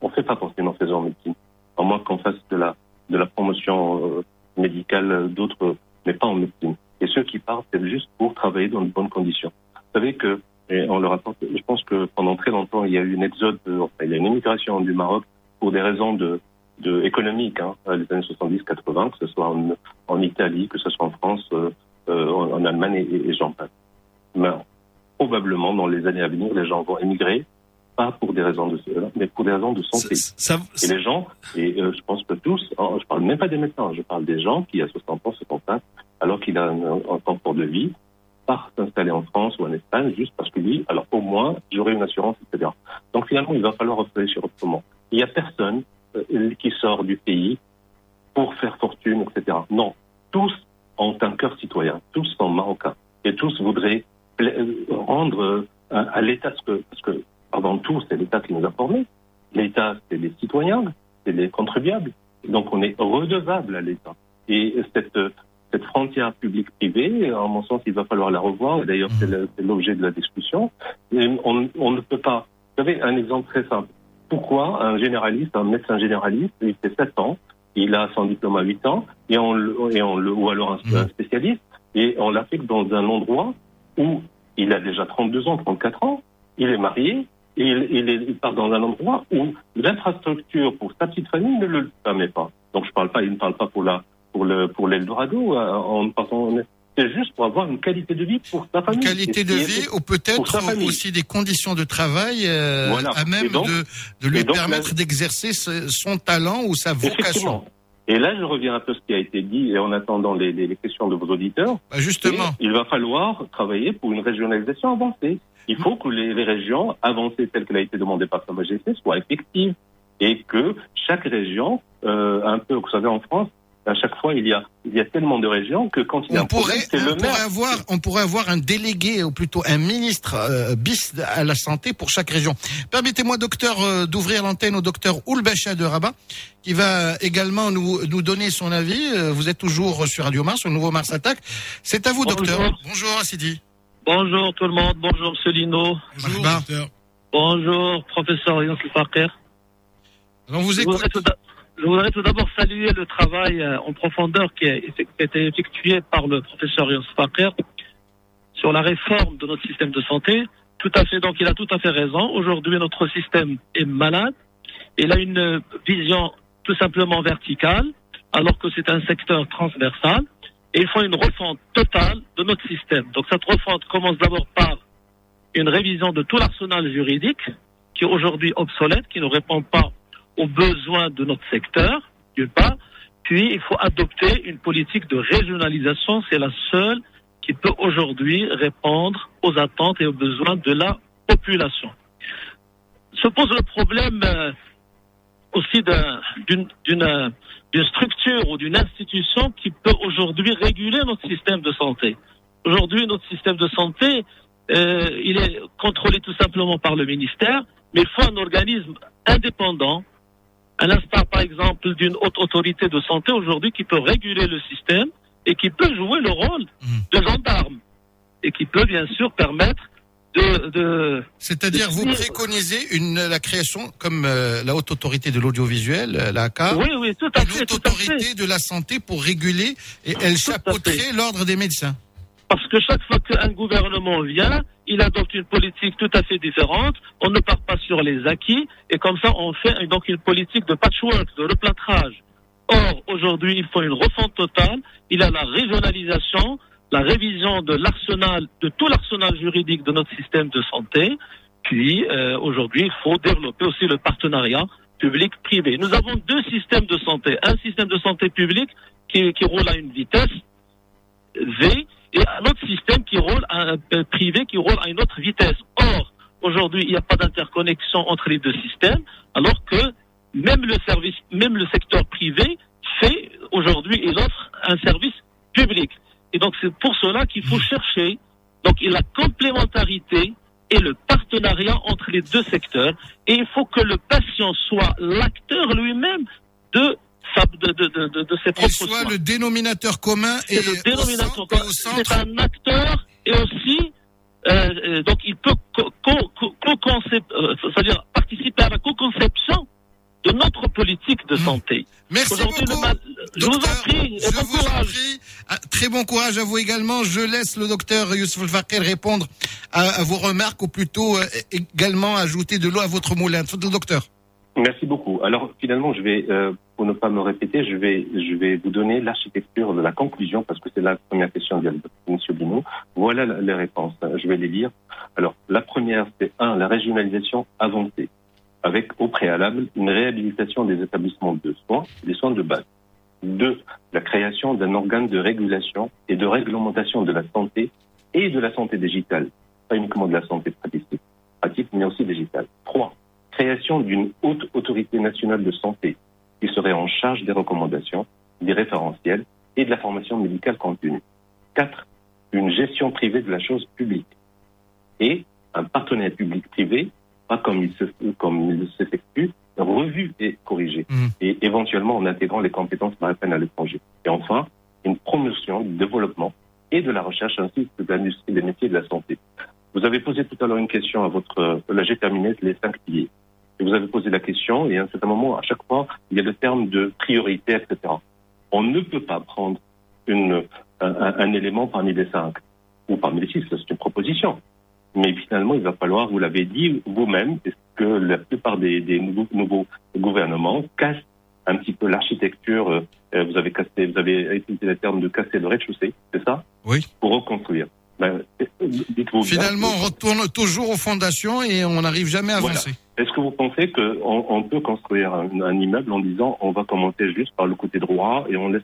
On ne fait pas fortune en médecine. À moins qu'on fasse de la, promotion euh, médicale d'autres, mais pas en médecine. Et ceux qui partent, c'est juste pour travailler dans de bonnes conditions. Vous savez que, et on le rapporte, je pense que pendant très longtemps, il y a eu une exode, de- enfin, il y a une immigration du Maroc pour des raisons de, de économiques, hein, les années 70-80, que ce soit en, en Italie, que ce soit en France, euh, euh, en, en Allemagne et, et j'en passe. Mais probablement, dans les années à venir, les gens vont émigrer, pas pour des raisons de cela, mais pour des raisons de santé. et les gens, et euh, je pense que tous, hein, je parle même pas des médecins, je parle des gens qui, à 60 ans, 55, alors qu'il a un, un confort de vie, part s'installer en France ou en Espagne juste parce que lui, alors au moins, j'aurai une assurance, etc. Donc finalement, il va falloir réfléchir autrement. Il n'y a personne euh, qui sort du pays pour faire fortune, etc. Non, tous ont un cœur citoyen, tous sont marocains et tous voudraient euh, rendre euh, à, l'État ce que, parce que avant tout, c'est l'État qui nous a formés. L'État, c'est les citoyens, c'est les contribuables. Donc on est redevable à l'État. Et cette, cette frontière publique-privée, en mon sens, il va falloir la revoir. D'ailleurs, c'est le- c'est l'objet de la discussion. Et on, on ne peut pas. Vous savez, un exemple très simple. Pourquoi un généraliste, un médecin généraliste, il fait 7 ans, il a son diplôme à 8 ans, et on, et on le, ou alors un, un spécialiste, et on l'affecte dans un endroit où il a déjà 32 ans, 34 ans, il est marié, il, il, est- il part dans un endroit où l'infrastructure pour sa petite famille ne le permet pas. Donc je parle pas, il ne parle pas pour la pour le pour l'Eldorado euh, en. C'est juste pour avoir une qualité de vie pour sa famille. Qualité de vie ou peut-être aussi des conditions de travail euh, Voilà. à même donc- de, de lui donc, permettre d'exercer ce- son talent ou sa vocation. Et là, je reviens un peu à ce qui a été dit et en attendant les, les, les questions de vos auditeurs. Bah, justement. Il va falloir travailler pour une régionalisation avancée. Il faut que les, les régions avancées telles qu'elle a été demandée par Sa Majesté soient effectives et que chaque région, euh, un peu, vous savez, en France, à chaque fois, il y a, il y a tellement de régions que quand il y a On un problème, pourrait, c'est on le pourrait maire. avoir, on pourrait avoir un délégué ou plutôt un ministre euh, bis à la santé pour chaque région. Permettez-moi, docteur, euh, d'ouvrir l'antenne au docteur Oulbacha de Rabat, qui va également nous, nous donner son avis. Euh, Vous êtes toujours sur Radio Mars, au nouveau Mars Attack. C'est à vous, docteur. Bonjour, Sidi. Bonjour tout le monde, bonjour Monsieur Lino. Bonjour, docteur. Bonjour professeur Yons Fakir. On vous je voudrais tout d'a- je voudrais tout d'abord saluer le travail euh, en profondeur qui a été effectué par le professeur Yons Fakir sur la réforme de notre système de santé. Tout à fait, donc il a tout à fait raison. Aujourd'hui, notre système est malade. Il a une vision tout simplement verticale, alors que c'est un secteur transversal. Et il faut une refonte totale de notre système. Donc cette refonte commence d'abord par une révision de tout l'arsenal juridique qui est aujourd'hui obsolète, qui ne répond pas aux besoins de notre secteur, d'une part. Puis, il faut adopter une politique de régionalisation. C'est la seule qui peut aujourd'hui répondre aux attentes et aux besoins de la population. Se pose le problème euh, aussi euh, d'une structure ou d'une institution qui peut aujourd'hui réguler notre système de santé. Aujourd'hui, notre système de santé, euh, il est contrôlé tout simplement par le ministère, mais il faut un organisme indépendant, à l'instar par exemple d'une haute autorité de santé aujourd'hui qui peut réguler le système et qui peut jouer le rôle de gendarme et qui peut bien sûr permettre de... de C'est-à-dire, vous préconisez une, la création, comme euh, la haute autorité de l'audiovisuel, euh, la CAR, Oui, oui, tout à une fait. haute tout à autorité fait. de la santé pour réguler et elle chapeauterait l'ordre des médecins. Parce que chaque fois qu'un gouvernement vient, il adopte une politique tout à fait différente. On ne part pas sur les acquis et comme ça, on fait donc une politique de patchwork, de replâtrage. Or, aujourd'hui, il faut une refonte totale. Il y a la régionalisation, la révision de l'arsenal, de tout l'arsenal juridique de notre système de santé. Puis, euh, aujourd'hui, il faut développer aussi le partenariat public-privé. Nous avons deux systèmes de santé. Un système de santé public qui, qui roule à une vitesse V et un autre système qui roule à euh, privé qui roule à une autre vitesse. Or, aujourd'hui, il n'y a pas d'interconnexion entre les deux systèmes, alors que même le service, même le secteur privé fait aujourd'hui, il offre un service public. Et donc, c'est pour cela qu'il faut chercher donc la complémentarité et le partenariat entre les deux secteurs. Et il faut que le patient soit l'acteur lui-même de, de, de, de, de, ses propres soit soins. le dénominateur commun et le dénominateur. au centre- C'est un acteur et aussi, euh, euh, donc il peut euh, c'est-à-dire participer à la co-conception de notre politique de santé. Merci beaucoup, Je vous en prie, et Je bon vous en prie. Ah, Très bon courage à vous également. Je laisse le docteur Youssef Fakir répondre à, à vos remarques ou plutôt euh, également ajouter de l'eau à votre moulin. Le docteur. Merci beaucoup. Alors finalement, je vais, euh, pour ne pas me répéter, je vais, je vais vous donner l'architecture de la conclusion parce que c'est la première question de M. Bino. Voilà les réponses. Je vais les lire. Alors la première, c'est un, la régionalisation avancée, avec au préalable une réhabilitation des établissements de soins, des soins de base. Deux, la création d'un organe de régulation et de réglementation de la santé et de la santé digitale, pas uniquement de la santé pratique, pratique mais aussi digitale. Trois, création d'une haute autorité nationale de santé qui serait en charge des recommandations, des référentiels et de la formation médicale contenue. Quatre, une gestion privée de la chose publique et un partenariat public-privé, pas comme il se comme il s'effectue, revu et corrigé, et éventuellement en intégrant les compétences maritimes à l'étranger. Et enfin, une promotion du développement et de la recherche ainsi que de l'industrie des métiers de la santé. Vous avez posé tout à l'heure une question à votre, euh, là j'ai terminé les cinq piliers. Et vous avez posé la question et à un certain moment, à chaque fois, il y a le terme de priorité, etc. On ne peut pas prendre une, un, un- élément parmi les cinq ou parmi les six, c'est une proposition. Mais finalement, il va falloir, vous l'avez dit vous-même, est-ce que la plupart des, des nouveaux, nouveaux gouvernements cassent un petit peu l'architecture. euh, euh, vous avez cassé, vous avez utilisé le terme de casser le rez-de-chaussée, c'est ça? Oui. Pour reconstruire. Ben, dites-vous Finalement, on retourne toujours aux fondations et on n'arrive jamais à Voilà. avancer. Est-ce que vous pensez qu'on on peut construire un, un immeuble en disant on va commencer juste par le côté droit et on laisse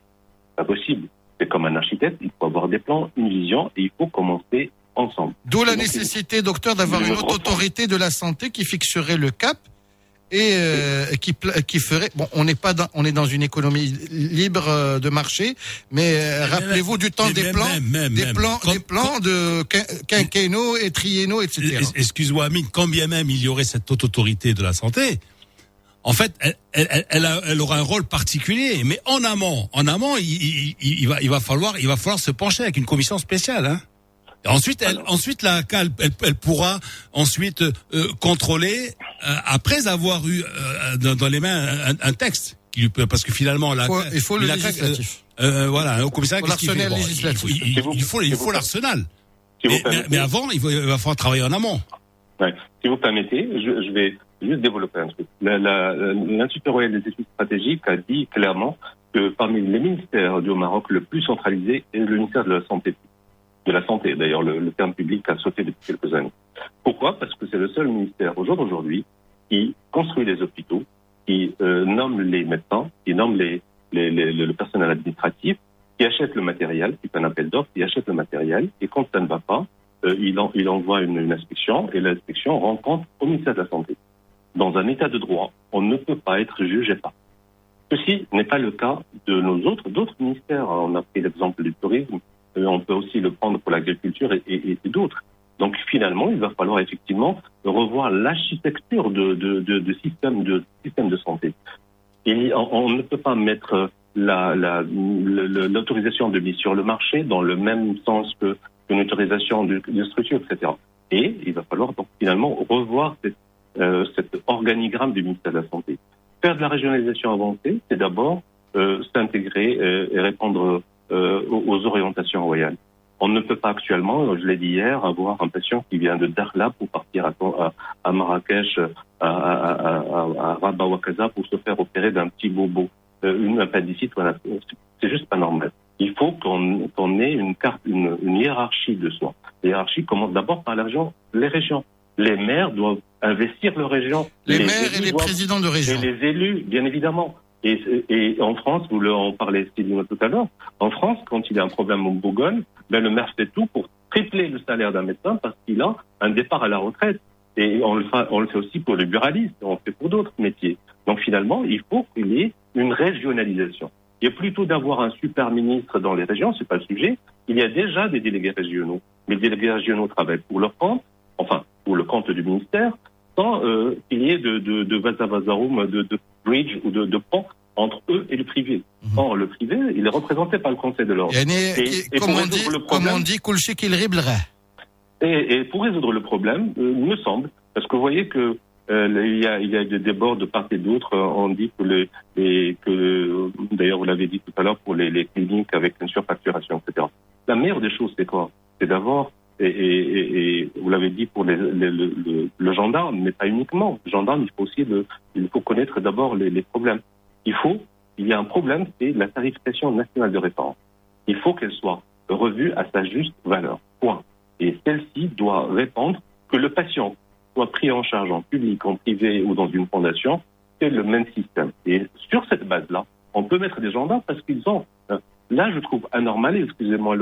pas possible C'est comme un architecte, il faut avoir des plans, une vision et il faut commencer ensemble. D'où la Donc, nécessité, docteur, d'avoir une reprends. autorité de la santé qui fixerait le cap et euh, qui, qui ferait. Bon, on n'est pas dans, on est dans une économie libre euh, de marché, mais euh, rappelez-vous du temps des même, plans, même, des même. plans, des plans de quin- quinquennaux et triennaux, etc. Excuse-moi, Amine, quand bien même il y aurait cette haute autorité de la santé, en fait, elle, elle, elle, elle a- elle aura un rôle particulier. Mais en amont, en amont, il, il- il- il va, il va falloir, il va falloir se pencher avec une commission spéciale. Hein. Ensuite, elle, ensuite la CAL, elle, elle pourra ensuite euh, contrôler euh, après avoir eu euh, dans, dans les mains un, un texte qui lui peut, parce que finalement la Faut- CAL- il faut le la législatif. euh, euh, voilà, au commissariat, Faut qu'est-ce qu'il fait l'arsenal Bon, il faut- législatif. Il, il- il faut, il faut l'arsenal. Si vous Mais, mais- permettez. mais avant, il, faut- va falloir travailler en amont. Ouais. Si vous permettez, je, je vais juste développer un truc. L'Institut royal des études stratégiques a dit clairement que parmi les ministères du Maroc, le plus centralisé est le ministère de la Santé. De la Santé, d'ailleurs, le, terme public a sauté depuis quelques années. Pourquoi? Parce que c'est le seul ministère au jour d'aujourd'hui qui construit les hôpitaux, qui euh, nomme les médecins, qui nomme les, les, le, personnel administratif, qui achète le matériel, qui fait un appel d'offres, qui achète le matériel, et quand ça ne va pas, euh, il, en- il envoie une, inspection et l'inspection rend compte au ministère de la Santé. Dans un état de droit, on ne peut pas être jugé pas. Ceci n'est pas le cas de nos autres, d'autres ministères. On a pris l'exemple du tourisme, on peut aussi le prendre pour l'agriculture et, d'autres. Donc finalement, il va falloir effectivement revoir l'architecture de, de, de, système de santé. Et on, ne peut pas mettre l'autorisation de mise sur le marché dans le même sens que une autorisation de, structure, etc. Et il va falloir donc finalement revoir euh, cet organigramme du ministère de la Santé. Faire de la régionalisation avancée, c'est d'abord euh, s'intégrer euh, et répondre aux, aux orientations royales. On ne peut pas actuellement, je l'ai dit hier, avoir un patient qui vient de Dakhla pour partir à, Marrakech, à, à, à, Rabat ou à Casa pour se faire opérer d'un petit bobo, euh, une appendicite. Voilà. C'est juste pas normal. Il faut qu'on ait une carte, une, une hiérarchie de soins. La hiérarchie commence d'abord par la région, les régions. Les maires doivent investir leurs régions. Les maires et les doivent- présidents de région. Et les élus, bien évidemment. Et, en France, vous parlait Sylvie tout à l'heure, en France, quand il y a un problème au Bourgogne, ben le maire fait tout pour tripler le salaire d'un médecin parce qu'il a un départ à la retraite. Et on le, fait, aussi pour les buralistes, on le fait pour d'autres métiers. Donc finalement, il faut qu'il y ait une régionalisation. Et plutôt d'avoir un super ministre dans les régions, c'est pas le sujet. Il y a déjà des délégués régionaux. Mais les délégués régionaux travaillent pour leur compte, enfin, pour le compte du ministère, sans euh, qu'il y ait de, de, de vazavazarum, de, de bridge ou de, de pont entre eux et le privé. Or, le privé, il est représenté par le Conseil de l'ordre. Et- et pour comme, on dit, comme dit, et, et pour résoudre le problème, euh, il me semble, parce que vous voyez que euh, il y a il y a des débats de part et d'autre. euh, On dit que les, les- que d'ailleurs vous l'avez dit tout à l'heure pour les, les cliniques avec une surfacturation, etc. La meilleure des choses, c'est quoi? C'est d'abord et, vous l'avez dit pour le, gendarme, mais pas uniquement. Le gendarme, il faut aussi le, il faut connaître d'abord les, problèmes. Il faut, il y a un problème, c'est la tarification nationale de référence. Il faut qu'elle soit revue à sa juste valeur. Point. Et celle-ci doit répondre que le patient soit pris en charge en public, en privé ou dans une fondation, c'est le même système. Et sur cette base-là, on peut mettre des gendarmes parce qu'ils ont, euh, là je trouve anormal, excusez-moi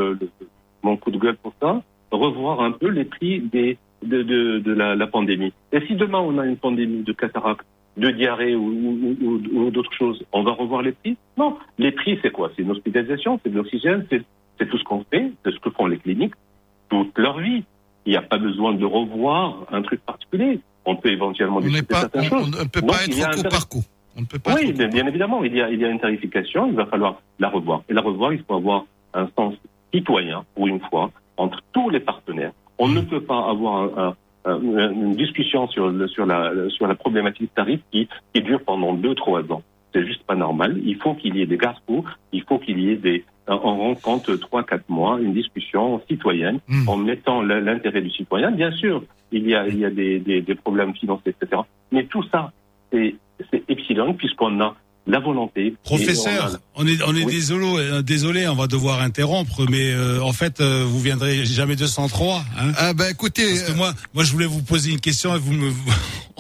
mon coup de gueule pour ça, revoir un peu les prix des, de, de, de la, la pandémie. Et si demain on a une pandémie de cataracte, de diarrhée ou, ou- ou- ou d'autres choses, on va revoir les prix? Non, les prix c'est quoi? C'est une hospitalisation, c'est de l'oxygène, c'est tout ce qu'on fait, c'est ce que font les cliniques toute leur vie. Il n'y a pas besoin de revoir un truc particulier. On peut éventuellement On discuter pas, certaines on, choses. on ne peut pas être au par coup. On ne peut pas oui, bien, bien évidemment, il y, a, il y a une tarification, il va falloir la revoir. Et la revoir, il faut avoir un sens citoyen, pour une fois, entre tous les partenaires. On ne peut pas avoir un- un- un- une discussion sur, le- sur, la, sur la problématique tarif qui, qui dure pendant deux, trois ans. C'est juste pas normal. Il faut qu'il y ait des garde il faut qu'il y ait des, on rencontre trois, quatre mois une discussion citoyenne Hmm. en mettant l'intérêt du citoyen. Bien sûr, il y a, il y a des, des, des problèmes financiers, etc. Mais tout ça, c'est epsilon puisqu'on a la volonté. et Professeur, on a- on est, on est Oui. désolé, euh, désolé, on va devoir interrompre, mais euh, en fait, euh, vous viendrez jamais 203. Hein Ah bah écoutez, Parce que moi, moi, je voulais vous poser une question et vous me,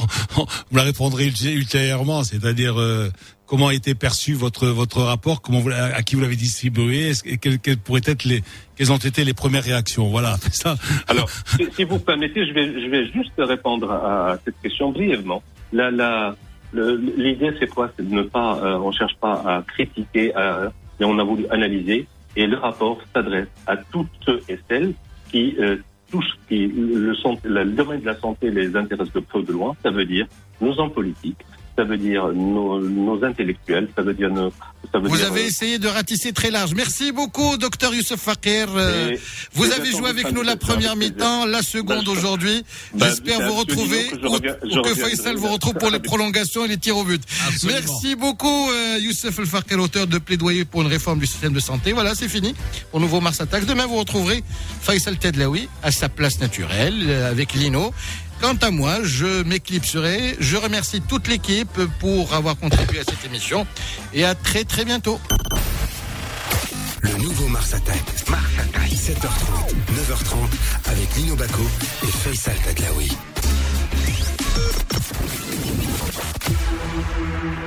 vous la répondrez ulté- ultérieurement, c'est-à-dire euh, comment a été perçu votre votre rapport, comment vous, à qui vous l'avez distribué, est-ce que- quelles, quelles pourraient être les, quelles ont été les premières réactions, voilà, c'est ça. Alors, si, si vous permettez, je vais, je vais juste répondre à cette question brièvement. La, la, l'idée, c'est quoi? C'est de ne pas, euh, on cherche pas à critiquer, à- mais on a voulu analyser. Et le rapport s'adresse à toutes ceux et celles qui euh, touchent, qui le, sont, le domaine de la santé les intéresse de peu de loin. Ça veut dire nos hommes politiques, ça veut dire nos, nos intellectuels, ça veut dire nos. Ça veut vous dire, avez euh, essayé de ratisser très large. Merci beaucoup, docteur Youssef Fakir. Euh, Et- vous avez joué avec nous la première mi-temps, la Bah, seconde aujourd'hui. Bah, J'espère vous retrouver que je ou, reviens- je ou que. Faisal vous retrouve pour les prolongations et les tirs au but. Absolument. Merci beaucoup, euh, Youssef El Fakir, auteur de plaidoyer pour une réforme du système de santé. Voilà, c'est fini pour Nouveau Mars Attack. Demain, vous retrouverez Faisal Tedlaoui à sa place naturelle euh, avec Lino. Quant à moi, je m'éclipserai. Je remercie toute l'équipe pour avoir contribué à cette émission et à très très bientôt. Le nouveau Mars Attack. Mars Attack. 7h30, 9h30 avec Lino Baco et Faisal Tadlaoui.